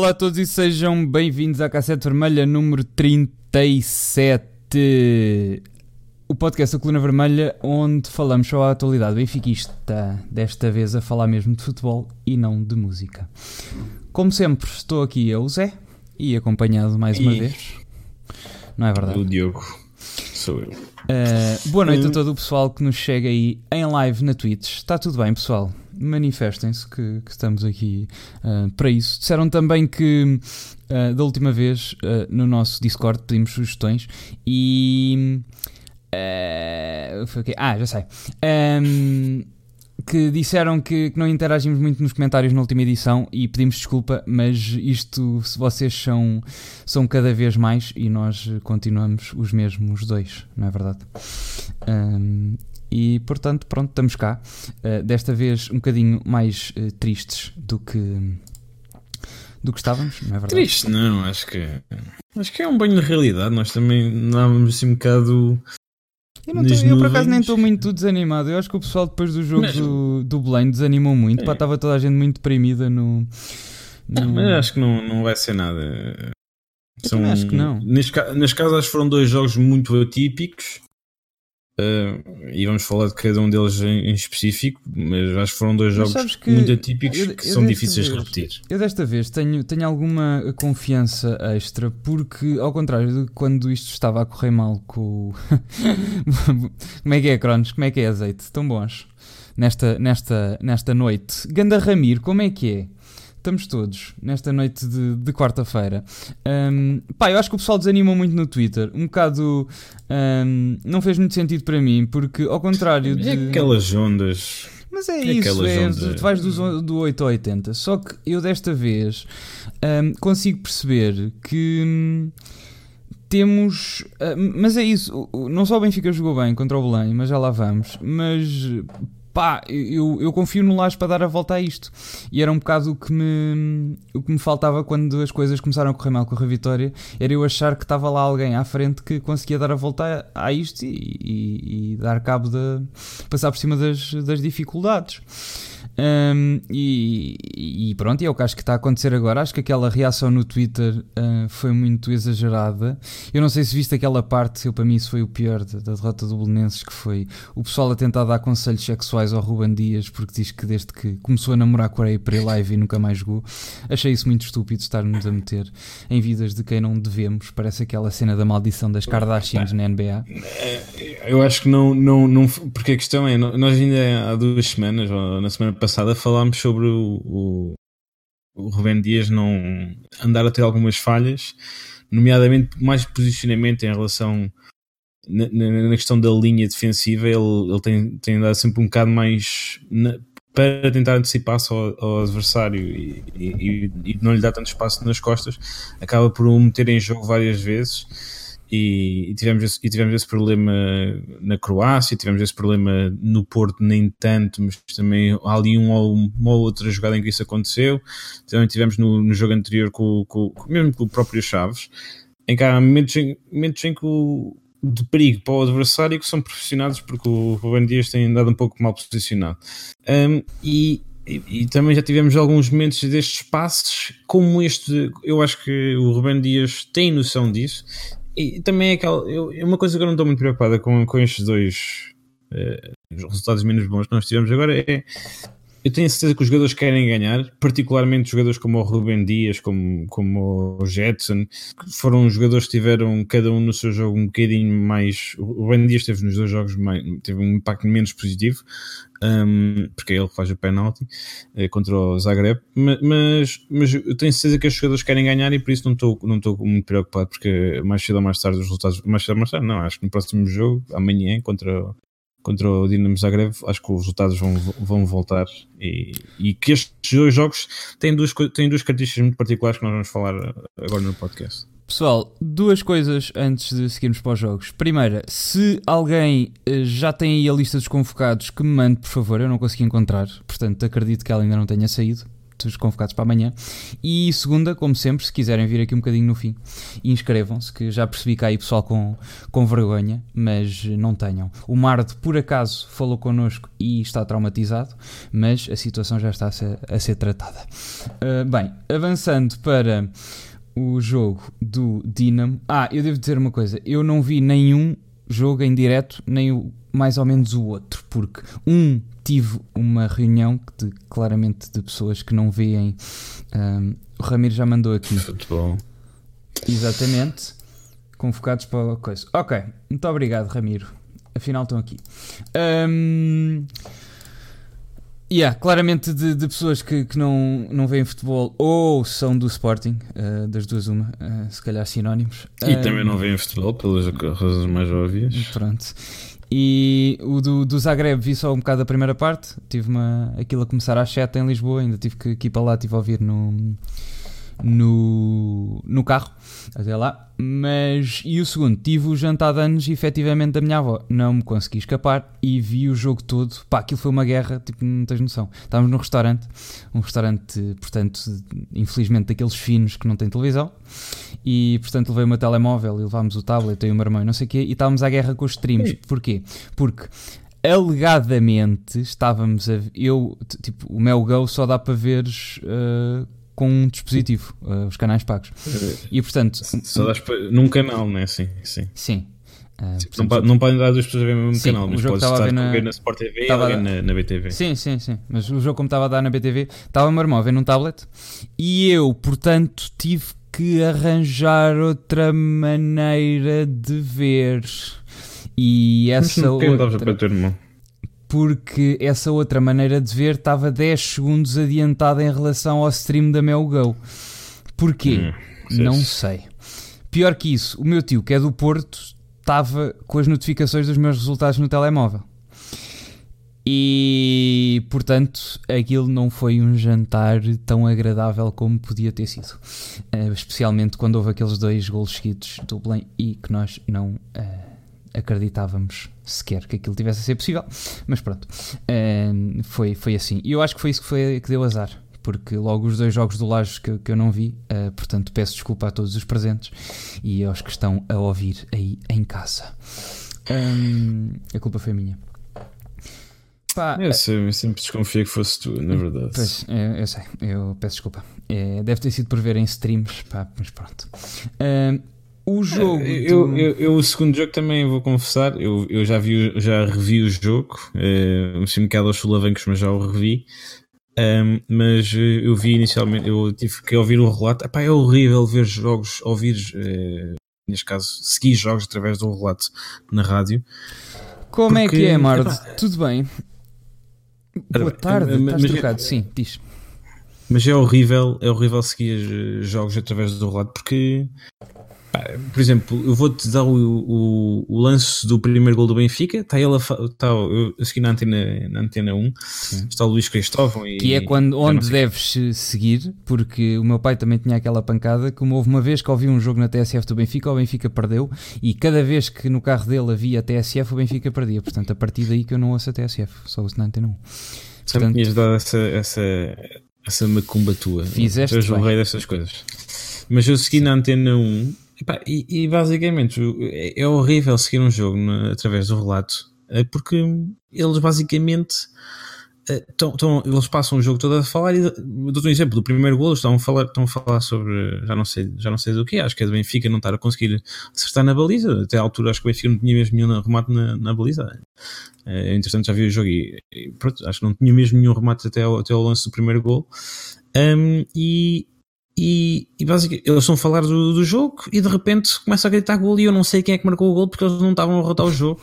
Olá a todos e sejam bem-vindos à Cassete Vermelha número 37. O podcast da Coluna Vermelha, onde falamos sobre a atualidade benfiquista. Desta vez a falar mesmo de futebol e não de música. Como sempre, estou aqui eu, Zé, e acompanhado mais uma E- vez. Não é verdade? O Diogo. Sou eu. Uh, boa noite a todo o pessoal que nos chega aí em live na Twitch. Está tudo bem, pessoal? Manifestem-se que, que estamos aqui uh, para isso. Disseram também que uh, da última vez uh, no nosso Discord pedimos sugestões e. foi o quê? Ah, já sei. Um, que disseram que, que não interagimos muito nos comentários na última edição e pedimos desculpa, mas isto, se vocês são, são cada vez mais e nós continuamos os mesmos dois, não é verdade? Um, e portanto, pronto, estamos cá. Uh, desta vez um bocadinho mais uh, tristes do que do que estávamos, não é verdade? Triste, não, acho que. Acho que é um banho de realidade. Nós também andávamos assim um bocado. Eu, não tô- eu, por acaso nem estou muito desanimado. Eu acho que o pessoal depois do jogo Mas- do, do Belém desanimou muito. É. Estava toda a gente muito deprimida no. Não, no- mas acho que não, não vai ser nada. Eu também acho que não. Neste, neste caso, acho que foram dois jogos muito atípicos. Eh, e vamos falar de cada um deles em, em específico, mas acho que foram dois Mas jogos que muito atípicos eu- que eu são desta difíceis de vez- repetir. Eu desta vez tenho, tenho alguma confiança extra, porque ao contrário de quando isto estava a correr mal com. Como é que é, Cronos? Como é que é, azeite? Tão bons. Nesta, nesta, nesta noite. Ganda Ramiro, como é que é? Estamos todos nesta noite de, de quarta-feira. Ahm, pá, eu acho que o pessoal desanimou muito no Twitter. Um bocado. ahm, não fez muito sentido para mim, porque ao contrário de. É aquelas ondas. Mas é, É isso, é, ondas- tu vais on- do 8 ao 80. Só que eu desta vez hum, consigo perceber que hum, temos. hum, mas é isso, não só o Benfica jogou bem contra o Belém, mas já lá vamos. Mas pá, eu, eu confio no Lage para dar a volta a isto. E era um bocado o que me, o que me faltava quando as coisas começaram a correr mal com a Vitória. Era eu achar que estava lá alguém à frente que conseguia dar a volta a, a isto e, e- e dar cabo da passar por cima das, das dificuldades. Um, e, e pronto, é o que acho que está a acontecer agora. Acho que aquela reação no Twitter uh, foi muito exagerada. Eu não sei se viste aquela parte, eu, para mim isso foi o pior da, da derrota do Belenenses, que foi o pessoal a tentar dar conselhos sexuais ao Ruben Dias, porque diz que desde que começou a namorar com a April Live e nunca mais jogou. Achei isso muito estúpido estar-nos a meter em vidas de quem não devemos. Parece aquela cena da maldição das Kardashians na NBA. Eu acho que não, não, não. Porque a questão é: nós ainda há duas semanas, ou na semana passada, falámos sobre o, o, o Rubén Dias não andar a ter algumas falhas, nomeadamente mais posicionamento em relação. Na, na- questão da linha defensiva, ele, ele tem, tem andado sempre um bocado mais na- para tentar antecipar-se ao, ao adversário e, e- e não lhe dá tanto espaço nas costas, acaba por o meter em jogo várias vezes e, tivemos esse, e tivemos esse problema na Croácia, tivemos esse problema no Porto, nem tanto, mas também há ali um, ou- uma ou outra jogada em que isso aconteceu. Também tivemos no, no jogo anterior, com, com, mesmo com o próprio Chaves, em que há momentos em, momentos em que o de perigo para o adversário que são profissionados porque o Ruben Dias tem andado um pouco mal posicionado. Um, e, e, e também já tivemos alguns momentos destes passes, como este, eu acho que o Ruben Dias tem noção disso e também é aquela. Eu, é uma coisa que eu não estou muito preocupada com, com estes dois eh, os resultados menos bons que nós tivemos agora é. Eu tenho certeza que os jogadores querem ganhar, particularmente jogadores como o Ruben Dias, como, como o Jetson, que foram jogadores que tiveram cada um no seu jogo um bocadinho mais. O Ruben Dias teve nos dois jogos mais, teve um impacto menos positivo, um, porque é ele que faz o penalti eh, contra o Zagreb, Ma- mas, mas eu tenho certeza que os jogadores querem ganhar e por isso não estou não estou muito preocupado, porque mais cedo ou mais tarde os resultados, mais cedo ou mais tarde, não, acho que no próximo jogo, amanhã, contra, contra o Dinamo Zagreb, acho que os resultados vão, vão voltar e, e que estes dois jogos têm duas, têm duas características muito particulares que nós vamos falar agora no podcast. Pessoal, duas coisas antes de seguirmos para os jogos. Primeira, se alguém eh, já tem aí a lista dos convocados, que me mande, por favor. Eu não consegui encontrar, portanto acredito que ela ainda não tenha saído. Dos convocados para amanhã. E segunda, como sempre, se quiserem vir aqui um bocadinho no fim, inscrevam-se, que já percebi que há aí pessoal com, com vergonha, mas não tenham. O Mardo, por acaso, falou connosco e está traumatizado, mas a situação já está a ser, a ser tratada. Uh, bem, avançando para o jogo do Dinamo. Ah, eu devo dizer uma coisa: eu não vi nenhum jogo em direto, nem o, mais ou menos o outro, porque um tive uma reunião de, claramente de pessoas que não veem. Um, o Ramiro já mandou aqui. Futebol. Exatamente. Convocados para a coisa. Ok, muito obrigado, Ramiro. Afinal, estão aqui. Um, Yeah, claramente de, de pessoas que, que não, não veem futebol ou são do Sporting, uh, das duas uma, uh, se calhar sinónimos. E uh, também não veem futebol, pelas razões mais óbvias. Pronto. E o do, do Zagreb vi só um bocado da primeira parte, tive uma, aquilo a começar às 7 em Lisboa, ainda tive que, que ir para lá, tive a ouvir no, no, no carro até lá. Mas, e o segundo, tive o jantar de anos efetivamente da minha avó. Não me consegui escapar e vi o jogo todo. Pá, aquilo foi uma guerra, tipo, não tens noção. Estávamos num restaurante, um restaurante, portanto, infelizmente daqueles finos que não tem televisão. E, portanto, levei o meu telemóvel e levámos o tablet e o meu irmão e não sei o quê. E estávamos à guerra com os streams. Porquê? Porque alegadamente estávamos a. Eu, tipo, o meu Go só dá para ver. Uh, com um dispositivo, uh, os canais pagos. E portanto. Só dás num canal, não é? Sim. Sim. sim. Uh, portanto, não, não podem dar duas pessoas a ver no mesmo sim, canal, mas podes estar a ver na, na Sport TV e alguém na, na, BTV. Sim, sim, sim. Mas o jogo, como estava a dar na BTV, estava o meu irmão a ver num tablet e eu, portanto, tive que arranjar outra maneira de ver. E essa mas, outra. Para o teu irmão? Porque essa outra maneira de ver estava 10 segundos adiantada em relação ao stream da MelGo. Porquê? Hum, não sei. Pior que isso, o meu tio, que é do Porto, estava com as notificações dos meus resultados no telemóvel. E, portanto, aquilo não foi um jantar tão agradável como podia ter sido. Uh, especialmente quando houve aqueles dois golos seguidos do Belém e que nós não uh, acreditávamos sequer que aquilo tivesse a ser possível, mas pronto, uh, foi, foi assim. E eu acho que foi isso que, foi, que deu azar, porque logo os dois jogos do Laje que, que eu não vi, uh, portanto peço desculpa a todos os presentes e aos que estão a ouvir aí em casa. Um, a culpa foi minha. Pá, eu, sei, eu sempre desconfiei que fosse tu, na verdade. Pois, eu, eu sei, eu peço desculpa. É, deve ter sido por ver em streams, pá, mas pronto. Um, o jogo. Eu, do... eu, eu, o segundo jogo também vou confessar. Eu, eu já, vi, já revi o jogo. É, um bocado aos solavancos, mas já o revi. Um, mas eh, eu vi inicialmente, eu tive que ouvir o relato. Epá, é horrível ver jogos, ouvir, é, neste caso, seguir jogos através do relato na rádio. Como porque, é que é, Mardo? Tudo bem? Boa tarde, mas, estás trocado, sim, diz. Mas é horrível, é horrível seguir jogos através do relato porque por exemplo, eu vou-te dar o, o, o, lance do primeiro gol do Benfica. Está ele a, está, eu segui na antena, na antena 1. Sim. Está o Luís Cristóvão. E, que é quando, onde deves seguir, porque o meu pai também tinha aquela pancada. Como houve uma vez que ouvi um jogo na TSF do Benfica, o Benfica perdeu. E cada vez que no carro dele havia TSF, o Benfica perdia. Portanto, a partir daí que eu não ouço a TSF, só ouço na antena 1. Portanto, tinhas dado essa, essa, essa macumba tua. Fizeste. Eu o rei dessas coisas. Mas eu segui Sim. na antena 1 e, e, basicamente é, é horrível seguir um jogo através do relato é porque eles basicamente estão, é, eles passam o jogo todo a falar e dou-te um exemplo do primeiro gol estão a falar, estão a falar sobre já não sei, já não sei do que acho que é do Benfica não estar a conseguir acertar na baliza até à altura acho que o Benfica não tinha mesmo nenhum remate na, na baliza. É interessante já vi o jogo e, e pronto, acho que não tinha mesmo nenhum remate até ao, até ao lance do primeiro gol um, e, e, e basicamente eles estão a falar do, do jogo e de repente começa a gritar gol e eu não sei quem é que marcou o gol porque eles não estavam a rotar o jogo.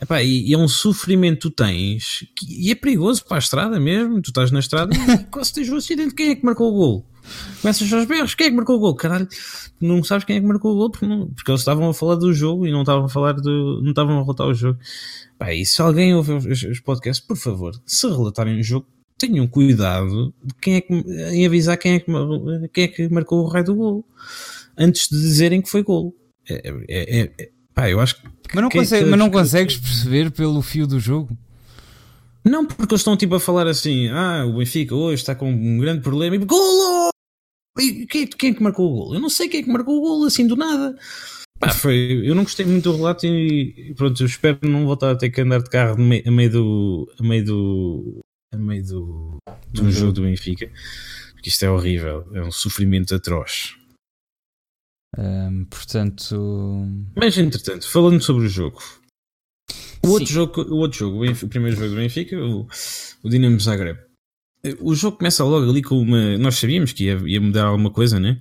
Epá, e, e, é um sofrimento que tu tens que, e é perigoso para a estrada mesmo. Tu estás na estrada e quase tens um acidente. Quem é que marcou o gol? Começas aos berros, quem é que marcou o gol? Caralho, não sabes quem é que marcou o gol porque, não, porque eles estavam a falar do jogo e não estavam a falar do, não estavam a relatar o jogo. Epá, e se alguém ouve os, os podcasts, por favor, se relatarem o jogo, tenham cuidado de quem é que, em avisar quem é que, quem é que marcou o raio do gol antes de dizerem que foi gol. É, é, é, é pá, eu acho que. Mas não, consegue, mas não consegues perceber pelo fio do jogo? Não, porque eles estão tipo a falar assim: ah, o Benfica hoje está com um grande problema e golo! E quem, quem é que marcou o golo? Eu não sei quem é que marcou o golo assim do nada. Pá, foi, eu não gostei muito do relato e pronto, eu espero não voltar a ter que andar de carro a meio do. a meio do. A meio do. do uhum. jogo do Benfica. Porque isto é horrível, é um sofrimento atroz. Um, portanto. Mas entretanto, falando sobre o jogo. O outro jogo, o outro jogo, o primeiro jogo do Benfica, o, o Dinamo Zagreb. O jogo começa logo ali com uma. Nós sabíamos que ia, ia mudar alguma coisa, né?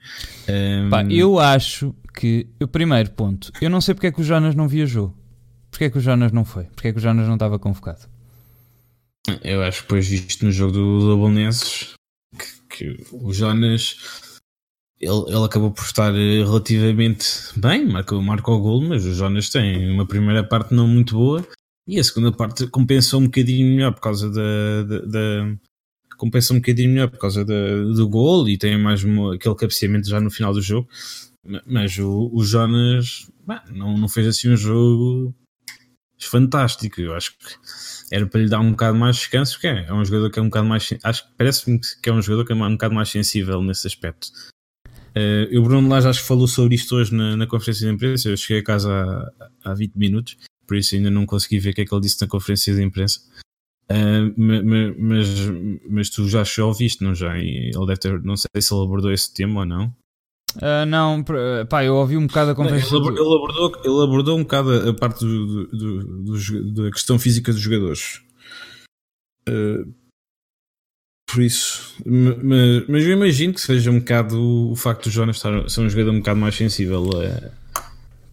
Um... Pá, eu acho que. O primeiro ponto, eu não sei porque é que o Jonas não viajou. Porque é que o Jonas não foi? Porque é que o Jonas não estava convocado? Eu acho que depois visto no jogo do Lobonenses que, que o Jonas ele, ele acabou por estar relativamente bem, marcou, marcou o gol, mas o Jonas tem uma primeira parte não muito boa e a segunda parte compensou um bocadinho melhor por causa da, da, da compensa um bocadinho melhor por causa da, do gol e tem mais uma, aquele cabeceamento já no final do jogo. Mas o, o Jonas bem, não, não fez assim um jogo fantástico. Eu acho que era para lhe dar um bocado mais descanso, porque é, é um jogador que é um bocado mais. Acho que parece-me que é um jogador que é um bocado mais sensível nesse aspecto. Uh, o Bruno Lage acho que falou sobre isto hoje na, na conferência de imprensa. Eu cheguei a casa há, há 20 minutos, por isso ainda não consegui ver o que é que ele disse na conferência de imprensa. Uh, mas, mas tu já ouviste, não já? Ele deve ter, não sei se ele abordou esse tema ou não. Uh, não, pá, eu ouvi um bocado a conversa. Ele, ele, abordou, ele abordou um bocado a parte do, do, do, da questão física dos jogadores. Uh, por isso, mas, mas eu imagino que seja um bocado o facto do Jonas estar, ser um jogador um bocado mais sensível a,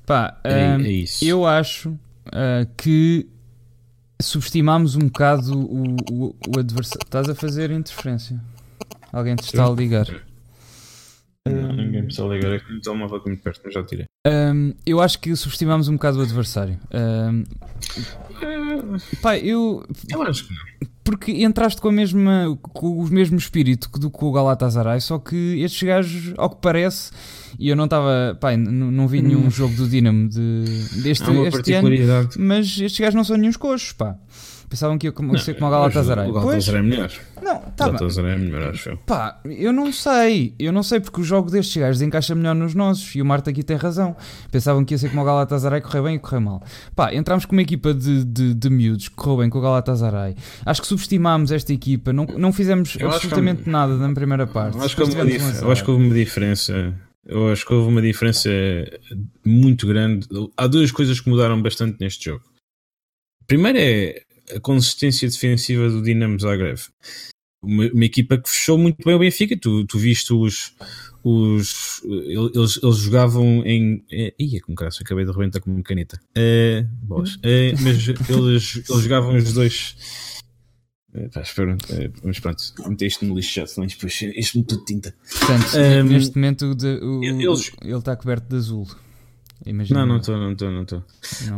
Pá, a, a isso. Eu acho uh, que subestimamos um bocado o, o, o, adversário. Estás a fazer interferência. Alguém te está a ligar. Não, ninguém me está a ligar. É que está uma vaca muito perto, mas já tirei. Um, eu acho que subestimamos um bocado o adversário. Um, pá, eu. Eu acho que não. Porque entraste com, a mesma, com o mesmo espírito do que o Galatasaray, só que estes gajos, ao que parece, e eu não estava, não, não vi nenhum hum. jogo do Dinamo de, deste este ano, mas estes gajos não são nenhum coxos, pá. Pensavam que ia como, ser como o Galatasaray. O Galatasaray é melhor. Não, tá o Galatasaray é melhor, acho eu. Pá, eu não sei. Eu não sei porque o jogo destes gajos encaixa melhor nos nossos. E o Marta aqui tem razão. Pensavam que ia ser como o Galatasaray, correr bem e correr mal. Pá, entramos com uma equipa de, de, de miúdos que correu bem com o Galatasaray. Acho que subestimámos esta equipa. Não, não fizemos eu absolutamente nada na primeira parte. Acho que, houve uma, eu acho que houve uma diferença. Eu acho que houve uma diferença muito grande. Há duas coisas que mudaram bastante neste jogo. Primeiro é a consistência defensiva do Dinamo Zagreb. Uma, uma, equipa que fechou muito bem o Benfica. Tu, tu viste os. os eles, eles jogavam em. É, ia com graça, acabei de arrebentar com uma caneta. É, boas. É, mas eles, eles jogavam os dois. É, pá, espera, é, mas pronto, meter isto no lixo já, senão depois isto me tudo tinta. Portanto, um, neste momento de, o, eles, ele está coberto de azul. Imagina. Não, não estou, não estou, não estou.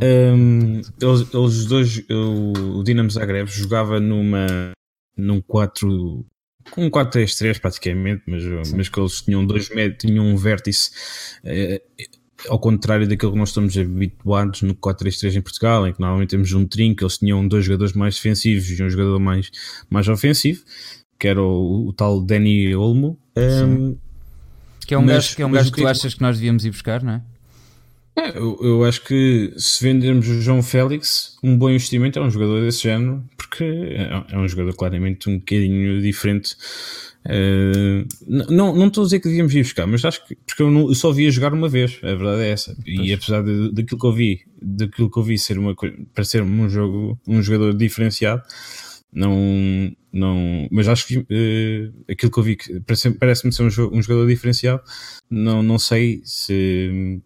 Um, eles, eles dois, o, o Dinamo Zagreb jogava numa num 4 com um 4-3-3 praticamente, mas, mas que eles tinham dois tinham um vértice eh, ao contrário daquilo que nós estamos habituados no 4-3-3 em Portugal, em que normalmente temos um trinco, eles tinham dois jogadores mais defensivos e um jogador mais, mais ofensivo, que era o, o tal Danny Olmo. Um, que é um mas, gajo, que, é um gajo que tu achas que nós devíamos ir buscar, não é? É, eu, eu, acho que se vendermos o João Félix, um bom investimento é um jogador desse género, porque é, é um jogador claramente um bocadinho diferente. Uh, não, não estou a dizer que devíamos ir buscar, mas acho que porque eu, não, eu só via jogar uma vez, a verdade é essa. E apesar de, daquilo que eu vi, daquilo que eu vi ser uma para ser um jogo, um jogador diferenciado, não, não, mas acho que uh, aquilo que eu vi parece-me ser um, um jogador diferenciado. Não, não sei se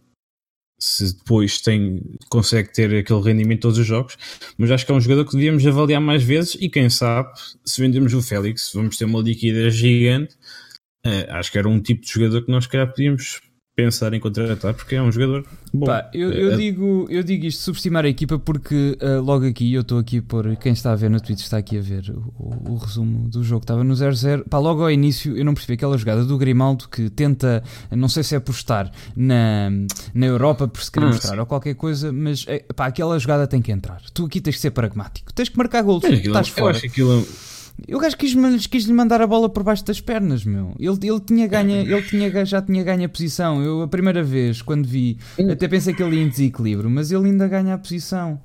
se depois tem, consegue ter aquele rendimento em todos os jogos, mas acho que é um jogador que devíamos avaliar mais vezes e quem sabe, se vendemos o Félix, vamos ter uma liquidez gigante. Uh, acho que era um tipo de jogador que nós calhar podíamos pensar em contratar porque é um jogador bom. Pá, eu, eu É- digo, eu digo isto, subestimar a equipa, porque ah, logo aqui, eu estou aqui por quem está a ver no Twitch, está aqui a ver o, o- o resumo do jogo, estava no 0-0. Pá, logo ao início eu não percebi aquela jogada do Grimaldo que tenta, não sei se é na, na Europa por se querer Ah, mostrar sim. ou qualquer coisa, mas é, pá, aquela jogada tem que entrar. Tu aqui tens que ser pragmático, tens que marcar gols, Mas aquilo- estás eu fora. acho que aquilo E O gajo quis, quis lhe mandar a bola por baixo das pernas, meu. Ele, ele, tinha ganha, ele tinha, já tinha ganho a posição. Eu, a primeira vez, quando vi, até pensei que ele ia em desequilíbrio, mas ele ainda ganha a posição.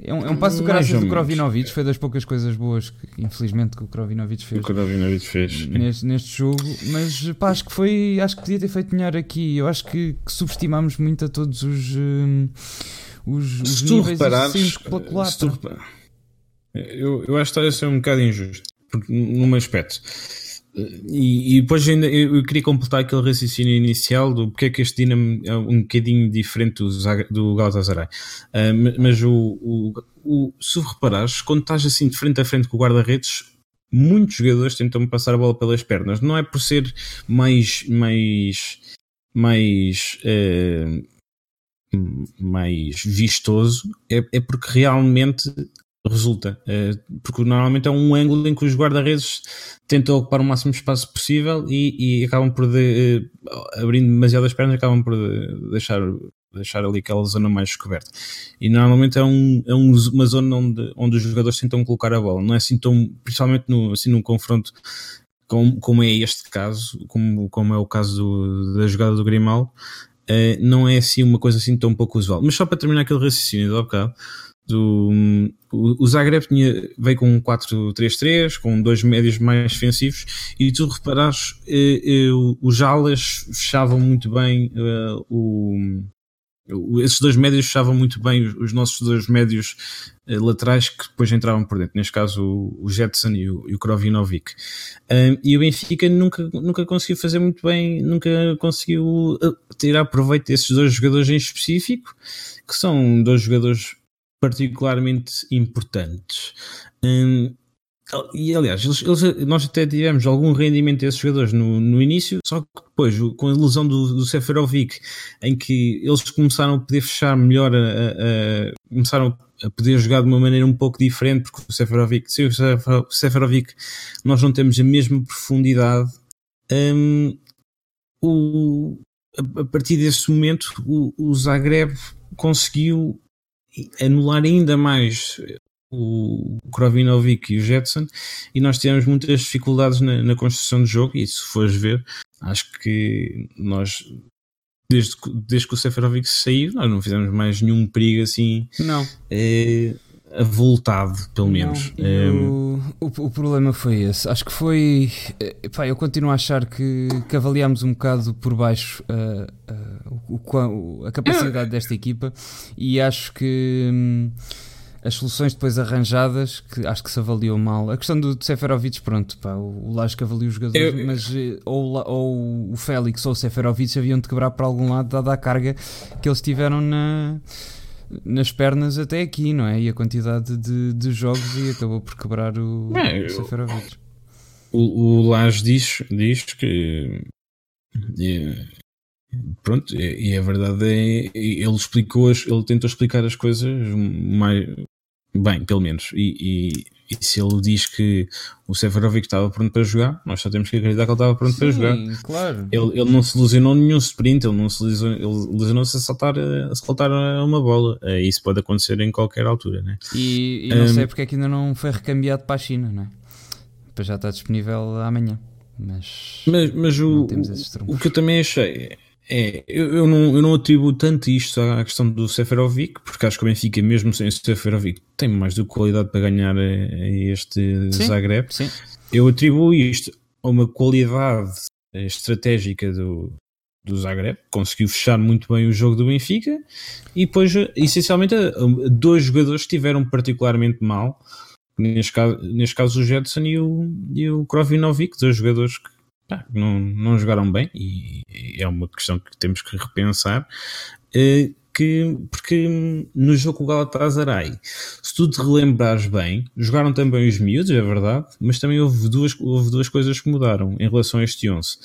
É um, é um passo do Mais graças ou do menos. Krovinovic. Foi das poucas coisas boas, que, infelizmente, que o Krovinovic fez o Krovinovic fez. neste, neste jogo. Mas pá, acho que foi. Acho que podia ter feito melhor aqui. Eu acho que, que subestimamos muito a todos os. hum, os, os se tu níveis e reparares, culatra. se tu repar- eu, eu acho que está a ser um bocado injusto, num aspecto. E, e depois ainda eu, queria completar aquele raciocínio inicial do porque é que este Dinamo é um bocadinho diferente do, do Galatasaray. Ma- mas o, o, o, se reparares, quando estás assim de frente a frente com o guarda-redes, muitos jogadores tentam passar a bola pelas pernas. Não é por ser mais, mais, mais, eh, mais vistoso, é, é porque realmente resulta. Eh, porque normalmente é um ângulo em que os guarda-redes tentam ocupar o máximo espaço possível e, e acabam por, de, eh, abrindo demasiado as pernas, acabam por de- deixar, deixar ali aquela zona mais descoberta. E normalmente é, um, é um- uma zona onde, onde os jogadores tentam colocar a bola. Não é assim tão, principalmente no, assim, num confronto como, como é este caso, como, como é o caso do- da jogada do Grimaldo, eh, não é assim uma coisa assim tão pouco usual. Mas só para terminar aquele raciocínio do bocado, do, o, o Zagreb tinha, veio com um 4-3-3, com dois médios mais defensivos, e tu reparares, eh, eh, os alas fechavam muito bem eh, o, esses dois médios fechavam muito bem os, os nossos dois médios eh, laterais que depois entravam por dentro, neste caso o, o Jetson e o, e o Krovinovic. Um, e o Benfica nunca, nunca conseguiu fazer muito bem, nunca conseguiu uh, tirar proveito desses dois jogadores em específico, que são dois jogadores particularmente importantes. Um, e aliás, eles- eles- nós até tivemos algum rendimento desses jogadores no, no início, só que depois, com a ilusão do, do Seferovic, em que eles começaram a poder fechar melhor, a, a- a- começaram a poder jogar de uma maneira um pouco diferente, porque o Seferovic, sem o Sefer- Seferovic, nós não temos a mesma profundidade. hum, o, a, a partir desse momento, o, o Zagreb conseguiu anular ainda mais o Krovinovic e o Jetson e nós tivemos muitas dificuldades na, na construção do jogo e se fores ver, acho que nós desde, que- desde que o Seferovic saiu, nós não fizemos mais nenhum perigo assim Não. eh, avultado, pelo menos. Não, e Eh, o, o, o problema foi esse. Acho que foi. eh, Pá, eu continuo a achar que, que avaliámos um bocado por baixo ah, ah, o, a capacidade desta equipa e acho que. hum, as soluções depois arranjadas, que acho que se avaliou mal. A questão do Seferovic, pronto, pá, o, o Lage que avalia os jogadores, Eu- mas ou, ou o Félix ou o Seferovic haviam de quebrar para algum lado, dada a carga que eles tiveram na, nas pernas até aqui, não é? E a quantidade de, de jogos e acabou por quebrar o, É, o Seferovic. o, o Lage diz, diz que é, pronto, e, e a verdade é ele explicou as, ele tentou explicar as coisas mais bem, pelo menos e, e- e se ele diz que o Seferovic estava pronto para jogar nós só temos que acreditar que ele estava pronto para jogar Sim, claro. ele, ele não se lesionou nenhum sprint, ele não se lesionou, ele lesionou-se a saltar, a saltar uma bola. Eh, Isso pode acontecer em qualquer altura, né? E, e não Um, sei porque é que ainda não foi recambiado para a China, não é? Depois já está disponível amanhã. Mas, Mas, mas o, o que eu também achei é, eu, eu, não, eu não atribuo tanto isto à questão do Seferovic, porque acho que o Benfica, mesmo sem o Seferovic, tem mais do que qualidade para ganhar a, a este Sim. Zagreb. Sim, Eu atribuo isto a uma qualidade eh, estratégica do, do Zagreb, conseguiu fechar muito bem o jogo do Benfica e depois, eh, essencialmente, a- a dois jogadores que estiveram particularmente mal, neste caso, neste caso o Jetson e o, e o Krovinovic, dois jogadores que pá, não, não jogaram bem e é uma questão que temos que repensar. eh, porque, porque no jogo com o Galatasaray, se tu te relembrares bem, jogaram também os miúdos, é verdade, mas também houve duas, houve duas coisas que mudaram em relação a este 11.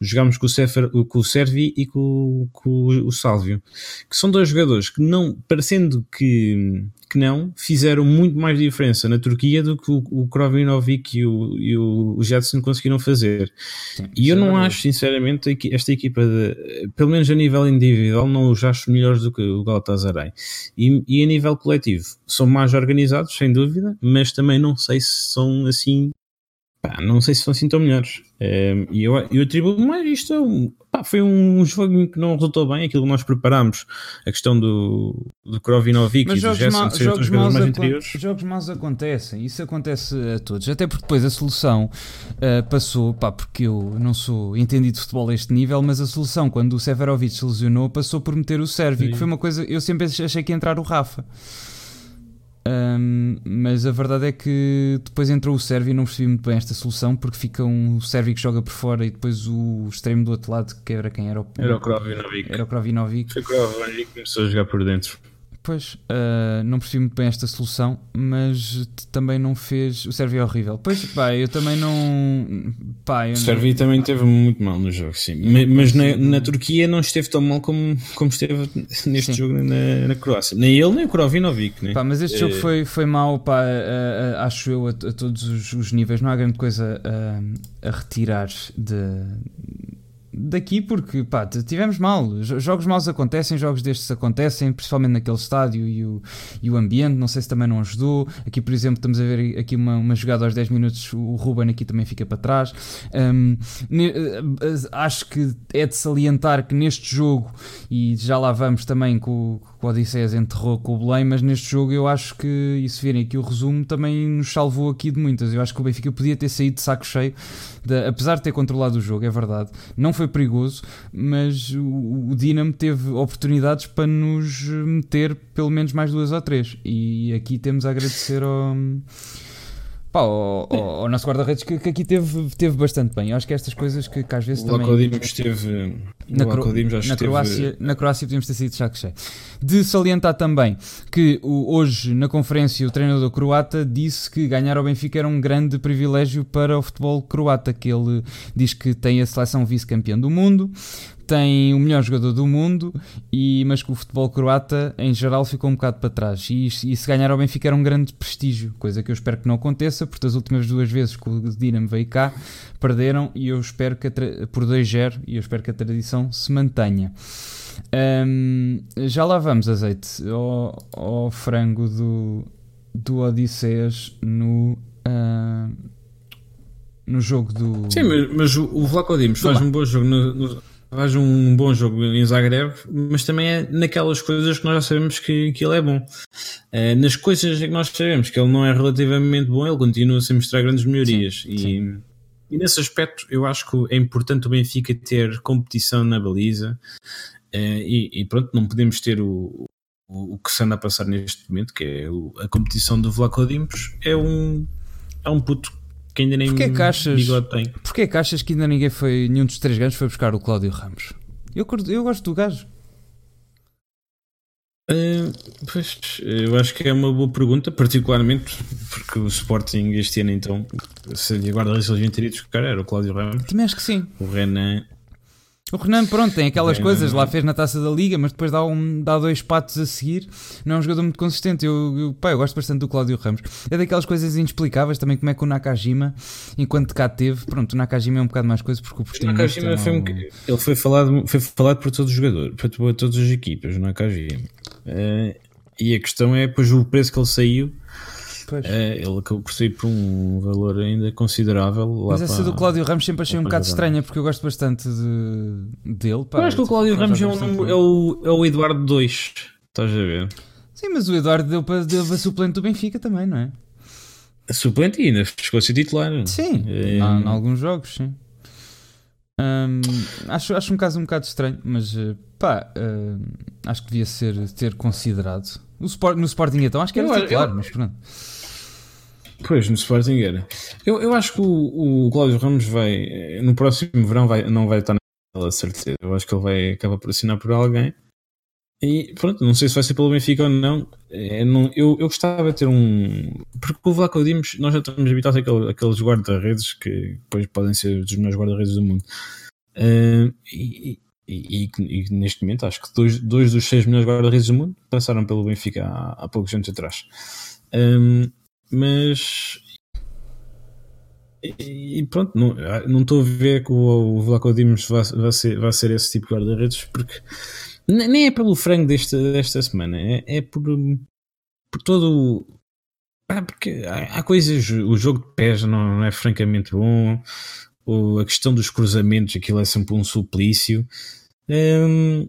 Jogámos com o, Sefer, com o Servi e com, com o Sálvio, que são dois jogadores que não, parecendo que que não, fizeram muito mais diferença na Turquia do que o, o Krovinovic e o, e o Jetson conseguiram fazer. Sim, e eu não é acho, sinceramente, esta equipa, de, pelo menos a nível individual, não os acho melhores do que o Galatasaray. E, e a nível coletivo, são mais organizados, sem dúvida, mas também não sei se são assim Pá, não sei se são assim tão melhores. Ehm, e eu, eu atribuo mais isto a um, pá, foi um jogo que não resultou bem, aquilo que nós preparámos, a questão do, do Krovinovic e do Gerson ser jogos mais anteriores. Jogos maus acontecem, isso acontece a todos, até porque depois a solução uh, passou, pá, porque eu não sou entendido de futebol a este nível, mas a solução quando o Severovic se lesionou passou por meter o Sérvio, que foi uma coisa, eu sempre achei que ia entrar o Rafa. Um, mas a verdade é que depois entrou o Sérvio e não percebi muito bem esta solução porque fica um Sérvio que joga por fora e depois o extremo do outro lado que era quem era o, era o Krovinovic. Era o Krovinovic. Foi o Krovinovic que começou a jogar por dentro. Pois, uh, não percebi muito bem esta solução, mas também não fez. O Sérvio é horrível. Pois, pá, eu também não. Pá, eu o Sérvio não... também teve muito mal no jogo, sim. Mas, mas na, na, Turquia não esteve tão mal como, como esteve neste sim. jogo na, na, Croácia. Nem ele, nem o Krovinovic, né? Pá, mas este é... jogo foi, foi mau, pá, acho eu, a, a todos os, os, níveis. Não há grande coisa a retirar de daqui porque pá, tivemos mal. Jogos maus acontecem, jogos destes acontecem, principalmente naquele estádio e o, e o ambiente. Não sei se também não ajudou. Aqui, por exemplo, estamos a ver aqui uma, uma jogada aos 10 minutos. O Ruben aqui também fica para trás. Um, ne, eh, acho que é de salientar que neste jogo, e já lá vamos também com o Odisseias enterrou com o Belém, mas neste jogo eu acho que, e se virem aqui o resumo, também nos salvou aqui de muitas. Eu acho que o Benfica podia ter saído de saco cheio, de, apesar de ter controlado o jogo, é verdade. Não foi perigoso, mas o, o Dinamo teve oportunidades para nos meter pelo menos mais duas ou três. E aqui temos a agradecer ao Pá, o, o, o nosso guarda-redes que, que, aqui teve, teve bastante bem. Eu acho que estas coisas que, que às vezes o também. Lacodimos esteve. Na, Cro... na, Croácia, na Croácia podíamos ter sido chaco cheio. De salientar também que o, hoje na conferência o treinador croata disse que ganhar ao Benfica era um grande privilégio para o futebol croata, que ele diz que tem a seleção vice-campeã do mundo, tem o melhor jogador do mundo, e, mas que o futebol croata em geral ficou um bocado para trás. E, e se ganhar ao Benfica era um grande prestígio, coisa que eu espero que não aconteça, porque as últimas duas vezes que o Dinamo veio cá perderam e eu espero que por 2-0 e eu espero que a tradição se mantenha. Um, já lá vamos, azeite, ao, ao frango do, do Odisseias no. Uh, no jogo do. Sim, mas, mas o, o Vlaco Dimos faz um bom jogo no, no, faz um bom jogo em Zagreb, mas também é naquelas coisas que nós já sabemos que, que ele é bom. É, nas coisas que nós sabemos que ele não é relativamente bom, ele continua a mostrar grandes melhorias. Sim, e, sim. e nesse aspecto, eu acho que é importante o Benfica ter competição na baliza. É, e, e, pronto, não podemos ter o, o, o, que se anda a passar neste momento, que é o, a competição do Vlaco Dimos, é um, é um puto que ainda nem porquê que achas, bigode tem. Porquê que achas que ainda ninguém foi, nenhum dos três gajos foi buscar o Cláudio Ramos? Eu, eu gosto do gajo. Uh, pois, eu acho que é uma boa pergunta, particularmente porque o Sporting este ano então, se agora eles deviam ter ido buscar, era o Cláudio Ramos. Também acho que sim. O Renan o Renan, pronto, tem aquelas coisas, lá fez na taça da liga, mas depois dá, um, dá dois patos a seguir. Não é um jogador muito consistente. Eu, eu, pá, eu gosto bastante do Cláudio Ramos. É daquelas coisas inexplicáveis também, como é que o Nakajima, enquanto cá teve, pronto, o Nakajima é um bocado mais coisa porque o Portinho. O Nakajima foi um, ele foi falado, foi falado por todos os jogadores, por, todas as equipas, o Nakajima. Uh, e a questão é, depois, o preço que ele saiu é, ele acabou por sair por um valor ainda considerável. Mas essa para, do Cláudio Ramos sempre achei um bocado estranha porque eu gosto bastante de, dele. Pá, eu acho que o Cláudio Ramos é, um, é, o, é o Eduardo 2, estás a ver? Sim, mas o Eduardo deu para, deu para suplente do Benfica também, não é? Suplente e ainda a ser titular. Sim, é... em alguns jogos, sim. Hum, acho, acho um caso um bocado estranho, mas eh, pá, uh, acho que devia ser ter considerado. No, Sport, no Sporting então, acho que era eu, titular, eu, mas pronto. Pois, no Sporting era. Eu, eu acho que o, o Cláudio Ramos vai, no próximo verão, vai, não vai estar na certeza. Eu acho que ele vai acabar por assinar por alguém. E pronto, não sei se vai ser pelo Benfica ou não. É, não eu, eu gostava de ter um. Porque o Vlaco Dimos, nós já estamos habituados àqueles, àqueles guarda-redes que depois podem ser dos melhores guarda-redes do mundo. Uh, e, e, e, e, neste momento acho que dois, dois dos seis melhores guarda-redes do mundo passaram pelo Benfica há, há poucos anos atrás. Um, mas e pronto, não estou a ver que o, o Vlaco Dimos vai, vai, ser, vai ser esse tipo de guarda-redes porque nem é pelo frango desta, desta semana, é, é por, por todo ah, porque há, há, coisas, o jogo de pés não, não é francamente bom, a questão dos cruzamentos, aquilo é sempre um suplício. Um,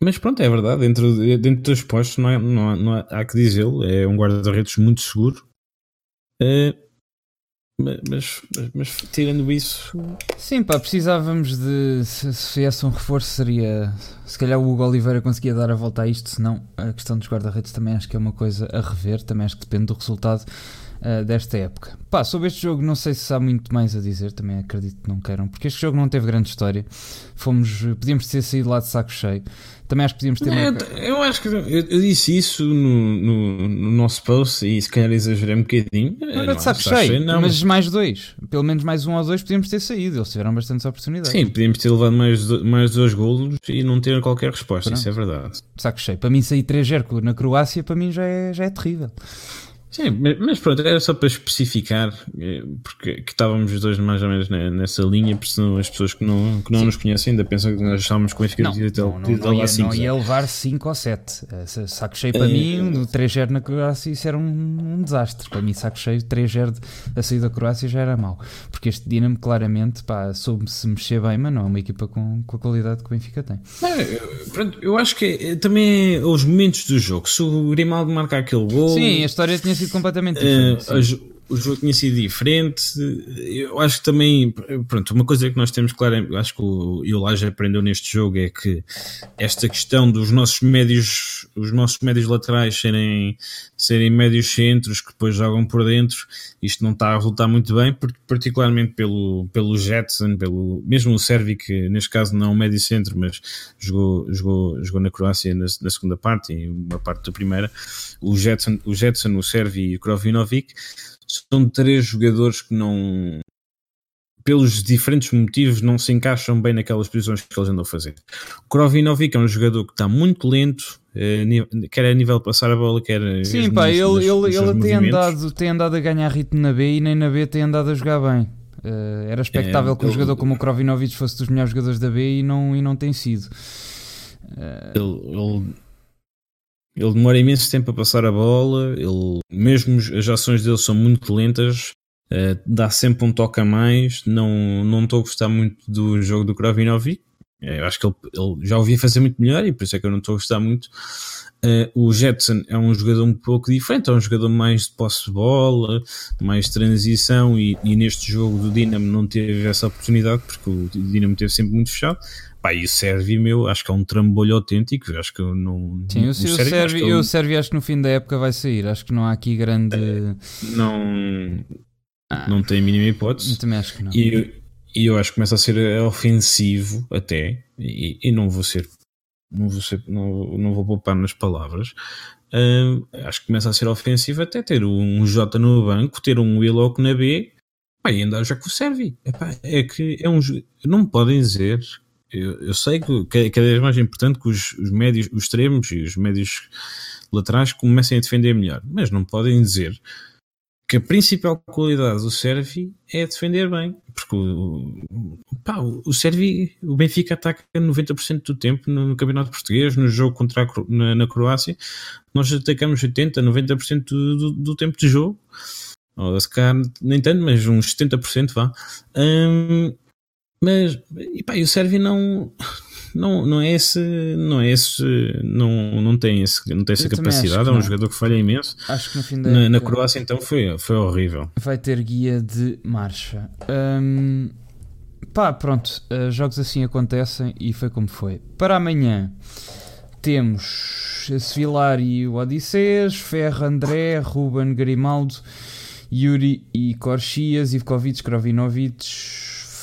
mas pronto, é verdade, dentro, dentro dos postos não, é, não, não há que dizê-lo, é um guarda-redes muito seguro. Uh, mas, mas, mas, tirando isso. Sim, pá, precisávamos de. Se, se viesse um reforço, seria. Se calhar o Hugo Oliveira conseguia dar a volta a isto, senão a questão dos guarda-redes também acho que é uma coisa a rever, também acho que depende do resultado uh, desta época. Pá, sobre este jogo não sei se há muito mais a dizer, também acredito que não queiram, porque este jogo não teve grande história. Fomos, podíamos ter saído lá de saco cheio. Também acho que podíamos ter. Não, uma... Eu acho que eu, eu disse isso no, no, no, nosso post e se calhar exagerei um bocadinho. Não saco cheio, cheio não. mas mais dois, pelo menos mais um ou dois podíamos ter saído. Eles tiveram bastantes oportunidades. Sim, podíamos ter levado mais, mais dois golos e não ter qualquer resposta. Pronto. Isso é verdade. Saco cheio. Para mim, sair 3-0 na Croácia, para mim já é, já é terrível. Sim, mas pronto, era só para especificar, eh, porque estávamos os dois mais ou menos nessa linha, porque senão as pessoas que não, que não nos conhecem ainda pensam que nós estávamos com a eficácia de não, não, não, ia, não ia levar 5 ou 7. Saco cheio para é, mim, no 3-0 na Croácia, isso era um, um, desastre. Para mim, saco cheio, 3-0 a sair da Croácia já era mau. Porque este Dinamo, claramente, pá, soube-se mexer bem, mas não é uma equipa com, com a qualidade que o Benfica tem. Pronto, eu acho que é, também é os momentos do jogo. Se o Grimaldo marcar aquele gol. Sim, a história tinha sido completamente diferente. Uh, o jogo tinha sido diferente. Eu acho que também, pronto, uma coisa que nós temos claro, acho que o Elijah aprendeu neste jogo é que esta questão dos nossos médios, os nossos médios laterais serem, serem médios centros que depois jogam por dentro, isto não está a resultar muito bem, particularmente pelo, pelo Jetson, pelo, mesmo o Servi, que neste caso não é um médio centro, mas jogou, jogou, jogou na Croácia na, na segunda parte e uma parte da primeira. O Jetson, o, Jetson, o Servi e o Krovinovic são três jogadores que não, pelos diferentes motivos, não se encaixam bem naquelas posições que eles andam a fazer. O Krovinovic é um jogador que está muito lento, eh, quer a nível de passar a bola, quer. Sim, pá, ele, nos, ele, ele tem, andado, tem andado a ganhar ritmo na B e nem na B tem andado a jogar bem. Uh, era expectável é, que um ele, jogador como o Krovinovic fosse dos melhores jogadores da B e não, e não tem sido. Uh, ele, ele ele demora imenso tempo a passar a bola, ele, mesmo as ações dele são muito lentas, uh, dá sempre um toque a mais. Não, não estou a gostar muito do jogo do Krovinovic. Eh, eu acho que ele, ele já ouvia fazer muito melhor e por isso é que eu não estou a gostar muito. Uh, o Jetson é um jogador um pouco diferente, é um jogador mais de posse de bola, mais de transição e, e, neste jogo do Dinamo não teve essa oportunidade porque o Dinamo teve sempre muito fechado. Pá, e o Sérvio, meu, acho que é um trambolho autêntico. Acho que não. Sim, o, o Sérvio, Sérvio, eu, é o Sérvio acho que no fim da época vai sair. Acho que não há aqui grande. É, não. Ah, não tem a mínima hipótese. Também acho que não. E, e eu acho que começa a ser ofensivo até. E, e não vou ser. Não vou, ser, não, não vou poupar nas palavras. Uh, acho que começa a ser ofensivo até ter um J no banco, ter um Willock na B. Pá, e andar já com o Sérvio. É que é um. Não me podem dizer eu, eu sei que é cada vez mais importante que os, os médios, os extremos e os médios laterais comecem a defender melhor, mas não podem dizer que a principal qualidade do Servi é defender bem, porque o, pá, o Servi, o Benfica ataca 90% do tempo no, no, Campeonato Português, no jogo contra a, na, na, Croácia, nós atacamos 80, 90% do, do, do, tempo de jogo, ou se calhar nem tanto, mas uns 70% vá. Hum, mas, e pá, e o Sérvio não, não, não é esse, não é esse, não, não tem, esse, não tem essa capacidade, é um não. jogador que falha imenso. Acho que no fim na, na Croácia então foi, foi horrível. Vai ter guia de marcha. Hum, pá, pronto, uh, jogos assim acontecem e foi como foi. Para amanhã temos Sevilar e o Odisseias, Ferro, André, Ruben, Grimaldo, Yuri e Corchias, Ivkovic, Krovinovic,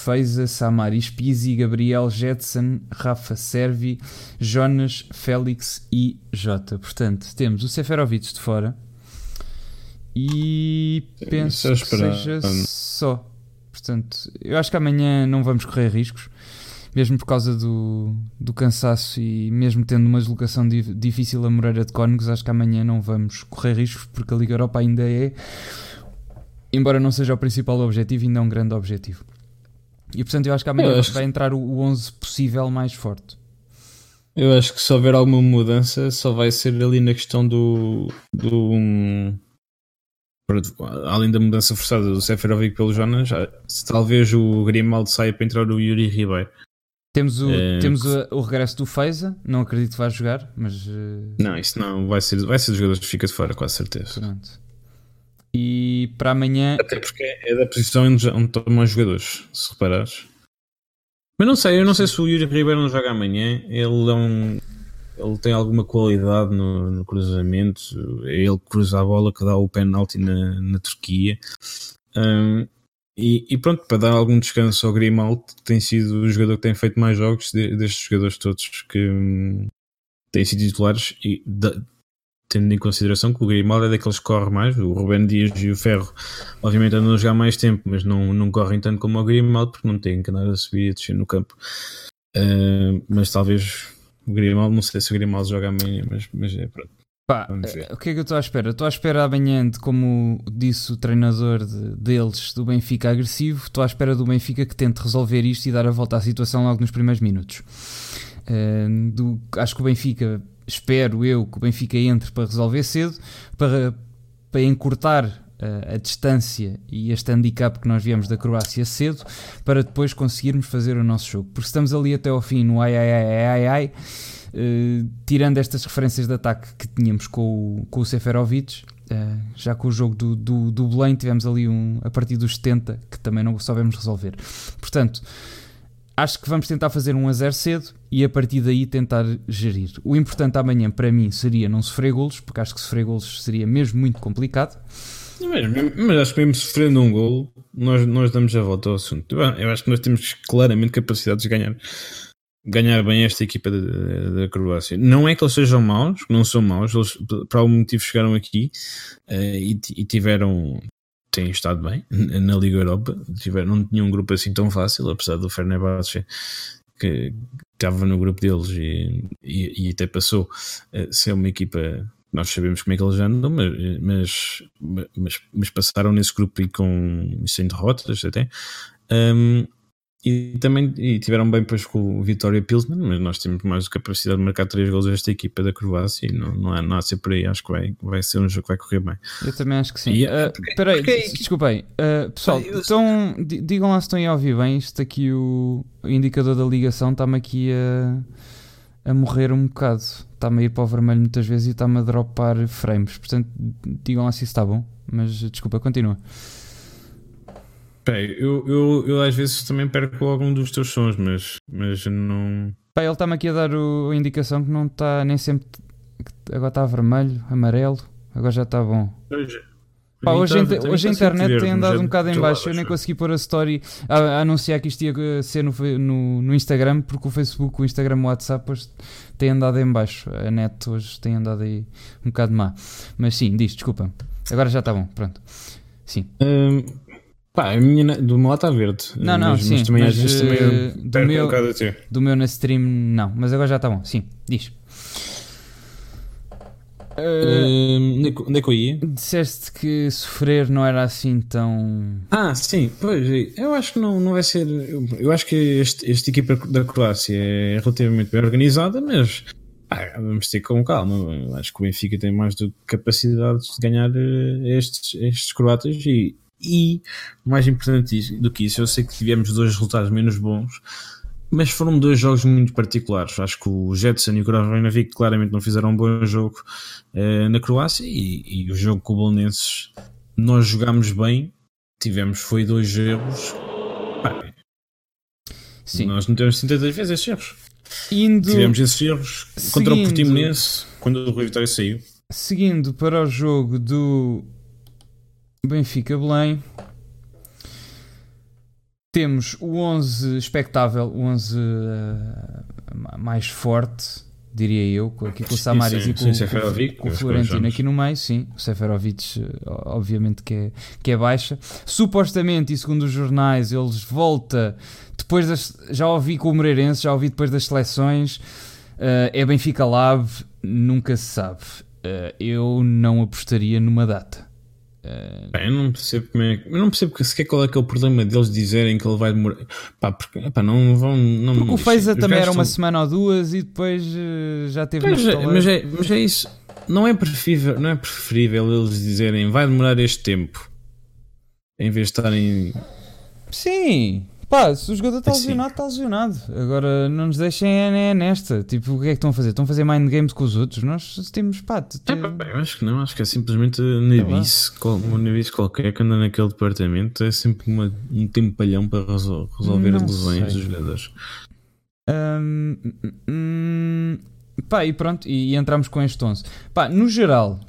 Feiza, Samaris Pizzi, Gabriel Jetson, Rafa Servi, Jonas, Félix e Jota. Portanto, temos o Seferovic de fora e penso que seja só. Portanto, eu acho que amanhã não vamos correr riscos, mesmo por causa do, do cansaço e mesmo tendo uma deslocação difícil a Moreira de Cónegos, acho que amanhã não vamos correr riscos porque a Liga Europa ainda é, embora não seja o principal objetivo, ainda é um grande objetivo. E portanto, eu acho que amanhã vai que... entrar o 11 possível mais forte. Eu acho que se houver alguma mudança, só vai ser ali na questão do. do um além da mudança forçada do Seferovic pelo Jonas, se talvez o Grimaldo saia para entrar o Yuri Ribeiro. Temos o, é, temos o, o, regresso do Feiza, não acredito que vá jogar, mas. Uh... Não, isso não vai ser, vai ser dos jogadores que fica de fora, com a certeza. Pronto. E para amanhã. Até porque é da posição onde, onde tomam os jogadores, se reparares. Mas não sei, eu não sei se o Yuri Ribeiro não joga amanhã. Ele é um ele tem alguma qualidade no, no cruzamento. É ele cruza a bola que dá o penalti na, na Turquia. Um, e, e, pronto, para dar algum descanso ao Grimaldo, tem sido o jogador que tem feito mais jogos de, destes jogadores todos que um, têm sido titulares. E da, tendo em consideração que o Grimaldo é daqueles que corre mais, o Rubén Dias e o Ferro, obviamente andam a jogar mais tempo, mas não, não correm tanto como o Grimaldo porque não têm que andar a subir e a descer no campo. Uh, mas talvez o Grimaldo, não sei se o Grimaldo joga amanhã, mas, mas é pronto. Pá, o que é que eu estou à espera? Estou à espera amanhã de, como disse o treinador de, deles, do Benfica agressivo, estou à espera do Benfica que tente resolver isto e dar a volta à situação logo nos primeiros minutos. Uh, do, acho que o Benfica, espero eu que o Benfica entre para resolver cedo, para, para encurtar a, a distância e este handicap que nós viemos da Croácia cedo para depois conseguirmos fazer o nosso jogo. Porque estamos ali até ao fim no ai ai ai ai ai, ai uh, tirando estas referências de ataque que tínhamos com o, com o Seferovic, uh, já com o jogo do, do, do Belém tivemos ali um a partir dos 70 que também não soubemos resolver. Portanto, acho que vamos tentar fazer um a 0 cedo e a partir daí tentar gerir. O importante amanhã para mim seria não sofrer golos, porque acho que sofrer golos seria mesmo muito complicado. Mas, acho que mesmo sofrendo um gol, nós, nós damos a volta ao assunto. Eu acho que nós temos claramente capacidade de ganhar, ganhar bem esta equipa da Croácia. Não é que eles sejam maus, não são maus, eles por algum motivo chegaram aqui uh, e, e, tiveram. Têm estado bem na Liga Europa, tiveram, não tinham um grupo assim tão fácil, apesar do Fenerbahçe que estava no grupo deles e, e, e até passou a ser uma equipa nós sabemos como é que eles andam, mas, mas, mas passaram nesse grupo e com sem derrotas até. Um, e também e tiveram bem depois com o Vitória Pilsner, mas nós temos mais capacidade de marcar 3 gols esta equipa da Croácia e não, não há nada a ser por aí. Acho que vai, vai ser um jogo que vai correr bem. Eu também acho que sim. Uh, espera aí, desculpem. Uh, pessoal, então, digam lá se estão a ouvir bem. Isto aqui, o indicador da ligação, está-me aqui a a morrer um bocado. Está-me a ir para o vermelho muitas vezes e está-me a dropar frames. Portanto, digam lá se isso está bom. Mas desculpa, continua. Bem, eu, eu, eu às vezes também perco algum dos teus sons, mas, mas não. Pá, ele está-me aqui a dar o, a indicação que não está nem sempre. Agora está vermelho, amarelo, agora já está bom. É. Pá, hoje, então, hoje a internet tem andado um bocado em baixo. Eu nem consegui pôr a story a, a, anunciar que isto ia ser no, no, no, Instagram, porque o Facebook, o Instagram, o WhatsApp hoje tem andado em baixo. A net hoje tem andado aí um bocado má. Mas sim, diz, desculpa. Agora já está bom, pronto. Sim. Hum, pá, a minha do meu lado está verde. Não, não, mas, sim. Mas também mas, às vezes também uh, do meu, um do meu na stream, não. Mas agora já está bom. Sim, diz. Uh, onde é que eu ia? Disseste que sofrer não era assim tão. Ah, sim, pois eu acho que não, não vai ser. Eu acho que este, esta equipa da Croácia é relativamente bem organizada, mas ah, vamos ter com calma. Eu acho que o Benfica tem mais do que capacidade de ganhar eh, estes, estes croatas e, e mais importante do que isso, eu sei que tivemos dois resultados menos bons mas foram dois jogos muito particulares. Acho que o Jetson e o Kravinovic claramente não fizeram um bom jogo uh, na Croácia e, e, o jogo com o Bolonenses nós jogámos bem, tivemos foi dois erros. Sim. Nós não temos 73 vezes esses erros. Indo... Tivemos esses erros contra Seguindo... o Portimonense quando o Rui Vitória saiu. Seguindo para o jogo do Benfica Belém, temos o 11 expectável, o 11 uh, mais forte, diria eu, aqui com o Samaris sim, e com, com, com o Florentino aqui no meio, sim, o Seferovic obviamente que é, que é baixa. Supostamente, e segundo os jornais, eles volta depois das, já ouvi com o Moreirense, já ouvi depois das seleções, uh, é Benfica Lab, nunca se sabe. Uh, eu não apostaria numa data. Pá, eu não percebo como é, eu não percebo sequer qual é que é o problema deles dizerem que ele vai demorar. Pá, porque pá, não vão. Não, porque o Feiza também era uma semana ou duas e depois uh, já teve mas, é, mas, é, mas é isso. Não é, preferível, não é preferível eles dizerem vai demorar este tempo em vez de estarem. Sim, Pá, se o jogador está lesionado, está lesionado. Agora não nos deixem é, é nesta. Tipo, o que é que estão a fazer? Estão a fazer mind games com os outros? Nós temos, pá. Te... É, pá eu acho que não, acho que é simplesmente nebice, um nebice qualquer que anda naquele departamento. É sempre uma, um tempalhão para resol resolver não as lesões sei. dos jogadores. Hum, hum, pá, e pronto, e, e entramos com este 11. Pá, no geral,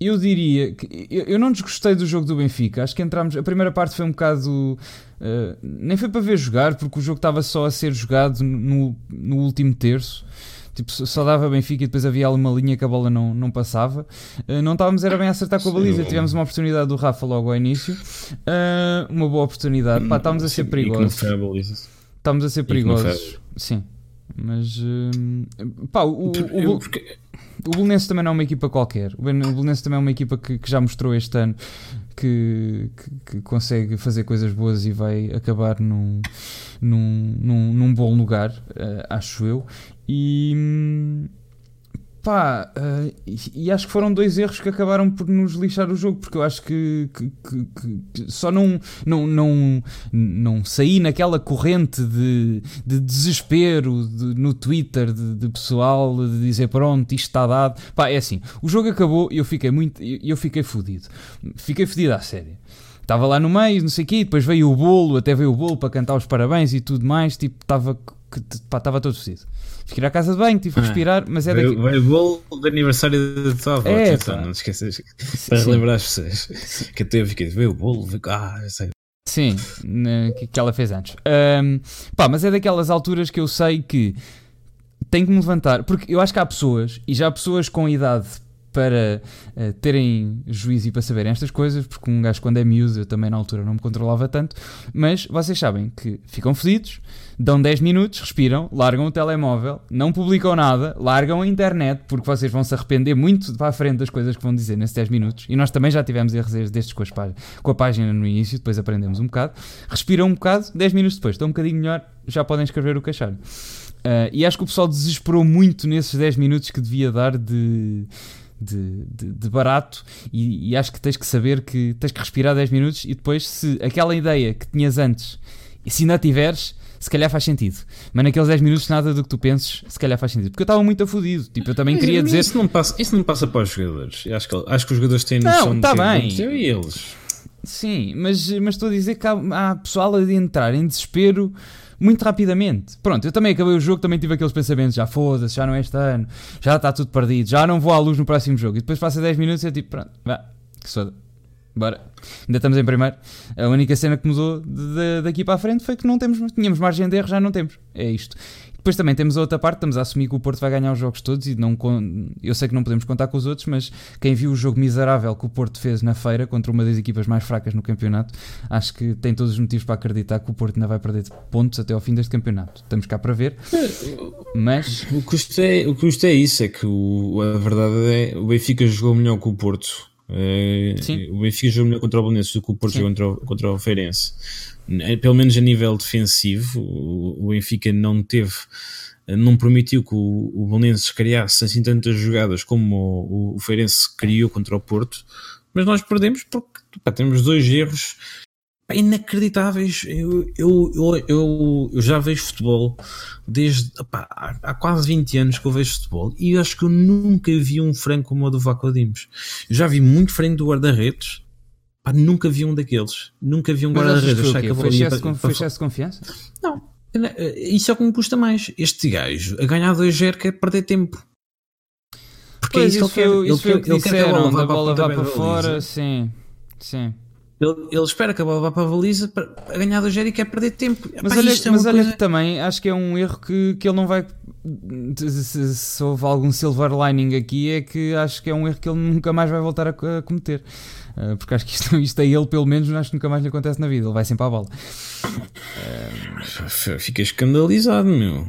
eu diria que eu, eu não desgostei do jogo do Benfica. Acho que entramos. A primeira parte foi um bocado Uh, nem foi para ver jogar, porque o jogo estava só a ser jogado no, no último terço. Tipo, só dava Benfica e depois havia uma linha que a bola não, não passava. Uh, não estávamos, era bem a acertar com a baliza. Tivemos uma oportunidade do Rafa logo ao início. Uh, uma boa oportunidade. Pá, estávamos a ser perigosos. Estávamos a ser perigosos. Sim. Mas pá, o, o, o, o Belenense também não é uma equipa qualquer. O Belenense também é uma equipa que, que já mostrou este ano que, que, que, consegue fazer coisas boas e vai acabar num, num, num, num bom lugar, uh, acho eu. E pá, uh, e, acho que foram dois erros que acabaram por nos lixar o jogo, porque eu acho que, que, que, que só não, não, não, não saí naquela corrente de, de desespero de, no Twitter de, de, pessoal de dizer pronto, isto está dado. Pá, é assim, o jogo acabou e eu fiquei muito, eu, eu fiquei fodido. Fiquei fodido à série. Estava lá no meio, não sei o quê, depois veio o bolo, até veio o bolo para cantar os parabéns e tudo mais, tipo, estava estava todo fodido. Fiquei à casa de banho, tive que ah, respirar, mas é daqui. Veio o bolo de aniversário da tua avó, é, atenção, não te esqueças. Para relembrar as pessoas. Que até eu fiquei, veio o bolo, veio... ah, eu sei. Sim, que, que ela fez antes. Um, pá, mas é daquelas alturas que eu sei que tenho que me levantar, porque eu acho que há pessoas, e já há pessoas com idade para uh, terem juízo e para saberem estas coisas, porque um gajo quando é miúdo, eu também na altura não me controlava tanto, mas vocês sabem que ficam fedidos, dão 10 minutos, respiram, largam o telemóvel, não publicam nada, largam a internet, porque vocês vão se arrepender muito para a frente das coisas que vão dizer nesses 10 minutos, e nós também já tivemos erros destes com, com a página no início, depois aprendemos um bocado, respiram um bocado, 10 minutos depois, estão um bocadinho melhor, já podem escrever o que acharam. Uh, e acho que o pessoal desesperou muito nesses 10 minutos que devia dar de de, de, de barato e, e, acho que tens que saber que tens que respirar 10 minutos e depois se aquela ideia que tinhas antes e se ainda tiveres se calhar faz sentido. Mas naqueles 10 minutos, nada do que tu penses, se calhar faz sentido. Porque eu estava muito afudido. Tipo, eu também mas, queria dizer. Isso não, passa, isso não passa para os jogadores. Eu acho, que, acho que os jogadores têm noção não, tá de bem. eu e eles. Sim, mas, mas estou a dizer que há, há pessoal a de entrar em desespero muito rapidamente. Pronto, eu também acabei o jogo, também tive aqueles pensamentos, já foda-se, já não é este ano, já está tudo perdido, já não vou à luz no próximo jogo. E depois passa 10 minutos e é tipo, pronto, vá, que soda. Bora. Ainda estamos em primeiro. A única cena que mudou de, de, daqui para a frente foi que não temos, tínhamos margem de erro, já não temos. É isto. Depois também temos a outra parte, estamos a assumir que o Porto vai ganhar os jogos todos e não eu sei que não podemos contar com os outros, mas quem viu o jogo miserável que o Porto fez na feira contra uma das equipas mais fracas no campeonato, acho que tem todos os motivos para acreditar que o Porto ainda vai perder pontos até ao fim deste campeonato. Estamos cá para ver, mas o custo é, o custo é isso, é que o, a verdade é o Benfica jogou melhor que o Porto. É, o Benfica jogou melhor contra o Belenenses do que o Porto jogou contra, o, contra o Feirense. Eh, pelo menos a nível defensivo, o Benfica não teve, eh, não permitiu que o, o Belenenses criasse assim tantas jogadas como o, o Feirense criou contra o Porto, mas nós perdemos porque pá, temos dois erros inacreditáveis. Eu, eu, eu, eu, eu já vejo futebol desde há, há, quase 20 anos que eu vejo futebol e acho que eu nunca vi um frango como o do Vaco Dimos. Já vi muito frango do guarda-redes nunca vi um daqueles. Nunca vi um guarda-redes. Foi, foi excesso de confiança? Não. Isso é o que me custa mais. Este gajo, a ganhar 2-0, quer perder tempo. Porque é pois, é isso, que ele. Isso ele, quer, ele disseram, quer que a bola vá, a bola vá para, para fora, sim. Sim. Ele, ele, espera que a bola vá para a baliza para ganhar do Jerry e quer perder tempo. Mas Epá, olha, é mas olha coisa... também acho que é um erro que, que ele não vai. Se, se, houve algum silver lining aqui, é que acho que é um erro que ele nunca mais vai voltar a, a cometer. Uh, porque acho que isto, isto a ele, pelo menos, acho que nunca mais lhe acontece na vida. Ele vai sempre à bola. Uh... Fica escandalizado, meu.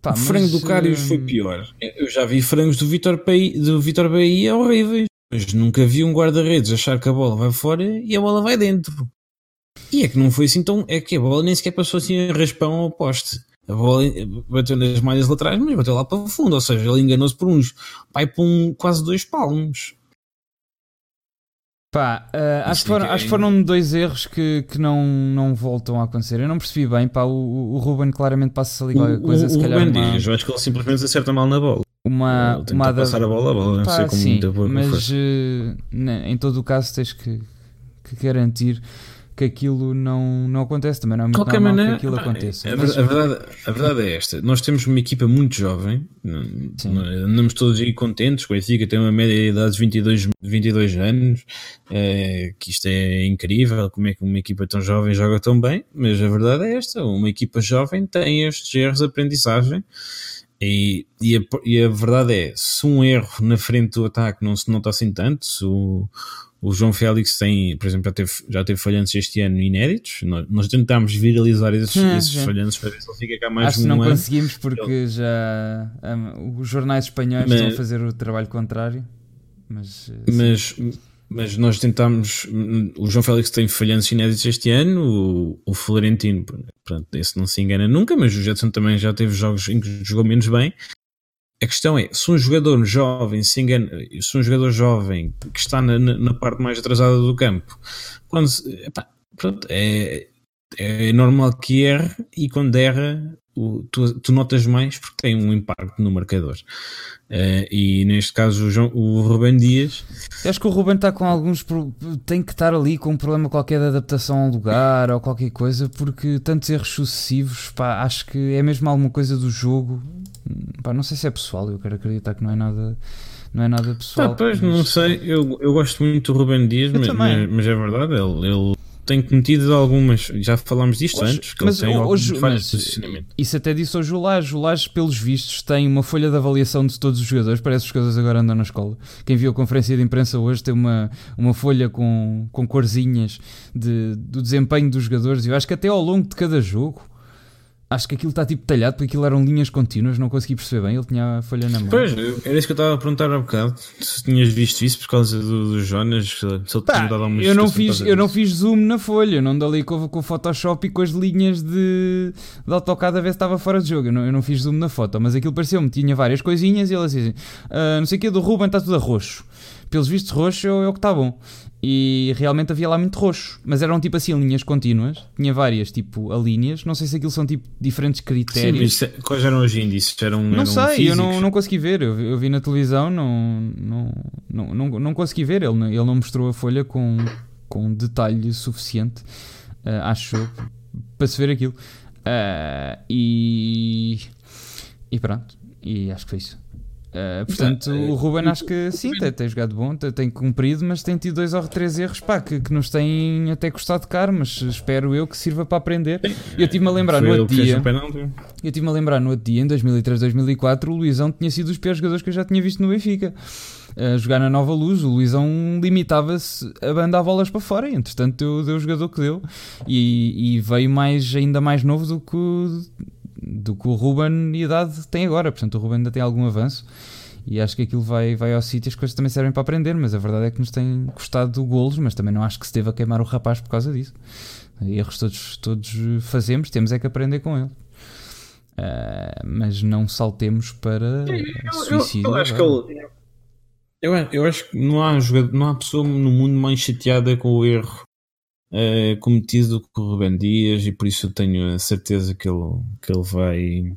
Pá, o frango mas, do Carius uh... foi pior. Eu já vi frangos do Vitor, Bahia, do Vitor Bahia horríveis. Mas nunca vi um guarda-redes achar que a bola vai fora e a bola vai dentro. E é que não foi assim tão. É que a bola nem sequer passou assim a raspão ao poste. A bola bateu nas malhas laterais, mas bateu lá para o fundo. Ou seja, ele enganou-se por uns. Vai por um, quase dois palmos. Pá, uh, acho, que foram, acho que foram dois erros que, que não, não voltam a acontecer. Eu não percebi bem, pá, o, o Ruben claramente passa ali qualquer coisa, o, se o calhar. Ruben uma... diz, eu acho que ele simplesmente acerta mal na bola. Uma, ele uma da... passar a bola, a bola pá, não sei como sim, muita boa Mas uh, em todo o caso tens que, que garantir que aquilo não, não acontece também. Não é muito qualquer maneira, que aquilo pá, aconteça. A, mas... a, verdade, a verdade é esta: nós temos uma equipa muito jovem, andamos todos aí contentes. O Benfica tem uma média de idade de 22, 22 anos, é, que isto é incrível. Como é que uma equipa tão jovem joga tão bem? Mas a verdade é esta: uma equipa jovem tem estes erros de aprendizagem. E, e, a, e a verdade é, se um erro na frente do ataque não se nota assim tanto, se o, o João Félix tem, por exemplo, já teve, já teve falhanços este ano inéditos. Nós, nós tentámos viralizar esses, hum, esses falhanços para ver se ele fica cá mais Acho um que não ano. conseguimos porque ele... já um, os jornais espanhóis mas, estão a fazer o trabalho contrário. Mas, eh, mas, mas, nós tentámos. O João Félix tem falhanços inéditos este ano, o, o Florentino, pronto, esse não se engana nunca, mas o Jetson também já teve jogos em que jogou menos bem. A questão é, se um jogador jovem se engana, se um jogador jovem que está na, na parte mais atrasada do campo, quando epá, pronto, é, é normal que erre e quando erra o, tu, tu, notas mais porque tem um impacto no marcador. Uh, e neste caso o, João, o Ruben Dias. Eu acho que o Ruben está com alguns. tem que estar ali com um problema qualquer de adaptação ao lugar ou qualquer coisa, porque tantos erros sucessivos, pá, acho que é mesmo alguma coisa do jogo. Pá, não sei se é pessoal, eu quero acreditar que não é nada. Não é nada pessoal. Pá, pois, mas... não sei, eu, eu gosto muito do Ruben Dias, mas, mas, mas, é verdade, ele, ele tem cometido algumas. Já falámos disto hoje, antes, que mas, ele tem hoje, mas, posicionamento. Isso até disse hoje o Lage. O Lage, pelos vistos, tem uma folha de avaliação de todos os jogadores. Parece que os jogadores agora andam na escola. Quem viu a conferência de imprensa hoje tem uma, uma folha com, com corzinhas de, do desempenho dos jogadores. Eu acho que até ao longo de cada jogo Acho que aquilo está tipo talhado porque aquilo eram linhas contínuas, não consegui perceber bem. Ele tinha a folha na mão. Pois, era isso que eu estava a perguntar há bocado. Se tinhas visto isso por causa do, do Jonas, se ele tinha dado alguma eu não fiz Eu não fiz zoom na folha, eu não dali com, com o Photoshop e com as linhas de, de AutoCAD a ver se estava fora de jogo. Eu não, eu não fiz zoom na foto, mas aquilo pareceu-me, tinha várias coisinhas e ele assim, uh, não sei o que, do Ruben está tudo a roxo pelos vistos roxo é o que está bom. E realmente havia lá muito roxo, mas eram tipo assim linhas contínuas, tinha várias tipo a linhas, não sei se aquilo são tipo diferentes critérios. Sim, mas é, quais eram os índices? Eram, não eram sei, físicos? eu não, não consegui ver, eu, eu vi na televisão, não, não, não, não, não consegui ver, ele, ele não mostrou a folha com, com detalhe suficiente, uh, acho, para se ver aquilo. Uh, e, e pronto, e acho que foi isso. Uh, portanto, o Ruben acho que sim, tem, tem jogado bom, tem, tem, cumprido, mas tem tido dois ou três erros pá, que, que nos têm até custado caro, mas espero eu que sirva para aprender. Eu tive-me a lembrar no outro dia. Eu tive-me a lembrar no outro dia, em 2003, 2004, o Luizão tinha sido dos piores jogadores que eu já tinha visto no Benfica. A jogar na Nova Luz, o Luizão limitava-se a mandar bolas para fora, e entretanto deu, deu o jogador que deu e, e veio mais, ainda mais novo do que do que o Ruben e a idade tem agora. Portanto, o Ruben ainda tem algum avanço e acho que aquilo vai, vai ao sítio as coisas também servem para aprender, mas a verdade é que nos tem custado golos, mas também não acho que se deva queimar o rapaz por causa disso. Erros todos, todos fazemos, temos é que aprender com ele. Uh, mas não saltemos para eu, suicídio. Eu, eu acho que ele, eu, eu acho que não há, jogador, não há pessoa no mundo mais chateada com o erro uh, cometido com o Ruben Dias e por isso eu tenho a certeza que ele, que ele vai,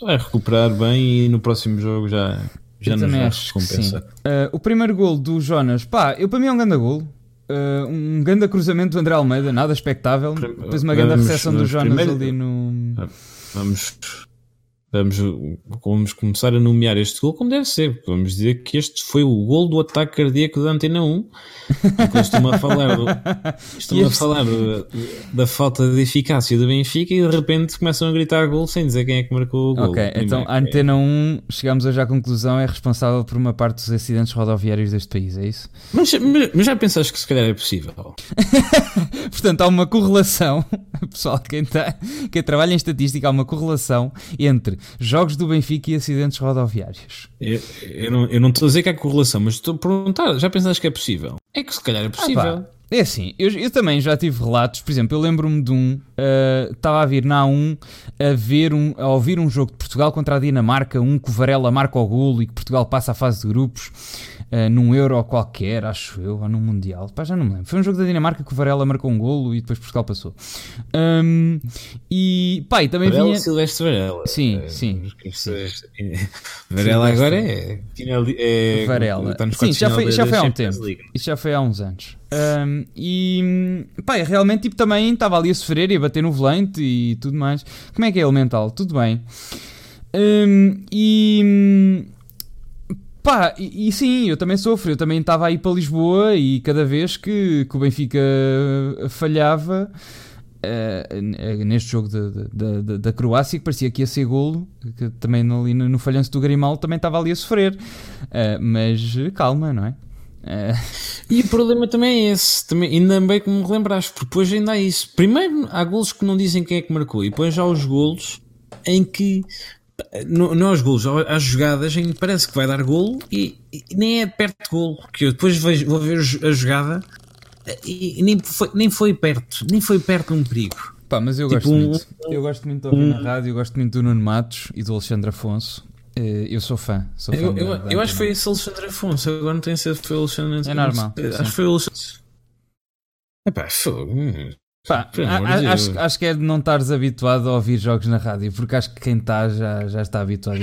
vai recuperar bem e no próximo jogo já, já nos vai recompensar. Uh, o primeiro gol do Jonas, pá, eu para mim é um grande gol. Uh, um grande cruzamento do André Almeida, nada expectável. Depois uma grande recepção do Jonas primeiro, ali no. Vamos, Vamos, vamos começar a nomear este gol como deve ser. Vamos dizer que este foi o gol do ataque cardíaco da Antena 1. Porque estou a falar, do, estou este... a falar da falta de eficácia do Benfica e de repente começam a gritar gol sem dizer quem é que marcou o gol. Ok, então a Antena 1, chegamos hoje à conclusão, é responsável por uma parte dos acidentes rodoviários deste país, é isso? Mas, mas, mas já pensaste que se calhar é possível? Portanto, há uma correlação, pessoal, quem, tá, quem trabalha em estatística, há uma correlação entre jogos do Benfica e acidentes rodoviários. Eu, eu, não, eu não estou a dizer que há correlação, mas estou a perguntar, já pensaste que é possível? É que se calhar é possível. Ah, é assim, eu, eu, também já tive relatos, por exemplo, eu lembro-me de um, uh, estava a vir na A1 a, ver um, a ouvir um jogo de Portugal contra a Dinamarca, um que o Varela marca o golo e que Portugal passa a fase de grupos uh, num Euro qualquer, acho eu, ou num Mundial. Pá, já não me lembro. Foi um jogo da Dinamarca que o Varela marcou um golo e depois Portugal passou. Um, e pá, e também Varela, vinha. Silvestre Varela. Sim, é, sim. Varela agora é. é Varela. Sim, já foi, já foi há um tempo. Isso já foi há uns anos. Um, e pá, realmente tipo, também estava ali a sofrer e a bater no volante e tudo mais. Como é que é elemental? Tudo bem. Um, e Pá, e, e, sim, eu também sofro. Eu também estava aí para Lisboa e cada vez que, que o Benfica falhava uh, neste jogo da Croácia, que parecia que ia ser golo, que também ali no, no falhanço do Grimaldo também estava ali a sofrer. Uh, mas calma, não é? Uh... E o problema também é esse, também, ainda bem que me relembraste, porque depois ainda há isso. Primeiro há golos que não dizem quem é que marcou, e depois já há os golos em que não, não aos golos, às jogadas em que parece que vai dar golo e, e, nem é perto de golo. Que eu depois vejo, vou ver a jogada e, e nem, foi, nem foi perto, nem foi perto de um perigo. Pá, mas eu tipo gosto um, muito. Eu gosto muito de ouvir um, na rádio, eu gosto muito do Nuno Matos e do Alexandre Afonso. Eh, eu sou fã. Sou fã eu, eu, eu acho que foi esse Alexandre Afonso, agora não tenho certeza se foi o Alexandre É normal. Acho que foi o Alexandre. Epá, foi. Pá, a, acho, acho que é de não estares habituado a ouvir jogos na rádio, porque acho que quem está já, já está habituado.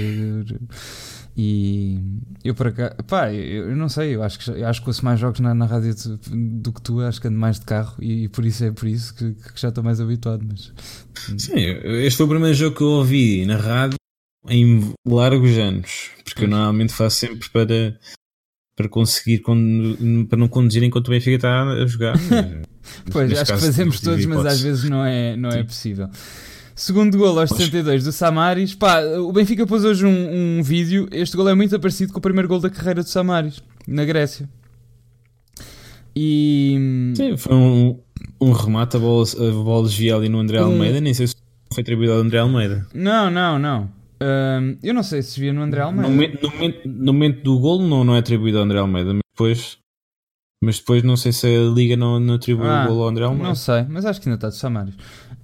E eu para cá, pá, eu, não sei, eu acho que, eu acho que ouço mais jogos na, na rádio do que tu, acho que ando mais de carro e, e por isso é por isso que, que, já estou mais habituado. Mas... Sim, este foi o primeiro jogo que eu ouvi na rádio em largos anos, porque eu normalmente faço sempre para para conseguir para não conduzir enquanto o Benfica está a jogar. pois, acho caso, que fazemos todos, mas às vezes não é, não é possível. Segundo gol aos 62 do Samaris. Pá, o Benfica pôs hoje um, um vídeo. Este gol é muito parecido com o primeiro gol da carreira do Samaris, na Grécia. E. Sim, foi um, um remate a bola, a bola desvia ali no André Almeida. Um... Nem sei se foi atribuído ao André Almeida. Não, não, não eu não sei se via no André Almeida. No momento, no momento, no momento do gol não, não é atribuído ao André Almeida, mas depois, mas depois não sei se a Liga não, não atribui ah, o gol ao André Almeida. Não sei, mas acho que ainda está de Samares.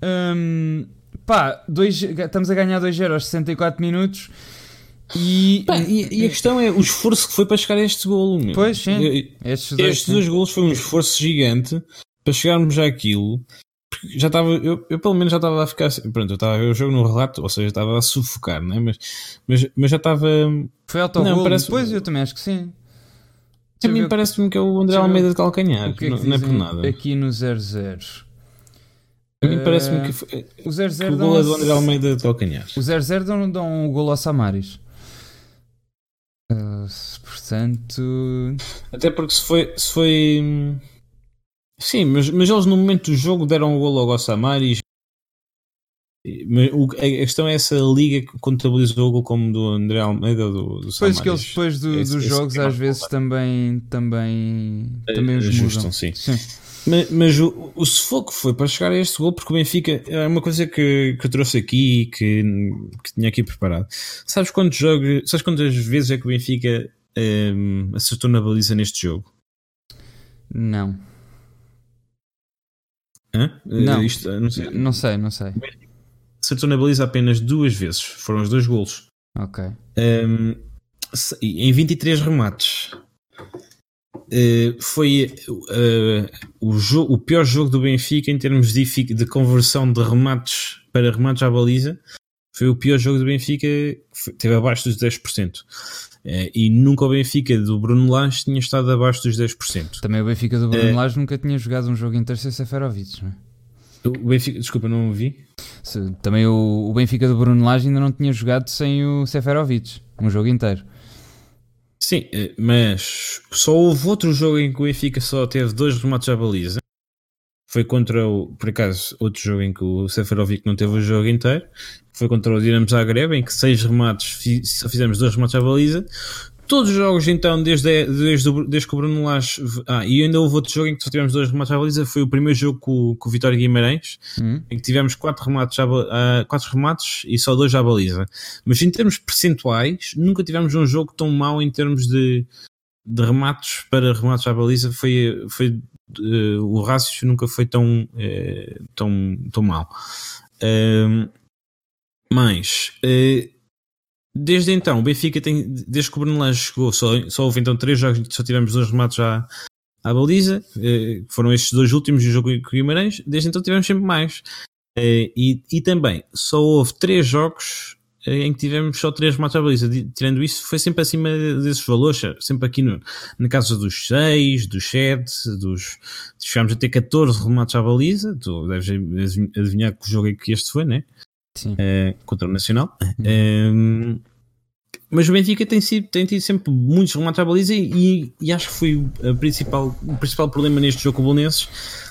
Um, pá, dois, estamos a ganhar 2-0 aos 64 minutos. E, e, e, a questão é o esforço que foi para chegar a este gol. Meu. Pois sim, estes dois, estes dois golos foi um esforço gigante para chegarmos àquilo já estava, eu, eu, pelo menos já estava a ficar, pronto, eu estava a ver o jogo no relato, ou seja, estava a sufocar, né? mas, mas, mas já estava. Foi autogol, parece... depois eu também acho que sim. A mim parece-me que é o André Almeida de calcanhar, que é que não, é por nada. Aqui no 00. A mim parece-me que, foi, o 0 -0 que o gol é do André Almeida de calcanhar. O 0-0 dão, dão um gol ao Samaris. Uh, portanto. Até porque se foi. Se foi Sim, mas, mas eles no momento do jogo deram o gol ao Gossamaris. A questão é essa liga que contabilizou o gol como do André Almeida do, do Pois que eles depois do, esse, dos esse jogos às vezes também também, também os ajustam, mudam. sim. sim. Mas, mas o, o sufoco foi para chegar a este gol porque o Benfica é uma coisa que, que eu trouxe aqui que, que tinha aqui preparado. Sabes quantos jogos, sabes quantas vezes é que o Benfica um, acertou na baliza neste jogo? Não. Hã? Não, Isto, não, sei. não sei, não sei. Acertou na baliza apenas duas vezes, foram os dois golos. Ok. Um, em 23 remates. Uh, foi uh, o, jogo, o pior jogo do Benfica em termos de, de conversão de remates para remates à baliza. Foi o pior jogo do Benfica, teve abaixo dos 10%. Uh, e nunca o Benfica do Bruno Lage tinha estado abaixo dos 10%. Também o Benfica do Bruno uh, Lage nunca tinha jogado um jogo inteiro sem Seferovic, não é? O Benfica, desculpa, não ouvi. Também o, o, Benfica do Bruno Lage ainda não tinha jogado sem o Seferovic, um jogo inteiro. Sim, eh, mas só houve outro jogo em que o Benfica só teve dois remates à baliza. Foi contra o, por acaso, outro jogo em que o Seferovic não teve o jogo inteiro. Foi contra o Dinamo Zagreb, em que seis remates, só fizemos dois remates à baliza. Todos os jogos, então, desde, desde, desde que o Bruno Lage. Ah, e ainda houve outro jogo em que só tivemos dois remates à baliza. Foi o primeiro jogo com, com o Vitória Guimarães, uhum. em que tivemos quatro remates, à, uh, quatro remates e só dois à baliza. Mas em termos percentuais, nunca tivemos um jogo tão mau em termos de, de remates para remates à baliza. Foi, foi, uh, o rácio nunca foi tão, uh, tão, tão mau. Uh, mas Desde então, o Benfica tem, desde que o Bruno Lange chegou, só, só houve então três jogos, só tivemos dois remates à, à baliza, eh, foram estes dois últimos e o jogo com o Guimarães, desde então tivemos sempre mais. Eh, e, e também, só houve três jogos eh, em que tivemos só três remates à baliza. Tirando isso, foi sempre acima desses valores, sempre aqui no, na casa dos 6, dos 7, dos. Chegámos a ter 14 remates à baliza. Tu deves adivinhar que jogo é que este foi, né? Uh, contra o Nacional. Uhum. Mas o Benfica tem, sido, tem tido sempre muitos remates à baliza e, e, acho que foi a principal, o principal problema neste jogo com o Bolonenses.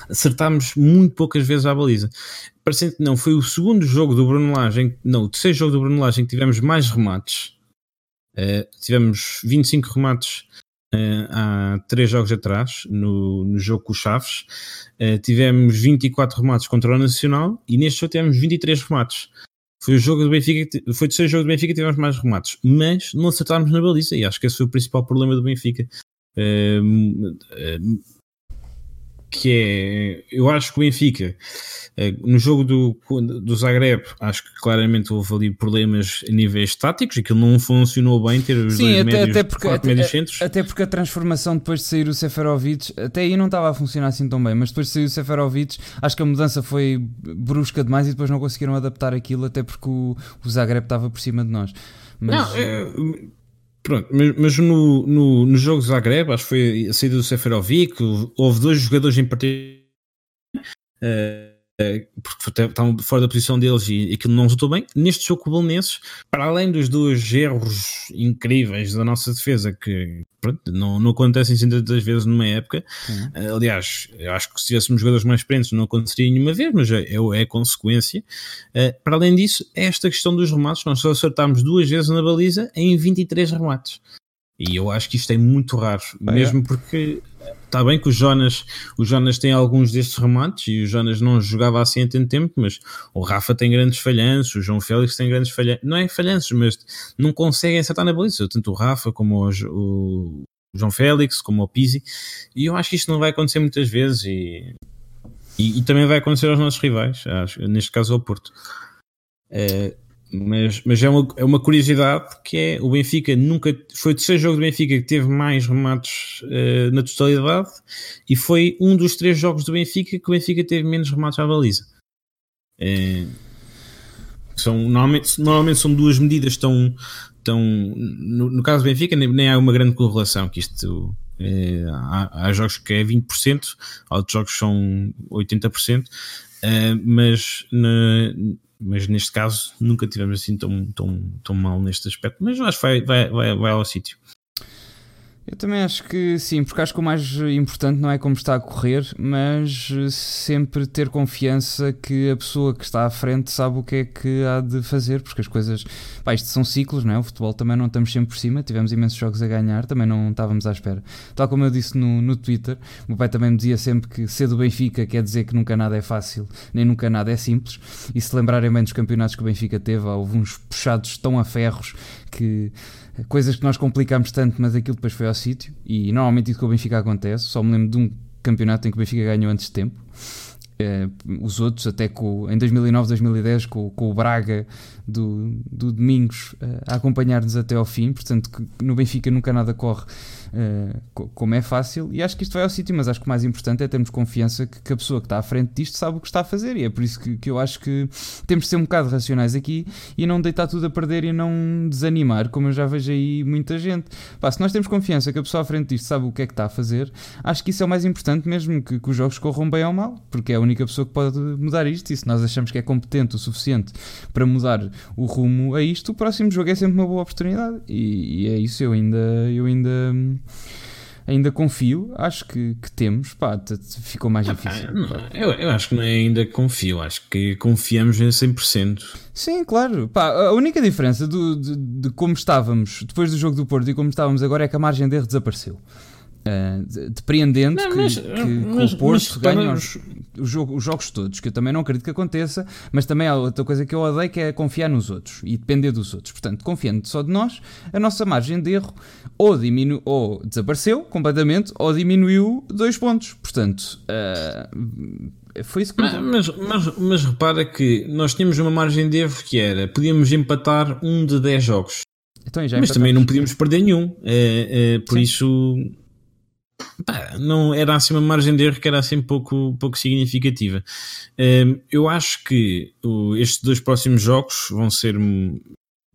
Acertámos muito poucas vezes à baliza. Parecendo que não, foi o segundo jogo do Bruno Lage, não, o terceiro jogo do Bruno Lage em que tivemos mais remates. Uh, tivemos 25 remates Uh, há três jogos atrás, no, no jogo com os Chaves, uh, tivemos 24 remates contra o Nacional e neste jogo tivemos 23 remates. Foi o jogo do Benfica, foi o terceiro jogo do Benfica que tivemos mais remates, mas não acertámos na baliza e acho que esse foi o principal problema do Benfica. Uh, que é, eu acho que o Benfica, eh, no jogo do, do Zagreb, acho que claramente houve ali problemas a níveis táticos, aquilo não funcionou bem ter os Sim, dois até, médios, até porque, até, médios centros. Até porque a transformação depois de sair o Seferovic, até aí não estava a funcionar assim tão bem, mas depois de sair o Seferovic, acho que a mudança foi brusca demais e depois não conseguiram adaptar aquilo, até porque o, o Zagreb estava por cima de nós. Mas... Não, é, Pronto, mas, no, no, no jogo Zagreb, acho que foi a saída do Seferovic, houve dois jogadores em particular. Uh, eh, porque estavam fora da posição deles e aquilo não resultou bem. Neste jogo com o Belenenses, para além dos dois erros incríveis da nossa defesa, que pronto, não, não acontecem assim tantas vezes numa época, uhum. aliás, eu acho que se tivéssemos jogadores mais experientes não aconteceria nenhuma vez, mas é, é, é consequência. Uh, para além disso, é esta questão dos remates, nós só acertámos duas vezes na baliza em 23 remates. E eu acho que isto é muito raro, ah, mesmo é? porque Está bem que o Jonas, o Jonas tem alguns destes remates e o Jonas não jogava assim há tanto tempo, mas o Rafa tem grandes falhanços, o João Félix tem grandes falhanços, não é falhanços, mas não conseguem acertar na baliza, tanto o Rafa como o, o João Félix, como o Pizzi, e eu acho que isto não vai acontecer muitas vezes e, e, e também vai acontecer aos nossos rivais, acho, neste caso ao Porto. É, mas, mas é, uma, é uma curiosidade que é o Benfica nunca foi o terceiro jogo do Benfica que teve mais remates uh, na totalidade e foi um dos três jogos do Benfica que o Benfica teve menos remates à baliza. É, são, normalmente, normalmente são duas medidas tão, tão no, no caso do Benfica nem, nem, há uma grande correlação que isto é, há, há, jogos que é 20%, outros jogos são 80%, é, mas na, mas neste caso nunca tivemos assim tão, tão, tão mal neste aspecto. Mas acho que vai, vai, vai, vai ao sítio. Eu também acho que sim, porque acho que o mais importante não é como está a correr, mas sempre ter confiança que a pessoa que está à frente sabe o que é que há de fazer, porque as coisas, pá, isto são ciclos, não é? O futebol também não estamos sempre por cima, tivemos imensos jogos a ganhar, também não estávamos à espera. Tal como eu disse no, no Twitter, o meu pai também me dizia sempre que ser do Benfica quer dizer que nunca nada é fácil, nem nunca nada é simples, e se lembrarem bem dos campeonatos que o Benfica teve, houve uns puxados tão a ferros que coisas que nós complicamos tanto, mas aquilo depois foi ao sítio. E normalmente isso com o Benfica acontece. Só me lembro de um campeonato em que o Benfica ganhou antes de tempo. Eh, os outros, até com, em 2009, 2010, com, com o Braga do, do Domingos uh, a acompanhar-nos até ao fim. Portanto, no Benfica nunca nada corre uh, como é fácil. E acho que isto vai ao sítio, mas acho que o mais importante é termos confiança que, que, a pessoa que está à frente disto sabe o que está a fazer. E é por isso que, que eu acho que temos de ser um bocado racionais aqui e não deitar tudo a perder e não desanimar, como eu já vejo aí muita gente. Pá, se nós temos confiança que a pessoa à frente disto sabe o que é que está a fazer, acho que isso é o mais importante, mesmo que, que os jogos corram bem ou mal, porque é a única pessoa que pode mudar isto. E se nós achamos que é competente o suficiente para mudar o rumo a isto, o próximo jogo é sempre uma boa oportunidade. E, e é isso, eu ainda. Eu ainda ainda confio, acho que, que temos, pá, ficou mais difícil. Não, eu, eu acho que não é ainda confio, acho que confiamos em 100%. Sim, claro. Pá, a única diferença do, de, de como estávamos depois do jogo do Porto e como estávamos agora é que a margem de erro desapareceu. Uh, depreendente não, mas, que, que, mas, o Porto ganha os, os, os, jogos todos, que eu também não acredito que aconteça, mas também há outra coisa que eu odeio que é confiar nos outros e depender dos outros. Portanto, confiando só de nós, a nossa margem de erro ou, diminu ou desapareceu completamente ou diminuiu dois pontos. Portanto, uh, foi isso que mas, mas, mas, mas, repara que nós tínhamos uma margem de erro que era podíamos empatar um de 10 jogos. Então, mas também não podíamos perder nenhum. É, é, por Sim. isso Pá, não era assim uma margem de erro que era assim pouco, pouco significativa. Um, eu acho que estes dois próximos jogos vão ser.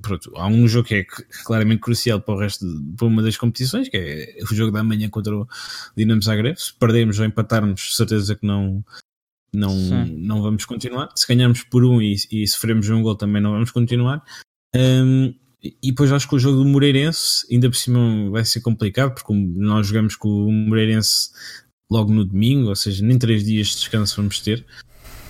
Pronto, há um jogo que é claramente crucial para o resto de, para uma das competições, que é o jogo da manhã contra o Dinamo Zagreb. Se perdermos ou empatarmos, certeza que não, não, não vamos continuar. Se ganharmos por um e, e sofremos um gol, também não vamos continuar. Um, e depois acho que o jogo do Moreirense, ainda por cima, vai ser complicado, porque nós jogamos com o Moreirense logo no domingo, ou seja, nem três dias de descanso vamos ter.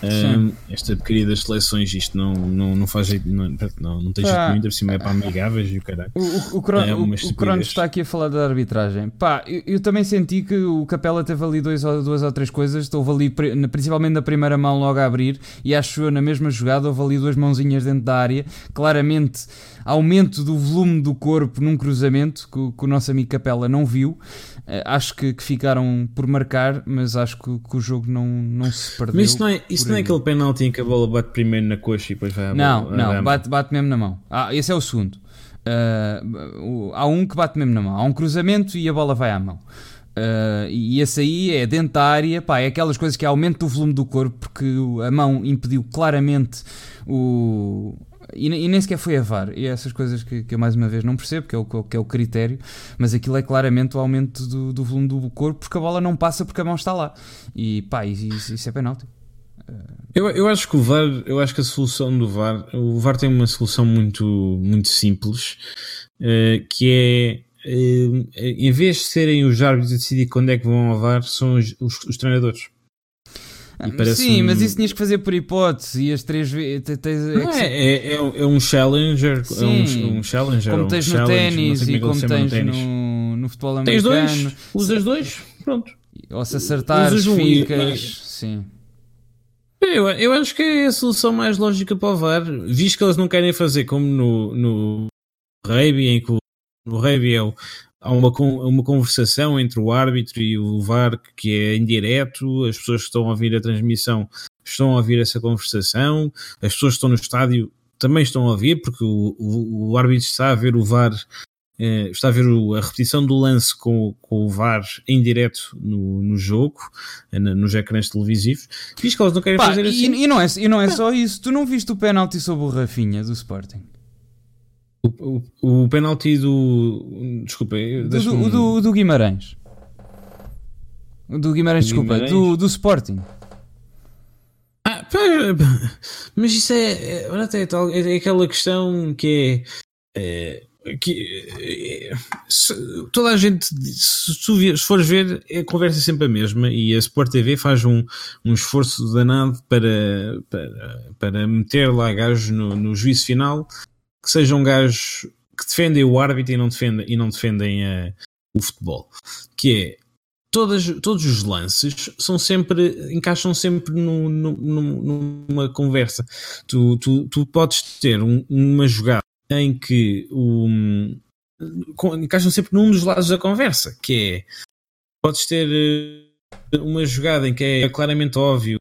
Um, esta porcaria das seleções, isto não, não, não faz jeito, não, não, não tem jeito ah, muito, por cima é para amigáveis e o caralho. O, o, o, é o, o Crono está aqui a falar da arbitragem. Pá, eu, eu, também senti que o Capela teve ali dois, duas ou três coisas, houve ali, principalmente na primeira mão logo a abrir, e acho eu na mesma jogada, houve ali duas mãozinhas dentro da área, claramente aumento do volume do corpo num cruzamento que, que o nosso amigo Capela não viu. Uh, acho que, que, ficaram por marcar, mas acho que, que, o jogo não, não se perdeu. Mas isso não é, isso não é aquele penalti em que a bola bate primeiro na coxa e depois vai à Não, bola, não, bate, bate mesmo na mão. Ah, esse é o segundo. Uh, há um que bate mesmo na mão. Há um cruzamento e a bola vai à mão. Uh, e esse aí é dentro da área, pá, é aquelas coisas que aumenta o volume do corpo porque a mão impediu claramente o, e, e, nem sequer foi a VAR. E é essas coisas que, que, eu mais uma vez não percebo, que é o, que é o critério, mas aquilo é claramente o aumento do, do volume do corpo porque a bola não passa porque a mão está lá. E pá, isso, isso é penalti. Eu, eu acho que o VAR, eu acho que a solução do VAR, o VAR tem uma solução muito, muito simples, uh, que é uh, em vez de serem os árbitros a decidir quando é que vão ao VAR, são os, os, os treinadores. Sim, mas isso tinhas que fazer por hipótese e as três vezes. É, é, é, é, um challenger. Sim. É um, um challenger. Como tens um no ténis e como tens no, no futebol americano. Tens dois, usas dois, pronto. Ou se acertares, um ficas. E, sim. Eu, eu acho que é a solução mais lógica para o VAR, visto que eles não querem fazer como no, no rugby, em que o, no rugby é o, há uma, uma conversação entre o árbitro e o VAR que é indireto, as pessoas que estão a ouvir a transmissão estão a ouvir essa conversação, as pessoas que estão no estádio também estão a ouvir, porque o, o, o árbitro está a ver o VAR, eh, está a ver o, a repetição do lance com, com o VAR em direto no, no jogo, eh, nos ecrãs televisivos. Diz que eles não querem Pá, fazer assim. E, e, não é, e não é só isso, tu não viste o penalti sobre o Rafinha do Sporting? O, o, o penalti do. Desculpa. Do, do, do, do, Guimarães. Do Guimarães, desculpa. Guimarães? Do, do Sporting. Ah, mas isso é. É, é aquela questão que é. é que é, se, toda a gente, se, se fores ver, a conversa é sempre a mesma e a Sport TV faz um, um esforço danado para, para, para meter lá gajos no, no juízo final que sejam gajos que defendem o árbitro e não defendem, e não defendem uh, o futebol. Que é todas, todos os lances são sempre encaixam sempre no, no, numa conversa. Tu, tu, tu podes ter um, uma jogada em que um, encaixam sempre num dos lados da conversa, que é podes ter eh, uma jogada em que é claramente óbvio,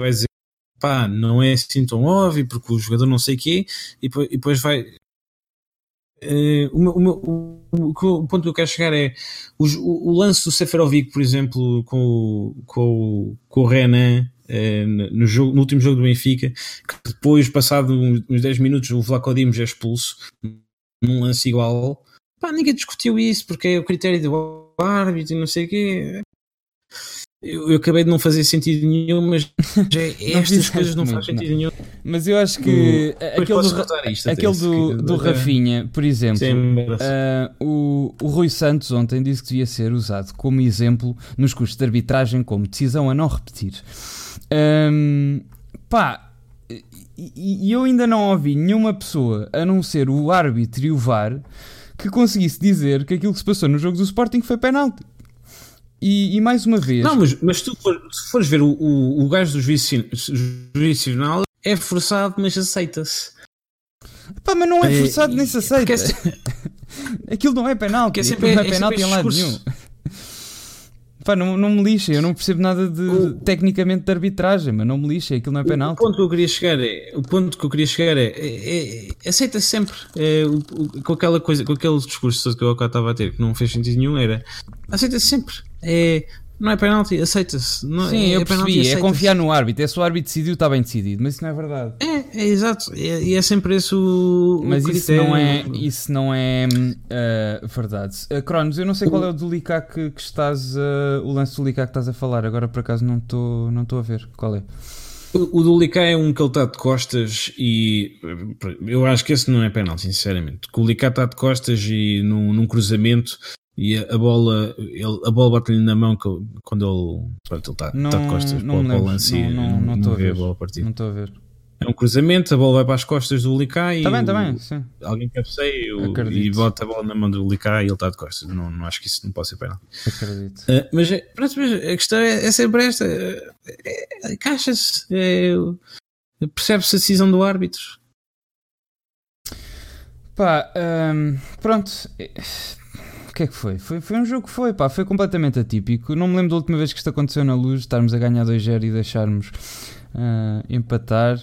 vai dizer pá, não é assim tão óbvio porque o jogador não sei o quê, e depois, vai. Uh, o, meu, o, o, o, ponto que eu quero chegar é o, lance do Seferovic, por exemplo, com, com, com o Renan uh, no, jogo, no último jogo do Benfica, que depois, passado uns 10 minutos, o Vlaco Dimos é expulso num lance igual. Pá, ninguém discutiu isso porque é o critério do árbitro e não sei o quê. Eu, eu, acabei de não fazer sentido nenhum, mas é, estas coisas não fazem sentido nenhum. Mas eu acho que uh, aquele, do, isto, aquele do, do Rafinha, por exemplo, uh, o, o Rui Santos ontem disse que devia ser usado como exemplo nos custos de arbitragem como decisão a não repetir. Um, pá, e, e eu ainda não ouvi nenhuma pessoa, a não ser o árbitro e o VAR, que conseguisse dizer que aquilo que se passou no jogo do Sporting foi penalti. E, e, mais uma vez. Não, mas, mas tu for, se fores ver o, o, o gajo do final, é forçado, mas aceita-se. Pá, mas não é, é forçado é, nem se aceita. É, Aquilo não é penalti. É sempre, não é, é penalti em lado nenhum. Pá, não, não me lixa, eu não percebo nada de o, tecnicamente de arbitragem, mas não me lixa, aquilo não é penalti. O ponto que eu queria chegar é, o ponto que eu queria chegar é, é, é aceita -se sempre é, o, o, com aquela coisa, com aquele discurso que eu estava a ter, que não fez sentido nenhum, era aceita-se sempre. É, não é penalti, aceita-se. Sim, é, eu percebi. É confiar no árbitro. É se o árbitro decidiu, está bem decidido. Mas isso não é verdade. É, é exato. E é, é, sempre esse o. Mas o isso não é, isso não é uh, verdade. Uh, Cronos, eu não sei qual é o do Licá que, que estás. Uh, o lance do Licá que estás a falar. Agora por acaso não estou não a ver. Qual é? O, o do Licá é um que ele está de costas e eu acho que esse não é penal, sinceramente. Que o Licá está de costas e num, num cruzamento e a, bola, ele, a bola bate-lhe na mão quando ele, pronto, ele está, não, está de costas não para, o lance e não, não, não, vê a bola partir. Não estou a ver. É um cruzamento, a bola vai para as costas do Licá e tá bem, tá bem, sim. alguém cabeceia e bota a bola na mão do Licá e ele está de costas. Não, não acho que isso não pode ser penal. Acredito. Uh, mas, pronto, mas a questão é, é sempre esta: é, é, caixa-se, percebe-se a decisão do árbitro. Pá, um, pronto que é que foi? foi? Foi um jogo que foi, pá, foi completamente atípico. Não me lembro da última vez que isto aconteceu na luz, estarmos a ganhar 2-0 e deixarmos uh, empatar.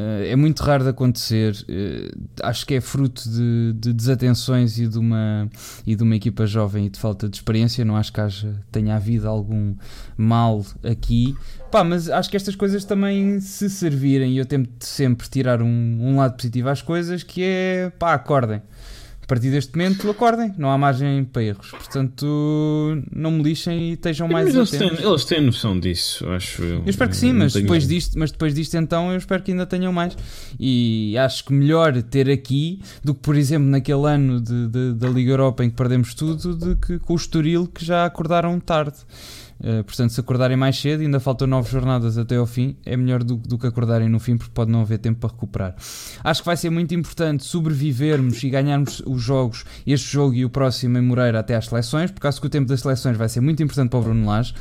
Uh, é muito raro de acontecer. Uh, acho que é fruto de, de, desatenções e de, uma, e de uma equipa jovem e de falta de experiência. Não acho que haja, tenha havido algum mal aqui. Pá, mas acho que estas coisas também se servirem e eu tento sempre tirar um, um lado positivo às coisas, que é pá, acordem partir deste momento acordem, não há margem para erros. Portanto, não me lixem e estejam mais mas eles têm, eles têm noção disso, acho eu. Eu espero que sim, mas depois, disto, mas depois disto então eu espero que ainda tenham mais. E acho que melhor ter aqui do que, por exemplo, naquele ano de, de, da Liga Europa em que perdemos tudo, de que com o Estoril que já acordaram tarde. Uh, portanto, se acordarem mais cedo, ainda faltam nove jornadas até ao fim, é melhor do, do, que acordarem no fim, porque pode não haver tempo para recuperar. Acho que vai ser muito importante sobrevivermos e ganharmos os jogos, este jogo e o próximo em Moreira até às seleções, porque acho que o tempo das seleções vai ser muito importante para o Bruno Lage,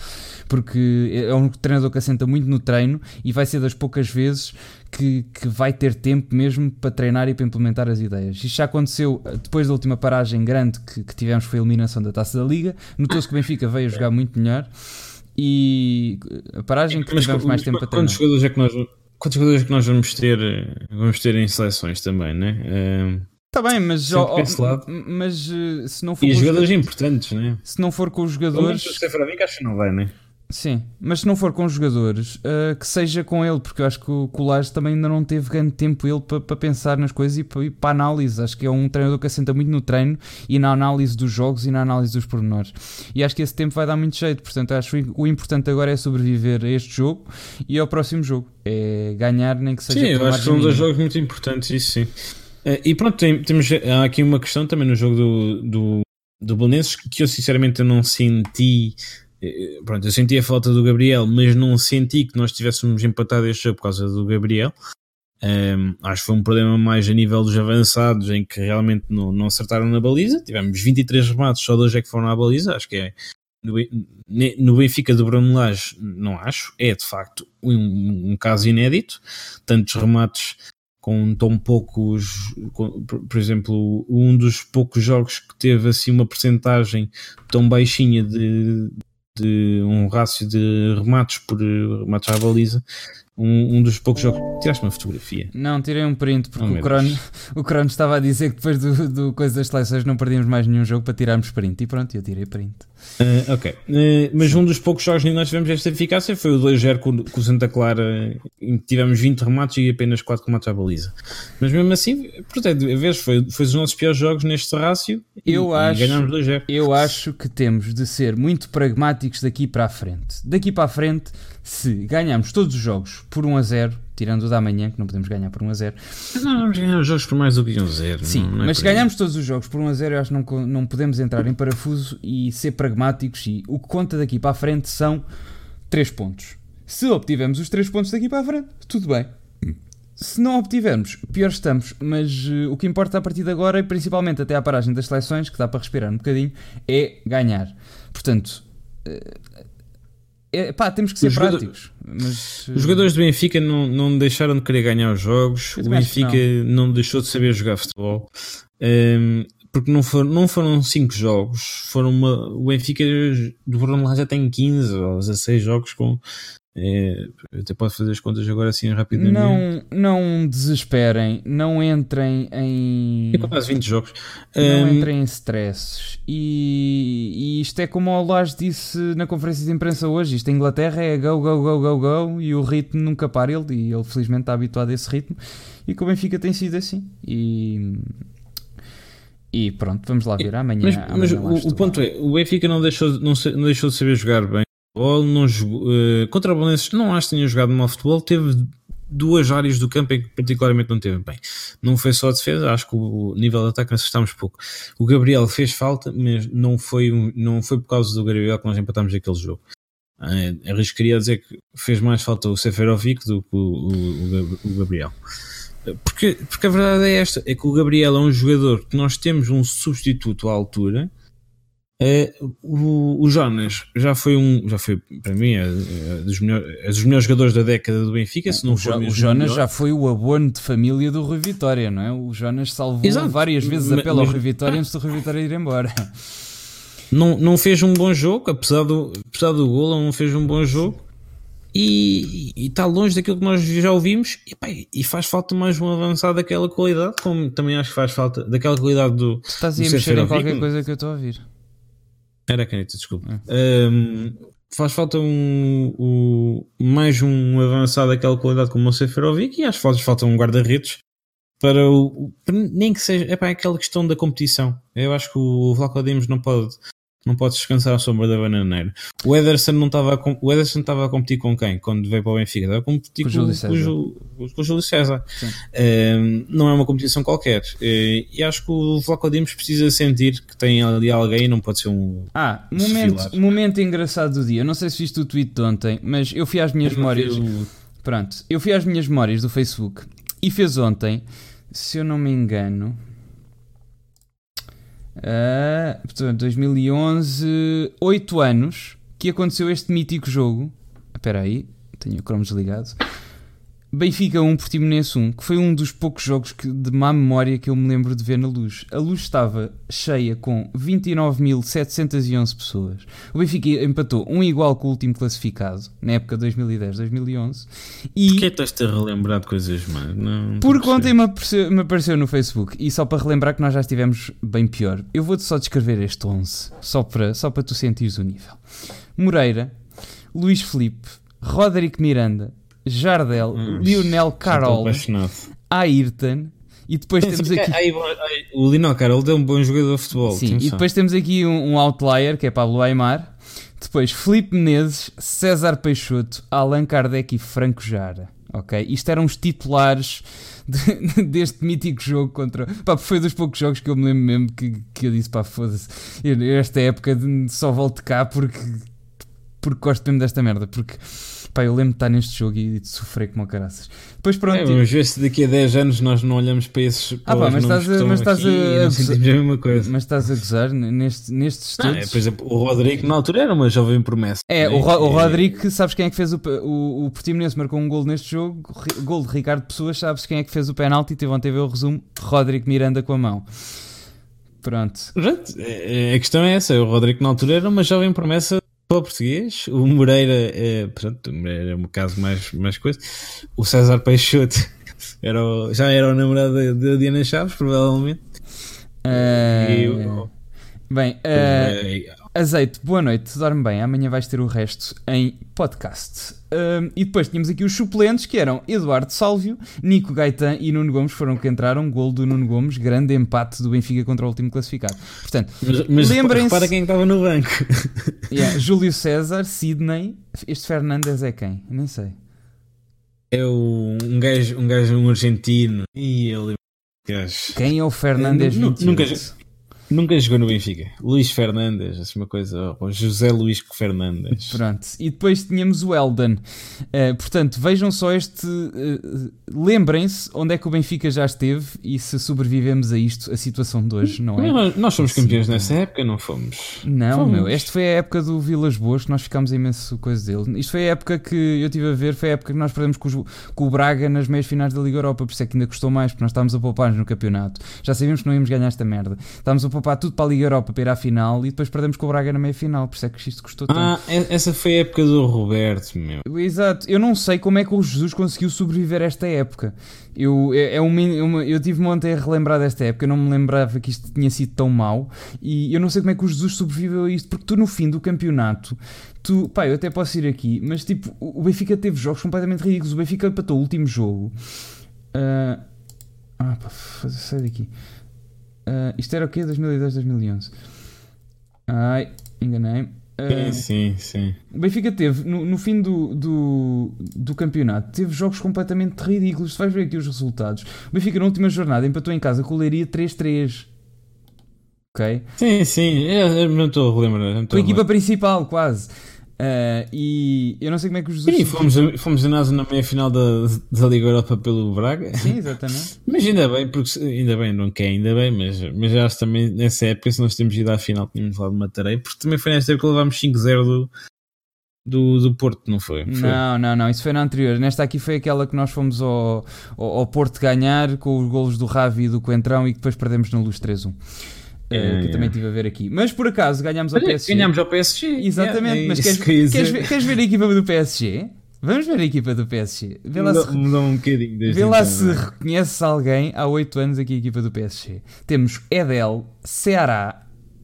porque é um treinador que assenta muito no treino e vai ser das poucas vezes que, que vai ter tempo mesmo para treinar e para implementar as ideias. Isto já aconteceu eh, depois da última paragem grande que, que tivemos, foi a eliminação da Taça da Liga. Notou-se que o Benfica veio jogar muito melhor e a paragem que tivemos mais tempo para treinar. Quantos jogadores é que nós, quantos jogadores é que nós vamos ter, vamos ter em seleções também, né? Está bem, mas, oh, mas uh, se não for. E jogadores importantes, né? Se não for com os jogadores. O Stefano acho que não vai, né? Sim, mas se não for com jogadores, uh, que seja com ele, porque eu acho que o Colares também ainda não teve grande tempo ele para pa pensar nas coisas e para, a análise. Acho que é um treinador que assenta muito no treino e na análise dos jogos e na análise dos pormenores. E acho que esse tempo vai dar muito jeito. Portanto, acho que o importante agora é sobreviver a este jogo e ao próximo jogo. É ganhar, nem que seja. Sim, eu acho que são dois jogos muito importantes, isso sim. Uh, e pronto, tem, temos há aqui uma questão também no jogo do, do, do Belenenses que eu sinceramente não senti eh, pronto, eu senti a falta do Gabriel, mas não senti que nós tivéssemos empatado este jogo por causa do Gabriel. Um, acho que foi um problema mais a nível dos avançados, em que realmente não, não acertaram na baliza. Tivemos 23 remates, só dois é que foram à baliza. Acho que é no, no Benfica do Bruno Lage, não acho. É de facto um, um caso inédito. Tantos remates com tão poucos, com, por exemplo, um dos poucos jogos que teve assim uma percentagem tão baixinha de, de um rácio de remates por remates à baliza Um, um dos poucos jogos. Tiraste uma fotografia? Não, tirei um print porque oh, o, Crono, o Crono estava a dizer que depois do, do coisa das seleções não perdíamos mais nenhum jogo para tirarmos print. E pronto, eu tirei print. Uh, ok. Uh, mas um dos poucos jogos que nós tivemos esta eficácia foi o 2-0 com, com, o Santa Clara, em que tivemos 20 remates e apenas 4 remates à baliza. Mas mesmo assim, portanto, a vez foi, foi os nossos piores jogos neste rácio eu e, acho, e ganhámos 2-0. Eu acho que temos de ser muito pragmáticos daqui para a frente. Daqui para a frente, se ganharmos todos os jogos por 1 a 0, tirando o da manhã, que não podemos ganhar por 1 a 0. Não, vamos ganhar os jogos por mais do que 1 a 0. Sim, não, não é mas se ganharmos todos os jogos por 1 a 0, eu acho que não, não podemos entrar em parafuso e ser pragmáticos. E o que conta daqui para a frente são 3 pontos. Se obtivermos os 3 pontos daqui para a frente, tudo bem. Se não obtivermos, pior estamos, mas uh, o que importa a partir de agora, e principalmente até à paragem das seleções, que dá para respirar um bocadinho, é ganhar. Portanto, uh, é, pá, temos que ser os práticos. Mas, os jogadores do Benfica não, não deixaram de querer ganhar os jogos, o Benfica não. não. deixou de saber jogar futebol. Um, ehm, porque não foram, não foram 5 jogos, foram uma, o Benfica do Bruno lá já tem 15 ou 16 jogos com é, até posso fazer as contas agora assim rapidamente. Não, não desesperem, não entrem em. É quase 20 jogos. Não um... entrem em stresses. E, e, isto é como o Lage disse na conferência de imprensa hoje: isto em Inglaterra é go, go, go, go, go, e o ritmo nunca para ele, e ele felizmente está habituado a esse ritmo. E com o Benfica tem sido assim. E. E pronto, vamos lá ver amanhã. Mas, amanhã mas o, o ponto é: o Benfica não deixou, não, não deixou de saber jogar bem futebol, não jogou, uh, contra o Bolonenses não acho que tenha jogado mal futebol, teve duas áreas do campo em que particularmente não teve bem. Não foi só a defesa, acho que o nível de ataque acertámos pouco. O Gabriel fez falta, mas não foi, não foi por causa do Gabriel que nós empatámos aquele jogo. Uh, arriscaria dizer que fez mais falta o Seferovic do que o, o, o, Gabriel. Porque, porque a verdade é esta: é que o Gabriel é um jogador que nós temos um substituto à altura é, o, o, Jonas já foi um, já foi para mim é, é, dos, melhores, é dos melhores jogadores da década do Benfica. Se não o, for o Jonas já foi o abono de família do Rui Vitória, não é? O Jonas salvou Exato. várias vezes a pele ao Rui Vitória antes do Rui Vitória ir embora. Não, não fez um bom jogo, apesar do, apesar do gol, não fez um bom jogo e, está longe daquilo que nós já ouvimos e, pá, e faz falta mais um avançado daquela qualidade, como também acho que faz falta daquela qualidade do. Estás a mexer em qualquer coisa que eu estou a ouvir. Era a caneta, desculpa. Um, faz falta um, um, mais um avançado daquela qualidade como o Seferovic e acho que falta um guarda-redes para o. Nem que seja. É para aquela questão da competição. Eu acho que o Vlaco Dimos não pode não podes descansar à sombra da bananeira. O Ederson não estava a, o Ederson estava a competir com quem? Quando veio para o Benfica? Estava a competir com, com, o, com, com o Júlio César. Uh, não é uma competição qualquer. Uh, e acho que o Vlaco Dimos precisa sentir que tem ali alguém e não pode ser um. Ah, momento, momento engraçado do dia. Não sei se viste o tweet de ontem, mas eu fui às minhas memórias. Pronto, eu fui às minhas memórias do Facebook e fez ontem, se eu não me engano, Uh, portanto, 2011, 8 anos que aconteceu este mítico jogo. Espera aí, tenho o Chrome desligado. Benfica 1, Portimonense 1, que foi um dos poucos jogos que, de má memória que eu me lembro de ver na luz. A luz estava cheia com 29.711 pessoas. O Benfica empatou um igual com o último classificado, na época 2010-2011. E... Porquê estás-te a relembrar de coisas más? Não, Porque ontem me apareceu, me apareceu no Facebook, e só para relembrar que nós já estivemos bem pior. Eu vou-te só descrever este 11, só para, só para tu sentires o nível. Moreira, Luís Felipe, Roderick Miranda, Jardel, hum, Lionel Carol, Ayrton. E depois temos aqui. o Lionel Carol é um bom jogador de futebol. Sim, e depois temos aqui um, um, outlier que é Pablo Aymar. Depois Felipe Menezes, César Peixoto, Allan Kardec e Franco Jara. Ok? Isto eram os titulares de, deste mítico jogo contra. Pá, foi dos poucos jogos que eu me lembro mesmo que, que eu disse: pá, foda-se. Esta época só volto cá porque, porque gosto mesmo desta merda. Porque Pá, eu lembro de estar neste jogo e de sofrer como caraças. Depois pronto. É, tipo... Vamos ver se daqui a 10 anos nós não olhamos para esses. Ah, pá, mas estás a. Mas estás a. Mas estás a gozar neste, nestes estudos. Não, é, por exemplo, o Rodrigo na altura era uma jovem promessa. É, né? o, Ro, o Rodrigo, sabes quem é que fez o. O, o Portimonense marcou um gol neste jogo, gol de Ricardo Pessoas, sabes quem é que fez o penalti? Teve ontem ver o resumo: Rodrigo Miranda com a mão. Pronto. É, é, a questão é essa: o Rodrigo na altura era uma jovem promessa para o português, o Moreira é, pronto, o Moreira é um caso mais, mais coisa. O César Peixoto era o, já era o namorado da Diana Chaves, provavelmente. Uh, bem, uh, Azeite, boa noite, dorme bem. Amanhã vais ter o resto em podcast. Uh, e depois tínhamos aqui os suplentes que eram Eduardo Sálvio, Nico Gaetan e Nuno Gomes foram que entraram. Gol do Nuno Gomes, grande empate do Benfica contra o último classificado. Portanto, mas, mas lembrem-se. Para quem estava no banco: yeah, Júlio César, Sidney. Este Fernandes é quem? Nem sei. É o, um gajo, um gajo um argentino. E ele. Quem é o Fernandes? Nunca, Nunca jogou no Benfica. Luís Fernandes, assim uma coisa. Ou José Luís Fernandes. Pronto. E depois tínhamos o Elden. Uh, portanto, vejam só este. Uh, Lembrem-se onde é que o Benfica já esteve e se sobrevivemos a isto, a situação de hoje, não é? Nós, nós fomos campeões nessa época, não fomos? Não, fomos. meu. Esta foi a época do Vilas Boas que nós ficámos imenso coisa dele. Isto foi a época que eu estive a ver, foi a época que nós perdemos com, os, com o Braga nas meias finais da Liga Europa, por isso é que ainda custou mais, porque nós estávamos a poupar-nos no campeonato. Já sabíamos que não íamos ganhar esta merda. Estávamos a poupar tudo para a Liga Europa para ir à final e depois perdemos com o Braga na meia final, por isso é que isto custou tanto. Ah, essa foi a época do Roberto, meu. Exato, eu não sei como é que o Jesus conseguiu sobreviver a esta época. Eu, é, é uma, eu tive ontem a relembrar desta época, eu não me lembrava que isto tinha sido tão mau e eu não sei como é que o Jesus sobreviveu a isto, porque tu no fim do campeonato, tu, pá, eu até posso ir aqui, mas tipo, o Benfica teve jogos completamente ridículos. O Benfica empatou o último jogo. Uh, ah, pá, sai daqui. Uh, isto era o quê? 2010, 2011. Ai, enganei-me. Uh, sim, sim. O Benfica teve, no, no fim do, do, do, campeonato, teve jogos completamente ridículos. Tu vais ver aqui os resultados. O Benfica, na última jornada, empatou em casa com o Leiria 3-3. Ok? Sim, sim. Eu, eu não estou a relembrar. Com a equipa principal, quase. Uh, e eu não sei como é que os Jesus. Sim, fomos, fomos a na meia final da, da Liga Europa pelo Braga. Sim, exatamente. mas ainda bem, porque ainda bem, não quer, ainda bem, mas, mas já também nessa época, se nós temos ido à final, tínhamos lá de Matarei, porque também foi nesta época que levámos 5-0 do, do, do Porto, não foi? foi? Não, não, não, isso foi na anterior. Nesta aqui foi aquela que nós fomos ao, ao, ao Porto ganhar com os golos do Ravi e do Coentrão e que depois perdemos na luz 3-1. É, que eu também estive a ver aqui. Mas por acaso ganhámos ao PSG. Ganhámos ao PSG. Exatamente, é mas queres, que queres, ver, queres ver a equipa do PSG? Vamos ver a equipa do PSG. Vê lá mudou, se, mudou um bocadinho Vê lá então, se é? reconheces alguém há 8 anos aqui a equipa do PSG. Temos Edel, Ceará,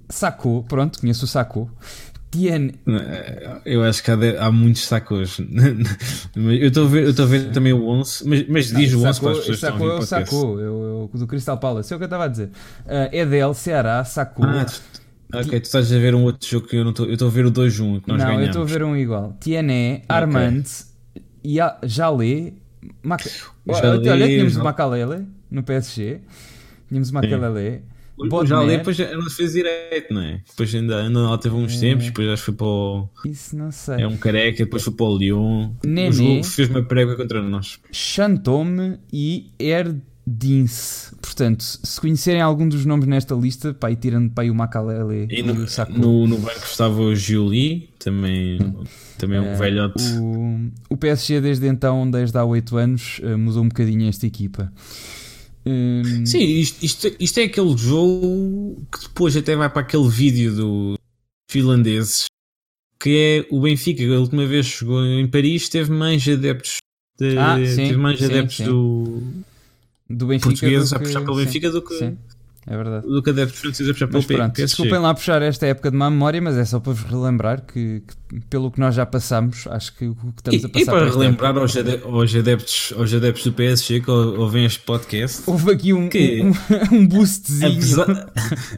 Sacco, pronto, conheço o Sacco. Tiene. Eu acho que há, de, há muitos sacos. eu estou a ver, eu a ver também o 11, mas, mas diz o 11 para as pessoas sacou, que estão Sacou, eu, eu, do Crystal Palace, é o que eu estava a dizer. Uh, Edel, Ceará, Sacou. Ah, ok, tu estás a ver um outro jogo que eu não estou. Eu estou a ver o 2-1 que nós não, ganhamos. eu estou a ver um igual. Tiene, Armand, okay. Jalé. Mac... Olha, tínhamos o Macalele no PSG. Tínhamos o Macalele. O já ali depois não se fez direito, não é? Depois ainda, ainda lá teve uns é. tempos, depois acho que foi para o. Isso não sei. É um careca, depois foi para o Lyon. Nenê. Fez uma prega contra nós. Chantome e Erdince. Portanto, se conhecerem algum dos nomes nesta lista, pá, e tirando para aí o Macalele e, no, e no, no, banco estava o Giuli, também, também é um uh, velhote. O, o PSG desde então, desde há 8 anos, uh, mudou um bocadinho esta equipa. Hum... Sim, isto, isto, isto, é aquele jogo que depois até vai para aquele vídeo do finlandeses que é o Benfica, a última vez chegou em Paris, teve mais adeptos de, ah, sim, teve mais sim, adeptos sim. do, do Benfica portugueses a puxar pelo Benfica do que é verdade. Do que adeptos franceses a puxar mas pelo pronto, Desculpem lá puxar esta época de má memória, mas é só para vos relembrar que, que pelo que nós já passamos, acho que o que estamos e, a passar. E para relembrar aos, adeptos, aos adeptos do PSG que ouvem este podcast, houve aqui um, que, um, um boostzinho. Apesar,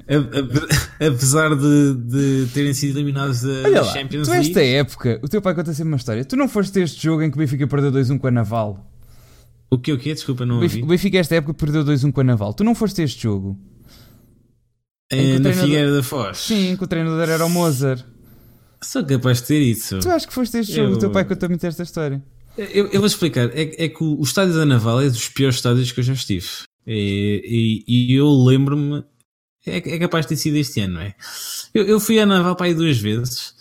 apesar de, de, terem sido eliminados da Olha lá, Champions League. Tu, esta época, o teu pai conta sempre uma história. Tu não foste este jogo em que o Benfica perdeu 2-1 com a Naval? O que o que? Desculpa, não ouvi. O Benfica, esta época, perdeu 2-1 com a Naval. Tu não foste este jogo? É, na Figueira da Foz. Sim, que o treinador era o Mozart. Sou capaz de ter isso. Tu acho que foste este jogo, eu... o teu pai contou-me esta história. Eu, eu, vou explicar. É, é, que o, estádio da Naval é dos piores estádios que eu já estive. E, e, e eu lembro-me. É, é, capaz de ter sido este ano, não é? Eu, eu fui à Naval para aí duas vezes.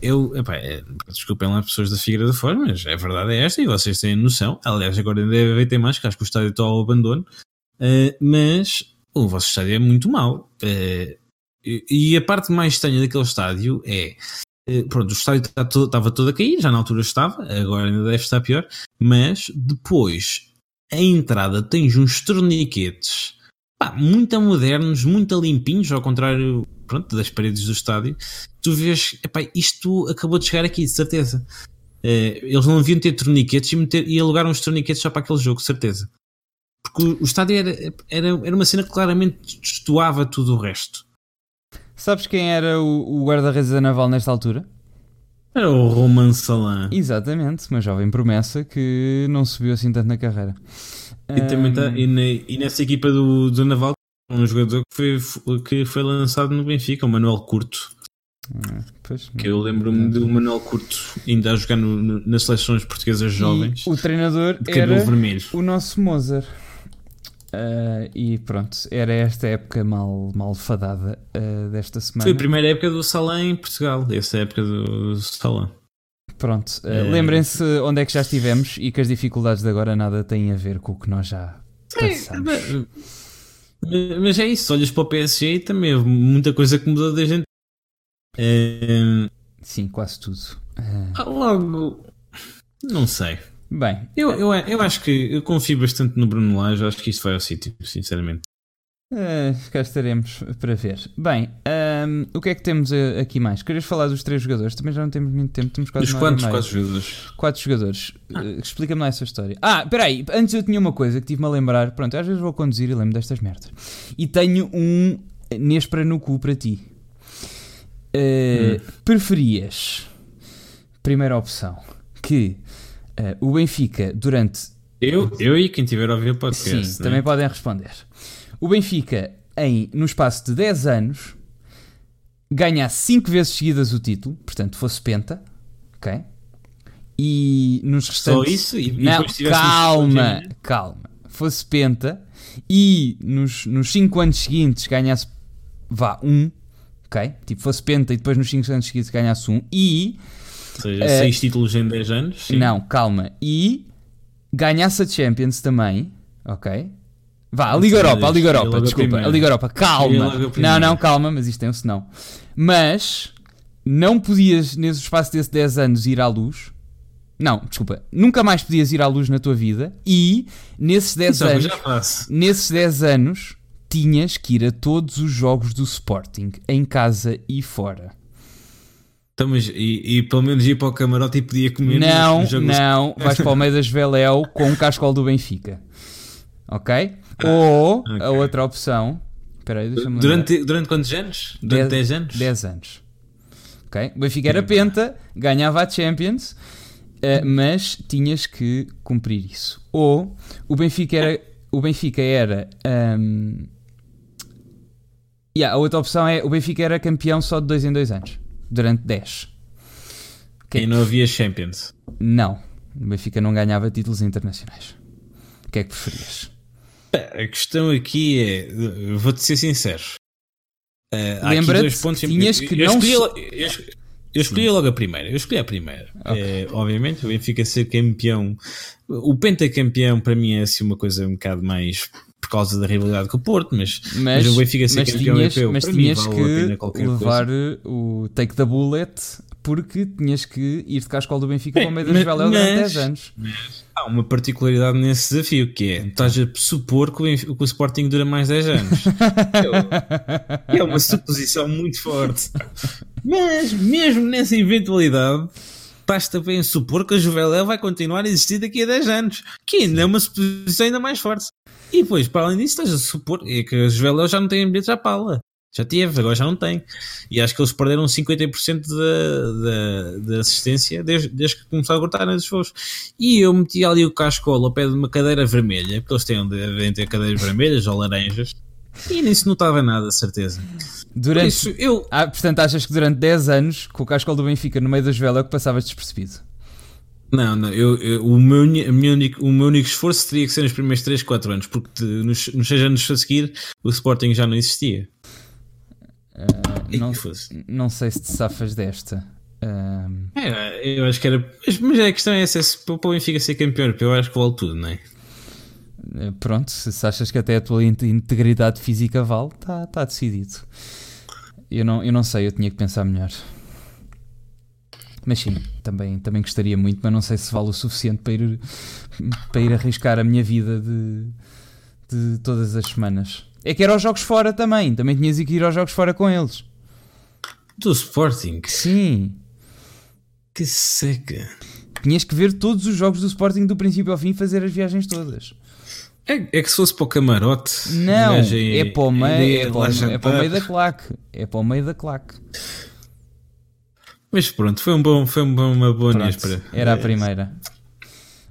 Eu, epá, é, desculpem lá as pessoas da Figueira da Foz, mas a verdade é esta e vocês têm noção. Aliás, agora ainda deve haver mais, que acho que o estádio está ao abandono. Uh, mas o vosso estádio é muito mau. Uh, e a parte mais estranha daquele estádio é eh, pronto, o estádio estava todo, estava todo a cair, já na altura estava, agora ainda deve estar pior, mas depois a entrada tens uns torniquetes pá, muito modernos, muito limpinhos, ao contrário pronto, das paredes do estádio. Tu vês, epá, isto acabou de chegar aqui, de certeza. Uh, eles não deviam ter torniquetes e, meter, e alugar uns torniquetes só para aquele jogo, certeza. Porque o, estádio era, era, era uma cena que claramente destoava tudo o resto. Sabes quem era o, o guarda-redes da Naval nesta altura? Era o Roman Salan. Exatamente, uma jovem promessa que não subiu assim tanto na carreira. E, também tá, e, na, e nessa equipa do, do Naval, um jogador que foi, que foi lançado no Benfica, o Manuel Curto. Ah, pois, que eu lembro-me do Manuel Curto ainda a jogar no, no, nas seleções portuguesas jovens. o treinador era vermelho. o nosso Mozart. Uh, e pronto, era esta época mal, mal fadada uh, desta semana. Foi a primeira época do Salão em Portugal, essa época do Salão. Pronto, uh, é... lembrem-se onde é que já estivemos e que as dificuldades de agora nada têm a ver com o que nós já passamos. É, mas, mas, é isso, olhas para o PSG e também houve muita coisa que mudou desde então. É... Sim, quase tudo. Logo, não sei. Bem, eu, eu, eu acho que eu confio bastante no Bruno Lage, acho que isto vai ao sítio, sinceramente. Uh, cá estaremos para ver. Bem, um, o que é que temos eh, aqui mais? Querias falar dos três jogadores? Também já não temos muito tempo, temos quase Dos quantos quatro jogadores? Quatro jogadores. Ah. Uh, Explica-me lá essa história. Ah, espera aí, antes eu tinha uma coisa que tive-me a lembrar. Pronto, às vezes vou conduzir e lembro destas merdas. E tenho um Nespra no cu para ti. Uh, hum. Preferias, primeira opção, que o Benfica durante. Eu, eu e quem tiver a ouvir o podcast. Sim, né? também podem responder o Benfica, em, no espaço de 10 anos, ganha 5 vezes seguidas o título, portanto, fosse penta, ok? E nos restantes. Só isso? E, não, calma, calma. Fosse penta e nos 5 anos seguintes ganhasse, vá, 1, um, ok? Tipo, fosse penta e depois nos 5 anos seguintes ganhasse 1 um, e. Ou seja, 6 uh, títulos em 10 anos? Sim. Não, calma. E ganhasse a Champions também, ok? Vá, a Liga Europa, a Liga Europa, desculpa, a Liga Europa, calma. Não, não, calma, mas isto tem um senão. Mas não podias, nesse espaço desses 10 anos, ir à luz. Não, desculpa, nunca mais podias ir à luz na tua vida e nesses 10 anos, nesses 10 anos, tinhas que ir a todos os jogos do Sporting, em casa e fora. Então, mas, e, e, pelo menos ir para o camarote e podia comer Não, não, vais para o meio das Veléu com um cascol do Benfica. Ok? Ou okay. a outra opção. Deixa-me durante, durante quantos anos? Durante 10 anos? 10 anos. Ok? O Benfica era penta, ganhava a Champions, uh, mas tinhas que cumprir isso. Ou o Benfica era. O Benfica era. Um, yeah, a outra opção é o Benfica era campeão só de 2 em 2 anos. Durante 10. Okay. E não havia Champions? Não. O Benfica não ganhava títulos internacionais. O que é que preferias? A questão aqui é, vou-te ser sincero. Uh, Lembra-te pontos tinhas que eu, não... Escolhi, eu, eu escolhi logo a primeira. Eu escolhi a primeira. Okay. É, obviamente, o Benfica ser campeão. O pentacampeão para mim é assim uma coisa um bocado mais por causa da rivalidade com o Porto, mas, mas, mas o Benfica ser campeão tinhas, europeu mas para tinhas mim vale que levar coisa. o take the bullet porque tinhas que ir de cascola do Benfica para o meio da Veléu durante 10 anos. Mas, há uma particularidade nesse desafio que é, estás a supor que o, que o Sporting dura mais 10 anos. é uma suposição muito forte. Mas, mesmo nessa eventualidade, estás também a supor que a Juveléu vai continuar a existir daqui a 10 anos, que ainda é uma suposição ainda mais forte. E depois, para além disso, estás a supor é que a Juveléu já não tem bilhetes à pala. Já teve, agora já não tem. E acho que eles perderam 50% da, da, assistência desde, desde que começaram a cortar nas voos. E eu meti ali o cascola ao pé de uma cadeira vermelha, porque eles têm, devem ter cadeiras vermelhas ou laranjas, e nem se notava nada, certeza. Durante, Por isso, eu... Ah, portanto, achas que durante 10 anos, com o cascola do Benfica no meio das velas, é que passavas despercebido? Não, não, eu, eu, o, meu, meu único, o meu único esforço teria que ser nos primeiros 3, 4 anos, porque nos, nos 6 anos a seguir o Sporting já não existia. Uh, não, não sei se te safas desta. Uh... É, eu acho que era. Mas a questão é essa: se o Benfica ser campeão europeu, eu acho que vale tudo, não é? Eh, pronto, se achas que até a tua integridade física vale, está tá decidido. Eu não, eu não sei, eu tinha que pensar melhor. Mas sim, também, também gostaria muito, mas não sei se vale o suficiente para ir, para ir arriscar a minha vida de, de todas as semanas. É que era aos jogos fora também, também tinhas que ir aos jogos fora com eles. Do Sporting? Sim. Que seca. Tinhas que ver todos os jogos do Sporting do princípio ao fim e fazer as viagens todas. É, é que se fosse para o camarote. Não, é para o meio, é, para, é para o meio da claque. É para o meio da claque. Mas pronto, foi, um bom, foi uma boa para. Era a primeira.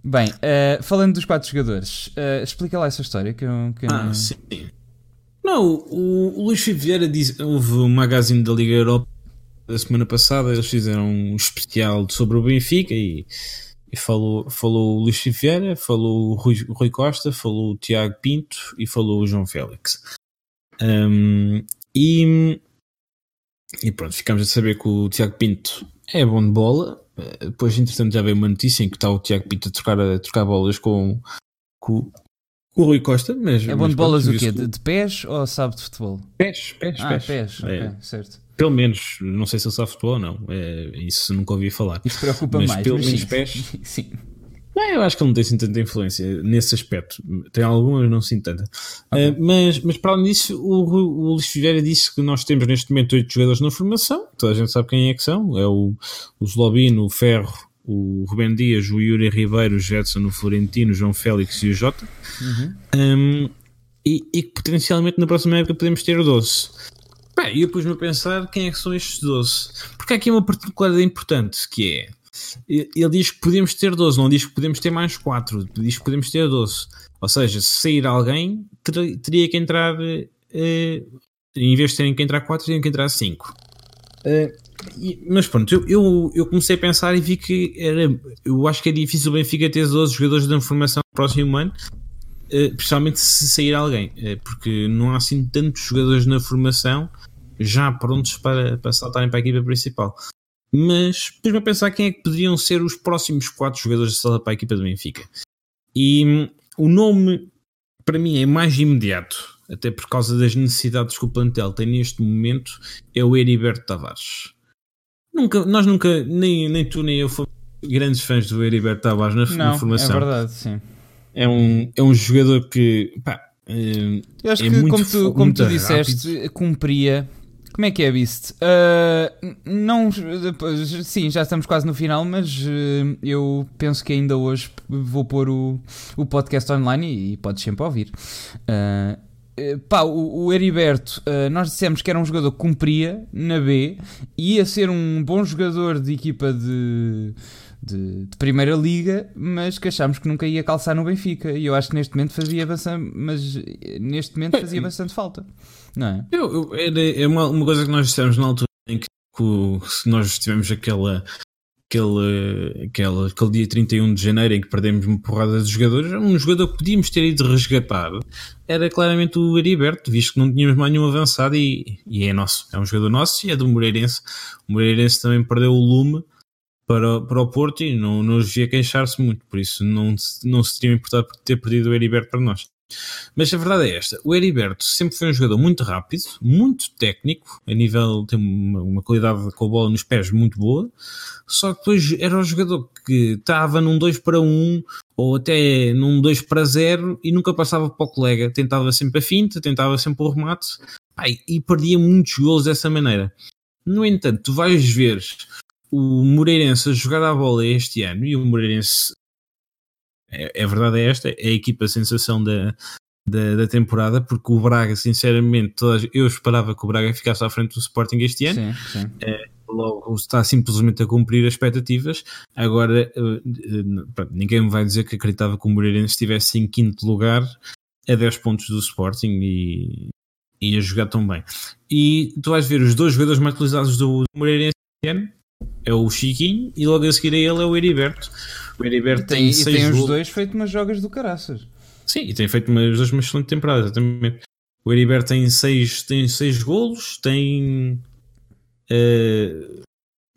Bem, uh, falando dos quatro jogadores, uh, explica lá essa história que eu, que ah, não... sim. Não, o, o Luís Vieira diz, houve um magazine da Liga Europa da semana passada, eles fizeram um especial sobre o Benfica e, e falou, falou o Luís Vieira, falou o Rui, Rui, Costa, falou o Tiago Pinto e falou o João Félix. Um, e e pronto, ficamos a saber que o Tiago Pinto é bom de bola. Eh, depois, entretanto, já veio uma notícia em que está o Tiago Pinto a trocar, a trocar bolas com, com, o Rui Costa. Mas, é bom de bolas o quê? De, de, pés ou sabe de futebol? Pés, pés, ah, pés. pés, é. ok, certo. Pelo menos, não sei se ele sabe futebol ou não. É, isso nunca ouvi falar. Isso preocupa mas mais. Pelo menos pés. sim. Não, eu acho que ele não tem assim tanta influência nesse aspecto. Tem alguma, mas não sim tanta. Okay. Uh, mas, mas para além disso, o, o Luís Figueira disse que nós temos neste momento oito jogadores na formação. Toda a gente sabe quem é que são. É o, o Zlobino, o Ferro, o Rubem Dias, o Yuri Ribeiro, o Jetson, o Florentino, o João Félix e o Jota. Uhum. Um, e, e que potencialmente na próxima época podemos ter 12. Bem, e eu pus-me a pensar quem é que são estes 12. Porque aqui uma particularidade importante que é ele diz que podemos ter 12, não diz que podemos ter mais 4, diz que podemos ter 12. Ou seja, se sair alguém, ter, teria que entrar, uh, em vez de terem que entrar 4, teriam que entrar 5. Uh, eh, mas pronto, eu, eu, eu, comecei a pensar e vi que era, eu acho que é difícil o Benfica ter 12 jogadores de formação no próximo ano, uh, principalmente se sair alguém, uh, porque não há assim tantos jogadores na formação já prontos para, para saltarem para a equipa principal. Mas depois-me a pensar quem é que poderiam ser os próximos quatro jogadores de sala para a equipa do Benfica. E hum, o nome, para mim, é mais imediato, até por causa das necessidades que o plantel tem neste momento, é o Heriberto Tavares. Nunca, nós nunca, nem, nem tu nem eu fomos grandes fãs do Heriberto Tavares na, Não, na formação. É verdade, sim. É um, é um jogador que, pá, é, eu acho é que, como tu, como tu disseste, rápido. cumpria como é que é, Beast? Uh, não, sim, já estamos quase no final, mas uh, eu penso que ainda hoje vou pôr o, o podcast online e, e podes sempre ouvir. Uh, pá, o, o Heriberto, nós dissemos que era um jogador que cumpria na B, ia ser um bom jogador de equipa de, de, de, Primeira Liga, mas que achámos que nunca ia calçar no Benfica. E eu acho que neste momento fazia bastante, mas neste momento fazia bastante falta. Não é? Eu, eu, é, é uma, uma coisa que nós dissemos na altura em que, que nós tivemos aquela, aquele, aquele, aquele dia 31 de janeiro em que perdemos uma porrada de jogadores, um jogador que podíamos ter ido resgatar era claramente o Heriberto, visto que não tínhamos mais nenhum avançado e, e é nosso, é um jogador nosso e é do Moreirense. O Moreirense também perdeu o lume para, para o Porto e não, não nos via queixar-se muito, por isso não, não se teria importado por ter perdido o Heriberto para nós. Mas a verdade é esta: o Heriberto sempre foi um jogador muito rápido, muito técnico, a nível, tem uma, uma qualidade com a bola nos pés muito boa, só que depois era o jogador que estava num 2 para 1 ou até num 2 para 0 e nunca passava para o colega, tentava sempre a finta, tentava sempre o remate ai, e perdia muitos gols dessa maneira. No entanto, tu vais ver o Moreirense a jogar a bola este ano e o Moreirense é, é verdade, é esta, é a equipa sensação da, da, da, temporada, porque o Braga, sinceramente, todas, eu esperava que o Braga ficasse à frente do Sporting este ano. Sim, sim. É, logo está simplesmente a cumprir as expectativas. Agora, uh, ninguém me vai dizer que acreditava que o Moreirense estivesse em quinto lugar a 10 pontos do Sporting e, e a jogar tão bem. E tu vais ver os dois jogadores mais utilizados do Moreirense este ano é o Chiquinho e logo a seguir a ele é o Heriberto. O Heriberto tem, tem, seis e tem os dois feito umas jogas do caraças. Sim, e tem feito umas, duas uma excelente temporada, exatamente. O Heriberto tem seis, tem seis golos, tem. Uh,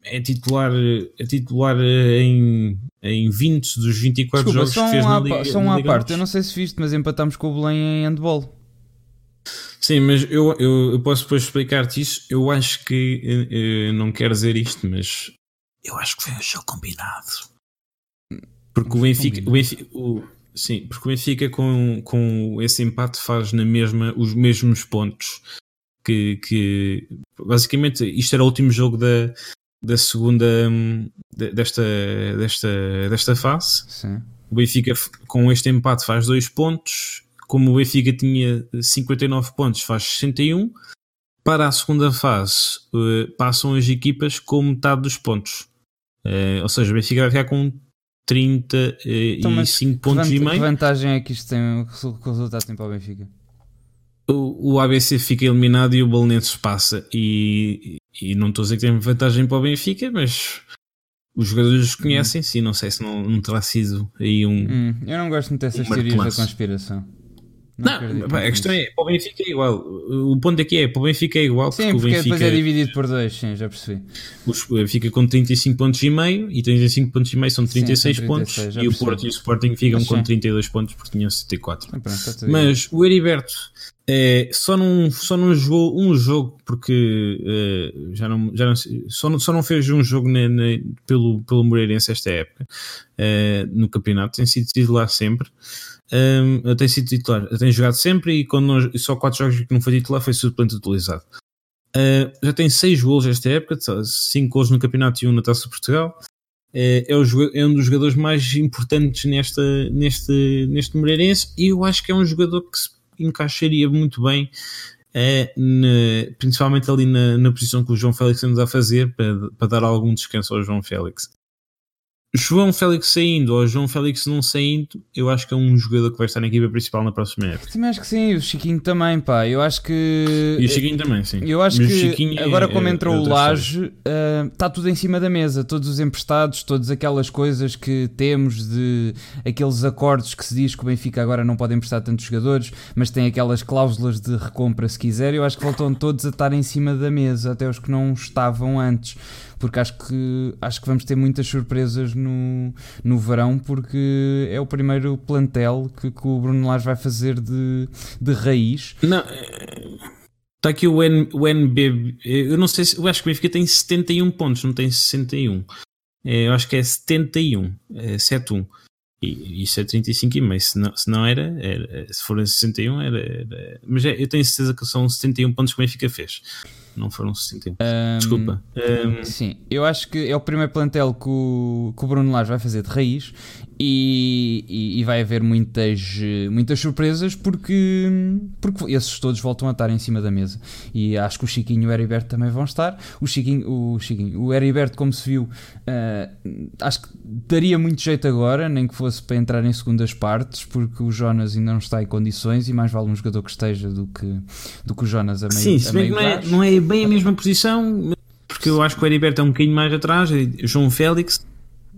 é titular, é titular em, em 20 dos 24 Desculpa, jogos que fez na Liga. Só uma parte, eu não sei se viste, mas empatámos com o Belém em handball. Sim, mas eu, eu, eu posso depois explicar-te isso. Eu acho que, eu, eu não quero dizer isto, mas Eu acho que foi um jogo combinado. Porque o Benfica, o Benfica o, sim, porque o Benfica com, com esse empate faz na mesma os mesmos pontos que, que basicamente isto era o último jogo da, da segunda desta, desta, desta fase. Sim. O Benfica com este empate faz dois pontos. Como o Benfica tinha 59 pontos, faz 61. Para a segunda fase, uh, passam as equipas com metade dos pontos. Uh, ou seja, o Benfica vai ficar com 35 então, pontos e meio. Que vantagem é que isto tem, que o resultado tem para o Benfica? O, o ABC fica eliminado e o Belenenses passa. E, e não estou a dizer que tem vantagem para o Benfica, mas os jogadores conhecem, sim, não sei se não, não terá sido aí um. Hum, eu não gosto muito dessas um teorias da conspiração. Não, não a questão é, para o Benfica é igual. O ponto aqui é, para o Benfica é igual. Sim, porque, porque Benfica, depois é dividido por dois, sim, já percebi. O Benfica com 35 pontos e meio, e 35 pontos e meio são 36 sim, são 36, pontos, e o Porto e o Sporting ficam Mas, com sim. 32 pontos porque tinham 74. Ah, pronto, Mas o Heriberto é, só, não, só não jogou um jogo porque uh, já não, já não, só, não, só não fez um jogo na, na, pelo, pelo Moreirense esta época uh, no campeonato, tem sido titular sempre. Um, tem sido titular, tem jogado sempre e quando não, só 4 jogos que não foi titular foi suplente utilizado. Uh, já tem 6 gols esta época, 5 gols no campeonato e 1 um na Taça de Portugal. Uh, é, o, é, um dos jogadores mais importantes nesta, neste, neste Moreirense e eu acho que é um jogador que se encaixaria muito bem é, na, principalmente ali na, na, posição que o João Félix anda a fazer para, para dar algum descanso ao João Félix. João Félix saindo ou João Félix não saindo, eu acho que é um jogador que vai estar na equipa principal na próxima época. Sim, acho que sim, o Chiquinho também, pá. Eu acho que. E o Chiquinho também, sim. Eu acho Mas que agora, é, como entrou é o Laje, está uh, tudo em cima da mesa. Todos os emprestados, todas aquelas coisas que temos de aqueles acordos que se diz que o Benfica agora não pode emprestar tantos jogadores, mas tem aquelas cláusulas de recompra se quiser. Eu acho que voltam todos a estar em cima da mesa, até os que não estavam antes porque acho que, acho que vamos ter muitas surpresas no, no verão, porque é o primeiro plantel que, que o Bruno Lage vai fazer de, de raiz. Não. Está aqui o, N, o NB. Eu não sei se. Eu acho que o Benfica tem 71 pontos, não tem 61. É, eu acho que é 71. É 71. E isso é 35,5. Se não, se não era, era, se forem 61, era. era mas é, eu tenho certeza que são 71 pontos que o Benfica fez não foram 61. Um, Desculpa. Um, sim, eu acho que é o primeiro plantel que o, que o Bruno Lage vai fazer de raiz e, e, e, vai haver muitas, muitas surpresas porque, porque esses todos voltam a estar em cima da mesa. E acho que o Chiquinho e o Heriberto também vão estar. O Chiquinho, o, Chiquinho, o Heriberto, como se viu, uh, acho que daria muito jeito agora, nem que fosse para entrar em segundas partes, porque o Jonas ainda não está em condições e mais vale um jogador que esteja do que, do que o Jonas a meio Sim, se bem que não é, não é bem a mesma posição, porque eu acho que o Heriberto é um bocadinho mais atrás, João Félix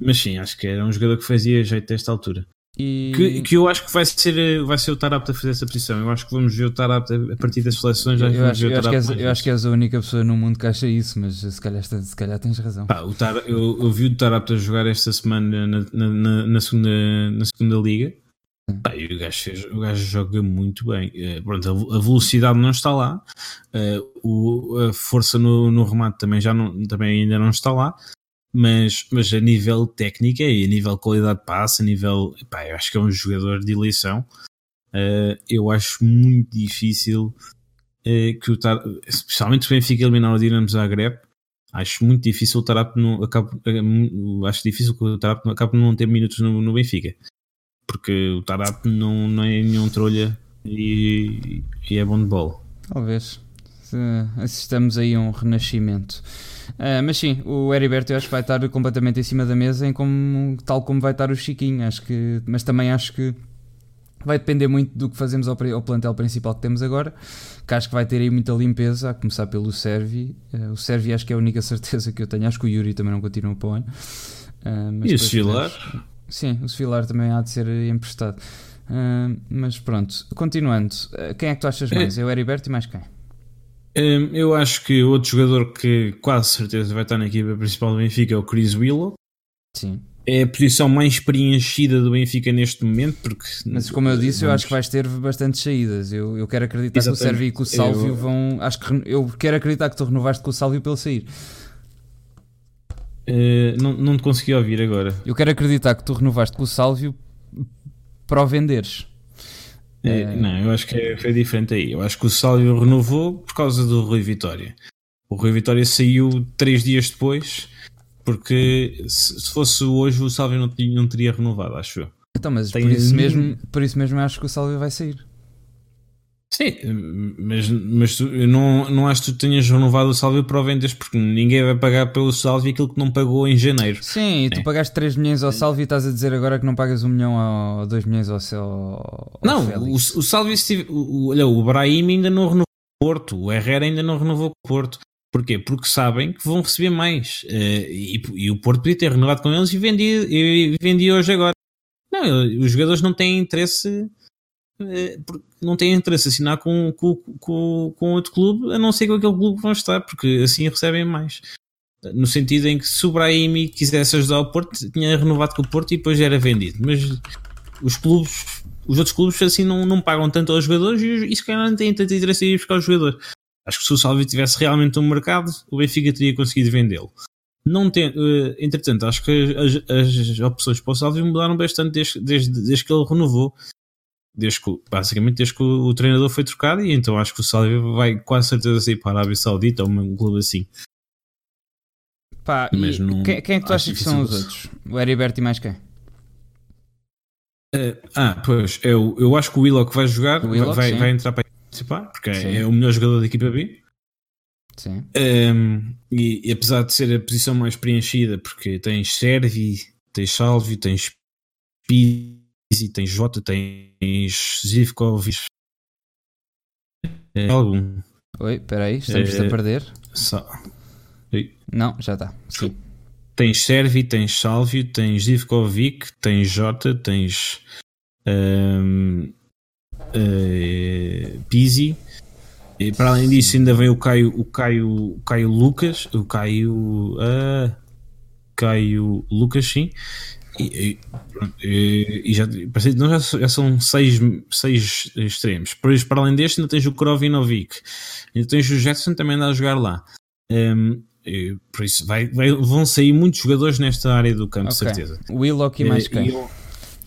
mas sim, acho que era um jogador que fazia jeito desta altura. E... Que, que eu acho que vai ser, vai ser o Tarapte a fazer essa posição. Eu acho que vamos ver o Tarapte a partir das seleções. Eu, eu, acho, eu, acho, que és, eu acho que és a única pessoa no mundo que acha isso, mas se calhar, se calhar tens razão. Pá, o Tar, eu, eu vi o Tarapte a jogar esta semana na, na, na, segunda, na segunda Liga. Pá, e o, gajo fez, o gajo joga muito bem. Uh, pronto, a, a, velocidade não está lá, uh, o, a força no, no remate também, já não, também ainda não está lá mas, mas a nível técnica e a nível qualidade de passe, a nível. Eu acho que é um jogador de eleição. Uh, eu acho muito difícil uh, que o Tar, especialmente se o Benfica eliminar o Dinamo Zagreb, acho muito difícil o Tarap não acabe, uh, acho difícil que o Tarap não acabe não ter minutos no, no Benfica, porque o Tarap não, não é nenhum trolha e, e é bom de bola. Talvez assistamos aí a um renascimento. Uh, mas sim, o Heriberto eu acho que vai estar completamente em cima da mesa, em como, tal como vai estar o Chiquinho. Acho que, mas também acho que vai depender muito do que fazemos ao, ao, plantel principal que temos agora. Que acho que vai ter aí muita limpeza, a começar pelo Servi. Uh, o Servi acho que é a única certeza que eu tenho. Acho que o Yuri também não continua para o ano. Uh, e o Sfilar? Sim, o Sfilar também há de ser emprestado. Mas pronto, continuando, quem é que tu achas mais? É o Heriberto e mais quem? Um, eu acho que outro jogador que quase certeza vai estar na equipa principal do Benfica é o Chris Willow. Sim. É a posição mais preenchida do Benfica neste momento, porque. Mas como eu disse, vamos... eu acho que vais ter bastantes saídas. Eu, eu quero acreditar Exatamente. que o Sérvio e que o Sálvio eu... vão. Acho que eu quero acreditar que tu renovaste com o Sálvio pelo sair. Uh, não, não te consegui ouvir agora. Eu quero acreditar que tu renovaste com o Sálvio para o venderes. É, não, eu acho que é, foi diferente aí. Eu acho que o Sálvio renovou por causa do Rui Vitória. O Rui Vitória saiu três dias depois, porque se fosse hoje o Sálvio não, não teria renovado, acho eu. Então, mas por isso, mesmo, por isso mesmo acho que o Sálvio vai sair. Sim, mas, mas tu, eu não, não acho que tu tenhas renovado o Salvio para o vendas porque ninguém vai pagar pelo Salvio aquilo que não pagou em janeiro. Sim, e tu é. pagaste 3 milhões ao Salvio e estás a dizer agora que não pagas 1 milhão ou 2 milhões ao, seu, ao Não, o, o Salvio, o, olha, o Brahim ainda não renovou o Porto, o Herrera ainda não renovou o Porto. Porquê? Porque sabem que vão receber mais. Uh, e, e, o Porto podia ter renovado com eles e vendia, e vendia hoje agora. Não, os jogadores não têm interesse eh, não têm interesse assinar com, com, com, com outro clube, a não ser com aquele clube que vão estar, porque assim recebem mais. No sentido em que se o Brahimi quisesse ajudar o Porto, tinha renovado com o Porto e depois era vendido. Mas os clubes, os outros clubes assim não, não pagam tanto aos jogadores e, e se calhar não têm tanto interesse em ir buscar os jogadores. Acho que se o Salvi tivesse realmente um mercado, o Benfica teria conseguido vendê-lo. Não tem, uh, entretanto, acho que as, as, opções para o Salvi mudaram bastante desde, desde, desde que ele renovou desde que, basicamente desde que o, o, treinador foi trocado e então acho que o Salvio vai quase certeza sair para a Arábia Saudita ou um clube assim. Pá, Mas não, quem, quem, é que tu achas que são os outros? O Heriberto e mais quem? Uh, ah, pois, eu, eu acho que o Willock vai jogar, Willock, vai, vai entrar para participar, porque é, é, o melhor jogador da equipa B. Sim. Um, ehm, e, e, apesar de ser a posição mais preenchida, porque tens Servi, tens Salvio, tens Pizzi tens Jota, tens Zivkovic. É, algum. Oi, espera aí, estamos é, a perder. Só. Não, já está. Sim. Tens Servi, tens Salvio, tens Zivkovic, tens Jota, tens um, uh, eh, Pizzi. E para além disso, ainda vem o Caio, o Caio, o Caio Lucas, o Caio, uh, Caio Lucas, sim, e, e, e já, não, já, já, são seis, seis extremos. Por isso, para além deste, ainda tens o Krovinovic, ainda tens o Jetson também anda a jogar lá. Um, e, por isso, vai, vai, vão sair muitos jogadores nesta área do campo, okay. certeza. Willock e mais quem? Eu,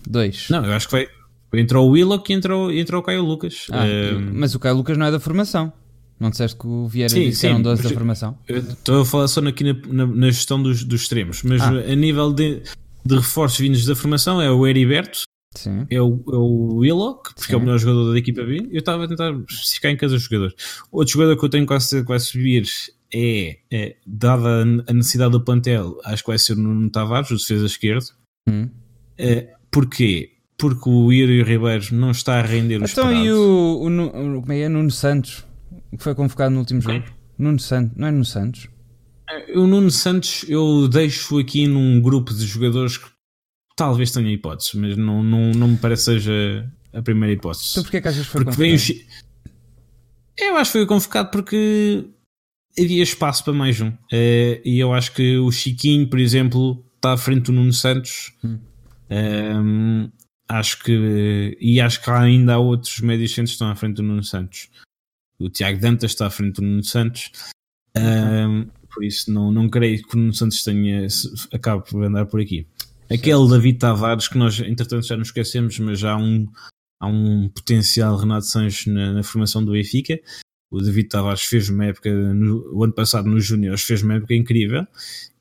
Dois. Não, eu acho que vai. Entrou o Willock e entrou, entrou o Caio Lucas. Ah, um, mas o Caio Lucas não é da formação. Não disseste que o Vieira sim, disse sim, eram 12 da formação? Estou a falar só aqui na, na, na gestão dos, dos extremos, mas ah. a nível de de reforços vindos da formação é o Heriberto, Sim. é o, é o Willock, porque Sim. é o melhor jogador da equipa B. Eu estava a tentar especificar em cada jogador. Outro jogador que eu tenho quase que vai subir é, é, dada a necessidade do plantel, acho que vai ser o Nuno Tavares, o defesa esquerdo. Hum. É, porquê? Porque o Yuri Ribeiro não está a render os Então e o, o, o, como é, é Nuno Santos, que foi convocado no último jogo? Nuno Santos, não é Nuno Santos? O Nuno Santos eu deixo aqui num grupo de jogadores que talvez tenha hipóteses, mas não, não, não me parece seja a primeira hipótese. Então porquê é que achas que foi porque convocado? Eu acho que foi convocado porque havia espaço para mais um. Uh, e eu acho que o Chiquinho, por exemplo, está à frente do Nuno Santos. Hum. Um, ehm, acho que e acho que ainda há outros médios centros que estão à frente do Nuno Santos. O Tiago Dantas está à frente do Nuno Santos. Um, ehm, por isso não, não creio que o Santos tenha, acabe por andar por aqui. Aquele David Tavares que nós, entretanto, já nos esquecemos, mas há um, há um potencial Renato Sanches na, na formação do Benfica. O David Tavares fez uma época, no, o ano passado nos Júniores, fez uma época incrível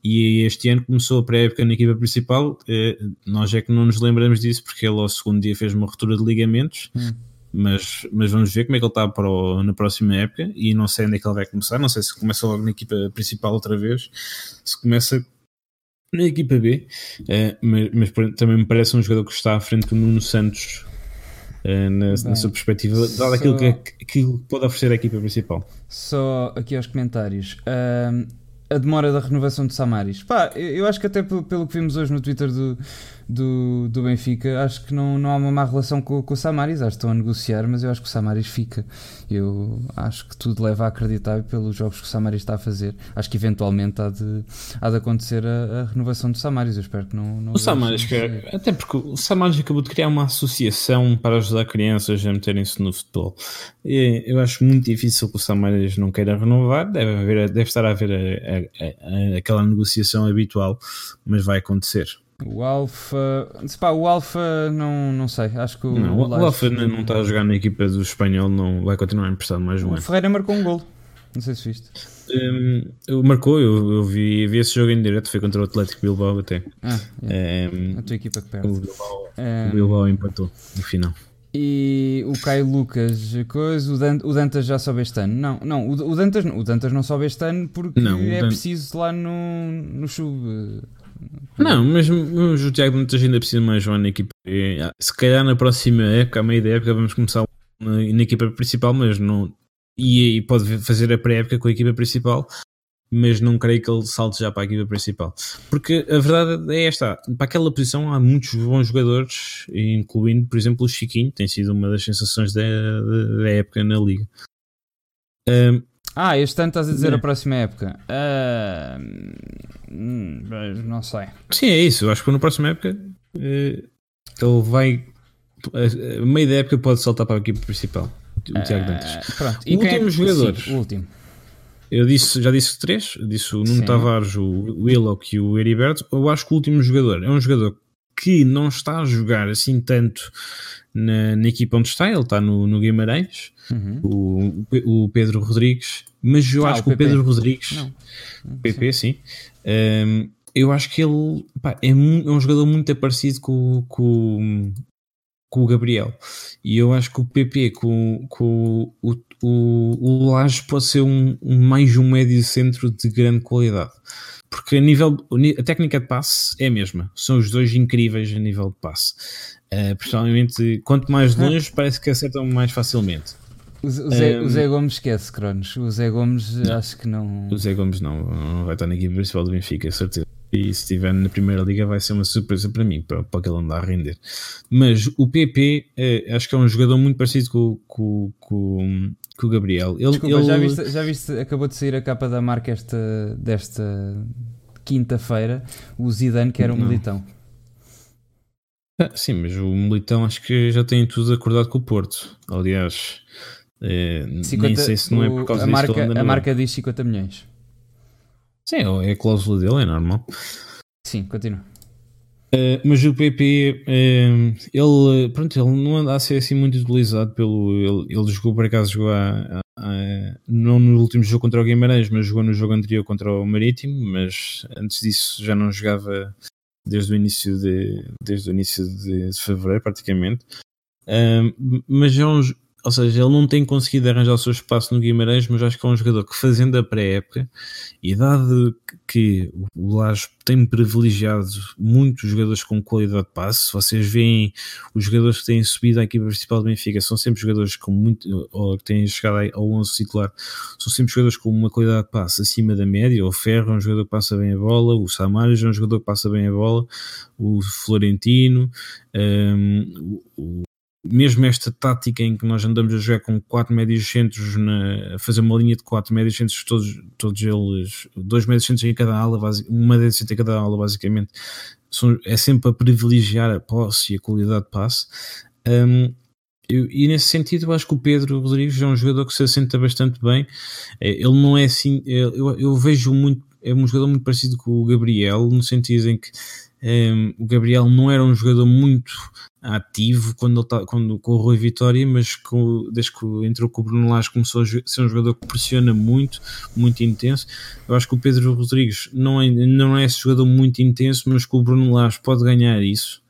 e este ano começou a pré-época na equipa principal. Eh, nós é que não nos lembramos disso porque ele ao segundo dia fez uma ruptura de ligamentos. Hum mas, mas vamos ver como é que ele está para o, na próxima época e não sei onde é que ele vai começar, não sei se começa logo na equipa principal outra vez, se começa na equipa B, uh, mas, mas, também me parece um jogador que está à frente do Nuno Santos uh, na, Bem, na, sua perspectiva, dado só... aquilo que, que pode oferecer a equipa principal. Só aqui aos comentários. Uh, a demora da renovação de Samaris. Pá, eu acho que até pelo, pelo que vimos hoje no Twitter do, do, do Benfica, acho que não, não há uma má relação com, com o Samaris. Acho que estão a negociar, mas eu acho que o Samaris fica. Eu acho que tudo leva a acreditar pelos jogos que o Samaris está a fazer. Acho que eventualmente há de, há de acontecer a, a renovação do Samaris. Eu espero que não. não o Samaris, que, até porque o Samaris acabou de criar uma associação para ajudar crianças a meterem-se no futebol. E eu acho muito difícil que o Samaris não queira renovar. Deve, haver, deve estar a haver a, a, aquela negociação habitual, mas vai acontecer. O Alfa. Pá, o Alfa não, não sei. Acho que o, não, o, o Alfa não está a jogar na equipa do espanhol, não vai continuar emprestado mais um o ano. O Ferreira marcou um gol. Não sei se viste. Um, marcou, eu, eu vi, vi, esse jogo em direto, foi contra o Atlético Bilbao até. Ah, é. um, a tua equipa que perde. O Bilbao, um, o Bilbao empatou no final. E o Caio Lucas, coisa, o, Dan, o Dantas já sobe este ano. Não, não, o, o, Dantas, o Dantas não sobe este ano porque não, é Dan... preciso lá no, no sub. Não, mas, mas o Tiago Dantas ainda precisa mais um na equipa. Ah, se calhar na próxima época, à meia da época, vamos começar na, na equipa principal, mas não. E, e pode fazer a pré-época com a equipa principal, mas não creio que ele salte já para a equipa principal. Porque a verdade é esta: para aquela posição há muitos bons jogadores, incluindo, por exemplo, o Chiquinho, tem sido uma das sensações da, da época na liga. Um, ah, este ano estás a dizer é. a próxima época. Uh, não sei. Sim, é isso. Acho que na próxima época uh, ele vai. A meio da época pode saltar para a equipa principal. O Tiago Dantas. Pronto. E o último é... jogador. Sim, o último. Eu disse, já disse três, disse o Nuno Sim. Tavares, o Willock e o Heriberto. Eu acho que o último jogador é um jogador que não está a jogar assim tanto na, na equipa onde está, ele está no, no Guimarães, uhum. o, o Pedro Rodrigues, mas eu ah, acho o que o Pedro Rodrigues, não. PP, sim, um, eu acho que ele pá, é, um, é, um jogador muito parecido com, com, com o Gabriel. E eu acho que o PP com, com o, o, o Laje pode ser um, um, mais um médio centro de grande qualidade. Porque a nível a técnica de passe é a mesma. São os dois incríveis a nível de passe. Uh, personalmente, quanto mais longe, parece que acertam mais facilmente. O, Zé, um, o Zé Gomes esquece, Cronos. O Zé Gomes não, acho que não. O Zé Gomes não, não vai estar na equipe principal do Benfica, certeza. E se estiver na Primeira Liga vai ser uma surpresa para mim, para, para que ele andar a render. Mas o PP é, acho que é um jogador muito parecido com, com, com, com o Gabriel. Ele, Desculpa, ele... Já, viste, já viste, acabou de sair a capa da marca esta, desta quinta-feira, o Zidane que era um não. militão. Ah, sim, mas o militão acho que já tem tudo acordado com o Porto. Aliás, é, 50, nem sei se não é por causa a marca, a marca diz 50 milhões. Sim, é a cláusula dele, é normal. Sim, continua. Uh, mas o PP, uh, eh, ele, pronto, ele não anda a ser assim muito utilizado pelo. Ele, ele jogou por acaso, jogou a, a, a, não no último jogo contra o Guimarães, mas jogou no jogo anterior contra o Marítimo. Mas antes disso já não jogava desde o início de, desde o início de, de fevereiro, praticamente. Uh, mas é um, ou seja, ele não tem conseguido arranjar o seu espaço no Guimarães, mas acho que é um jogador que fazendo a pré-época, e dado que o Laje tem privilegiado muitos jogadores com qualidade de passe, se vocês veem os jogadores que têm subido à equipa principal do Benfica, são sempre jogadores com muito, ou que têm chegado ao 11 titular, são sempre jogadores com uma qualidade de passe acima da média, o Ferro é um jogador que passa bem a bola, o Samaris é um jogador que passa bem a bola, o Florentino, um, o mesmo esta tática em que nós andamos a jogar com quatro médios centros, na, a fazer uma linha de quatro médios centros, todos, todos eles, dois médios centros em cada ala, uma média centro em cada ala, basicamente, são, é sempre a privilegiar a posse e a qualidade de passe. Um, e nesse sentido, eu acho que o Pedro Rodrigues é um jogador que se assenta bastante bem. É, ele não é assim, eu, eu vejo muito, é um jogador muito parecido com o Gabriel, no sentido em que um, o Gabriel não era um jogador muito ativo quando, ele tá, quando com o Rui Vitória, mas com, desde que entrou com o Bruno Lage começou a ser um jogador que pressiona muito, muito intenso. Eu acho que o Pedro Rodrigues não é, não é esse jogador muito intenso, mas que o Bruno Lage pode ganhar isso.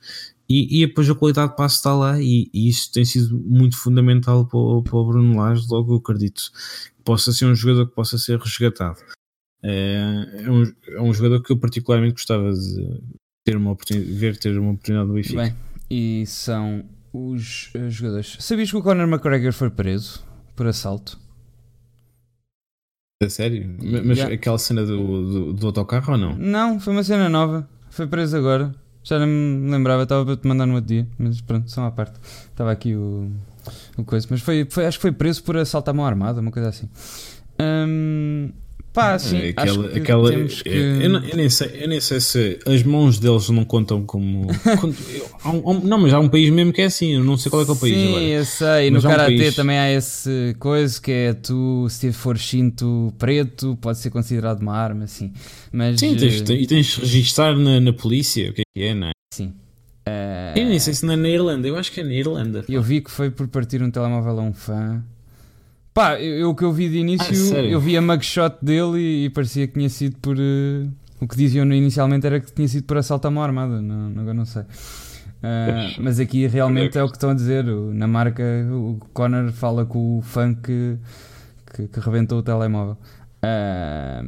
E, e depois a qualidade de passe está lá e, e isso tem sido muito fundamental para o, para o Bruno Lage, logo eu acredito que possa ser um jogador que possa ser resgatado. É, é, um, é um jogador que eu particularmente gostava de ter uma ver ter uma oportunidade no Benfica. Bem, e são os uh, jogadores. Sabias que o Conor McGregor foi preso por assalto? É sério? Mas yeah. aquela cena do, do, do, autocarro ou não? Não, foi uma cena nova. Foi preso agora. Já não me lembrava, estava para te mandar no outro dia, mas pronto, são à parte. Estava aqui o, o coisa, mas foi, foi, acho que foi preso por assalto à mão armada, uma coisa assim. Hum, pá, sim, É, aquela, acho que aquela- temos que... Eu, não, eu nem sei, eu nem sei se as mãos deles não contam como. eu- um- um- não, mas há um país mesmo que é assim, eu não sei qual é que é o país Sim, agora. eu sei. No Mas um Karatê país- também há esse coisa que é tu, se for cinto preto, pode ser considerado uma arma, assim. Mas, Sim, tens, eh, e tens de registar na, na polícia o que é que é, não é? sim. Eh, Eu nem sei se não é na Irlanda, eu acho que é na Irlanda. eu vi que foi por partir um telemóvel a um fã. Pá, eu, o que eu vi de início, Ah, eu vi a mugshot dele e, e parecia que tinha sido por. eh, o que diziam inicialmente era que tinha sido por assalto mão armada, não, agora não sei. Ah, mas aqui realmente é o que estão a dizer. o- Na marca, o Connor fala com o fã que, que, que rebentou o telemóvel. Ah,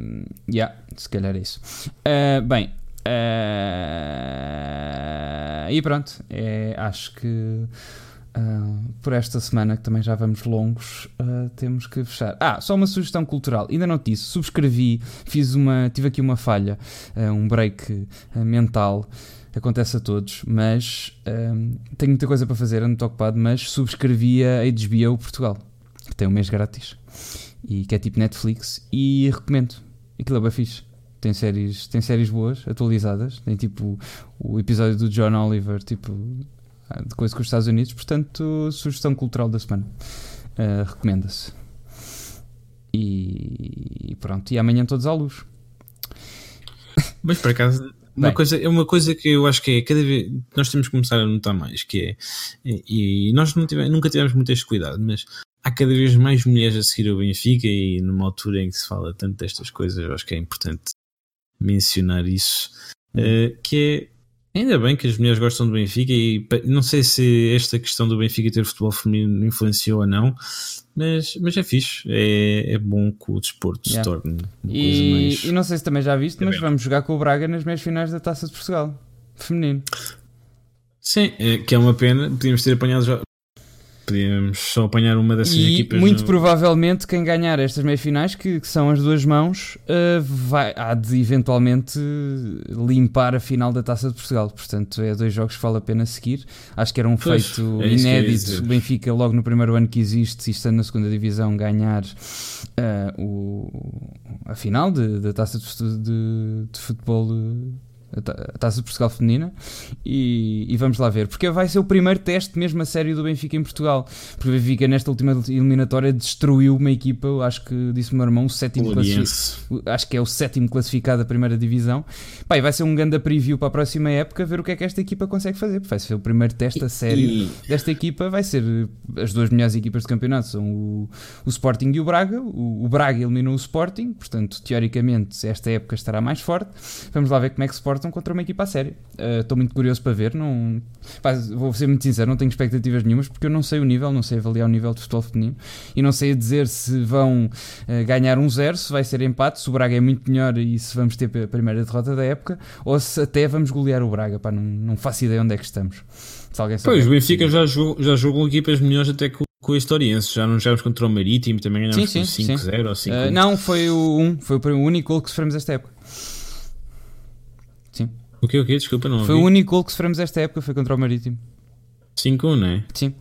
yeah, se calhar é isso. Ah, bem, ah, e pronto, é, acho que ah, por esta semana, que também já vamos longos, ah, temos que fechar. Ah, só uma sugestão cultural. Ainda não te disse, subscrevi, fiz uma, tive aqui uma falha, ah, um break mental. Acontece a todos, mas tenho muita coisa para fazer, ando ocupado, mas subscrevi a HBO Portugal, que tem um mês grátis e que é tipo Netflix, e recomendo. Aquilo é bem fixe. Tem séries, tem séries boas, atualizadas. Tem tipo o episódio do John Oliver, tipo de coisa com os Estados Unidos. Portanto, sugestão cultural da semana. Uh, Recomenda-se. E, e pronto, e amanhã todos à luz. Mas por acaso, uma Bem. coisa, é uma coisa que eu acho que é cada vez nós temos que começar a notar mais, que é e, e nós não tive- nunca tivemos muito este cuidado, mas há cada vez mais mulheres a seguir o Benfica e numa altura em que se fala tanto destas coisas, eu acho que é importante mencionar isso. eh, que é ainda bem que as mulheres gostam do Benfica e não sei se esta questão do Benfica ter futebol feminino influenciou ou não, mas, mas é fixe, é, é bom que o desporto Yeah. se torne uma coisa E, mais. e não sei se também já viste, mas Também. vamos jogar com o Braga nas meias finais da Taça de Portugal. Feminino. Sim, é, que é uma pena. Podíamos ter apanhado já. Podíamos só apanhar uma dessas E equipas. muito no- provavelmente quem ganhar estas meias finais, que, que são as duas mãos, uh, vai, há de eventualmente limpar a final da Taça de Portugal. Portanto, é dois jogos que vale a pena seguir. Acho que era um Pois, feito é inédito. O Benfica, logo no primeiro ano que existe, e estando na segunda divisão, ganhar uh, o, a final da Taça de, de- de Futebol. A ta- a Taça de Portugal Feminina e, e vamos lá ver, porque vai ser o primeiro teste mesmo a sério do Benfica em Portugal. Porque o Benfica, nesta última eliminatória, destruiu uma equipa, eu acho que disse o meu irmão, o sétimo classificado. Acho que é o sétimo classificado da primeira divisão. Pá, e vai ser um grande preview para a próxima época ver o que é que esta equipa consegue fazer. Vai ser o primeiro teste a sério E- desta equipa. Vai ser as duas melhores equipas do campeonato são o, o Sporting e o Braga. O, o Braga eliminou o Sporting, portanto, teoricamente, esta época estará mais forte. Vamos lá ver como é que se portam contra uma equipa a sério. Estou muito curioso para ver. Não, pá, vou ser muito sincero, não tenho expectativas nenhumas porque eu não sei o nível, não sei avaliar o nível de futebol feminino e não sei dizer se vão eh, ganhar um zero, se vai ser empate, se o Braga é muito melhor e se vamos ter a primeira derrota da época ou se até vamos golear o Braga. Pá, não, não faço ideia onde é que estamos. Se alguém. Pois, o Benfica já jogou, já jogou equipas melhores até que com o Historiense. Já não jogámos contra o Marítimo, também ganhámos Sim, por sim, 5-0 ou 5 Eh, não, foi o 1, foi o único gol que sofremos esta época. O que o quê? Desculpa, não Foi o ouvi. único gol que sofremos esta época, foi contra o Marítimo. 5-1, não é? Sim.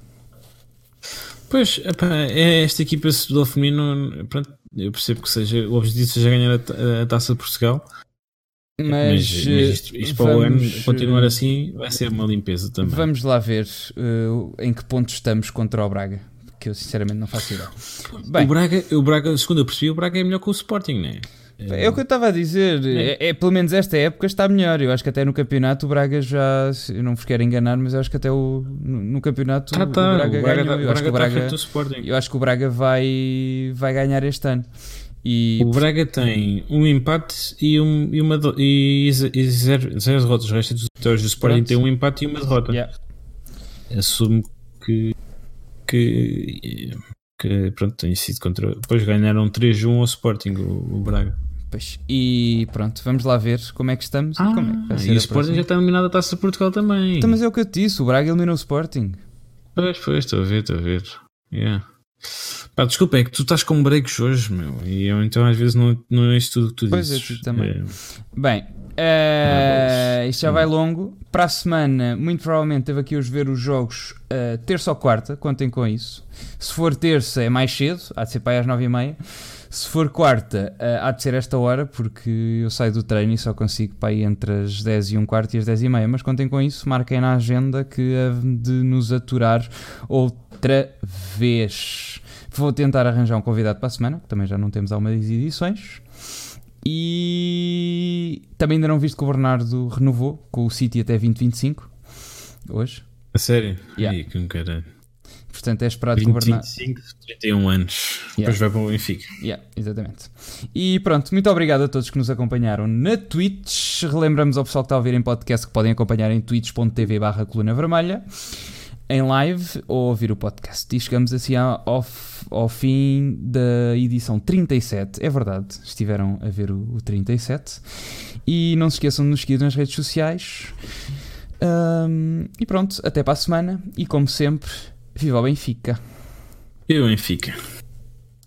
Pois, epá, é esta equipa futebol feminino, pronto, eu percebo que seja, o objetivo seja ganhar a, a Taça de Portugal, Mas, mas, mas isto, isto para o ano vamos, continuar eh, assim vai ser uma limpeza também. Vamos lá ver eh, em que ponto estamos contra o Braga, que eu sinceramente não faço ideia. Bem, o, Braga, o Braga, segundo eu percebi, o Braga é melhor que o Sporting, não é? É o que eu estava a dizer, é, é, pelo menos esta época está melhor. Eu acho que até no campeonato o Braga já, eu não vos quero enganar, mas eu acho que até o, no, no campeonato Ah, tá, o Braga, o Braga, ganhou. tá- Eu o que o Braga Sporting. eu acho que o Braga vai, vai ganhar este ano. E O Braga tem um empate e, um, e, uma, e, e zero, zero derrotas. O resto dos vitórias do Sporting tem um empate e uma derrota. Yeah. Assumo que, que, que pronto, tem sido contra. Depois ganharam 3-1 ao Sporting, o, o Braga. Pois, e pronto, vamos lá ver como é que estamos e como é que vai ser e o a Sporting já está eliminado da Taça de Portugal também. Então, mas é o que eu te disse, o Braga eliminou o Sporting. Pois, pois, estou a ver, estou a ver. Yeah. Pá, desculpa, é que tu estás com breaks hoje, meu. E eu então às vezes não, não é tudo que tu pois dizes. Pois é, tu também. É... Bem, uh, isto já vai longo. Para a semana, muito provavelmente, teve aqui hoje ver os jogos uh, terça ou quarta. Contem com isso. Se for terça, é mais cedo, há de ser para aí às nove e meia. Se for quarta, uh, há de ser esta hora, porque eu saio do treino e só consigo para ir entre as 10 e um quarto e as 10 e meia. Mas contem com isso, marquem na agenda que de nos aturar outra vez. Vou tentar arranjar um convidado para a semana, que também já não temos algumas edições. E também ainda não visto que o Bernardo renovou com o City até 2025. Hoje. A sério? Yeah. Ai, que caralho. Portanto, é esperado 20, que o Bernardo. 25, 31 anos. Yeah. Depois vai para o Benfica. Yeah, exatamente. E pronto, muito obrigado a todos que nos acompanharam na Twitch. Relembramos ao pessoal que está a ouvir em podcast que podem acompanhar em twitch.tv/barra coluna vermelha em live ou ouvir o podcast. E chegamos assim ao, ao fim da edição 37. É verdade, estiveram a ver o, o 37. E não se esqueçam de nos seguir nas redes sociais. Um, e pronto, até para a semana. E como sempre, viva o Benfica. E o Benfica.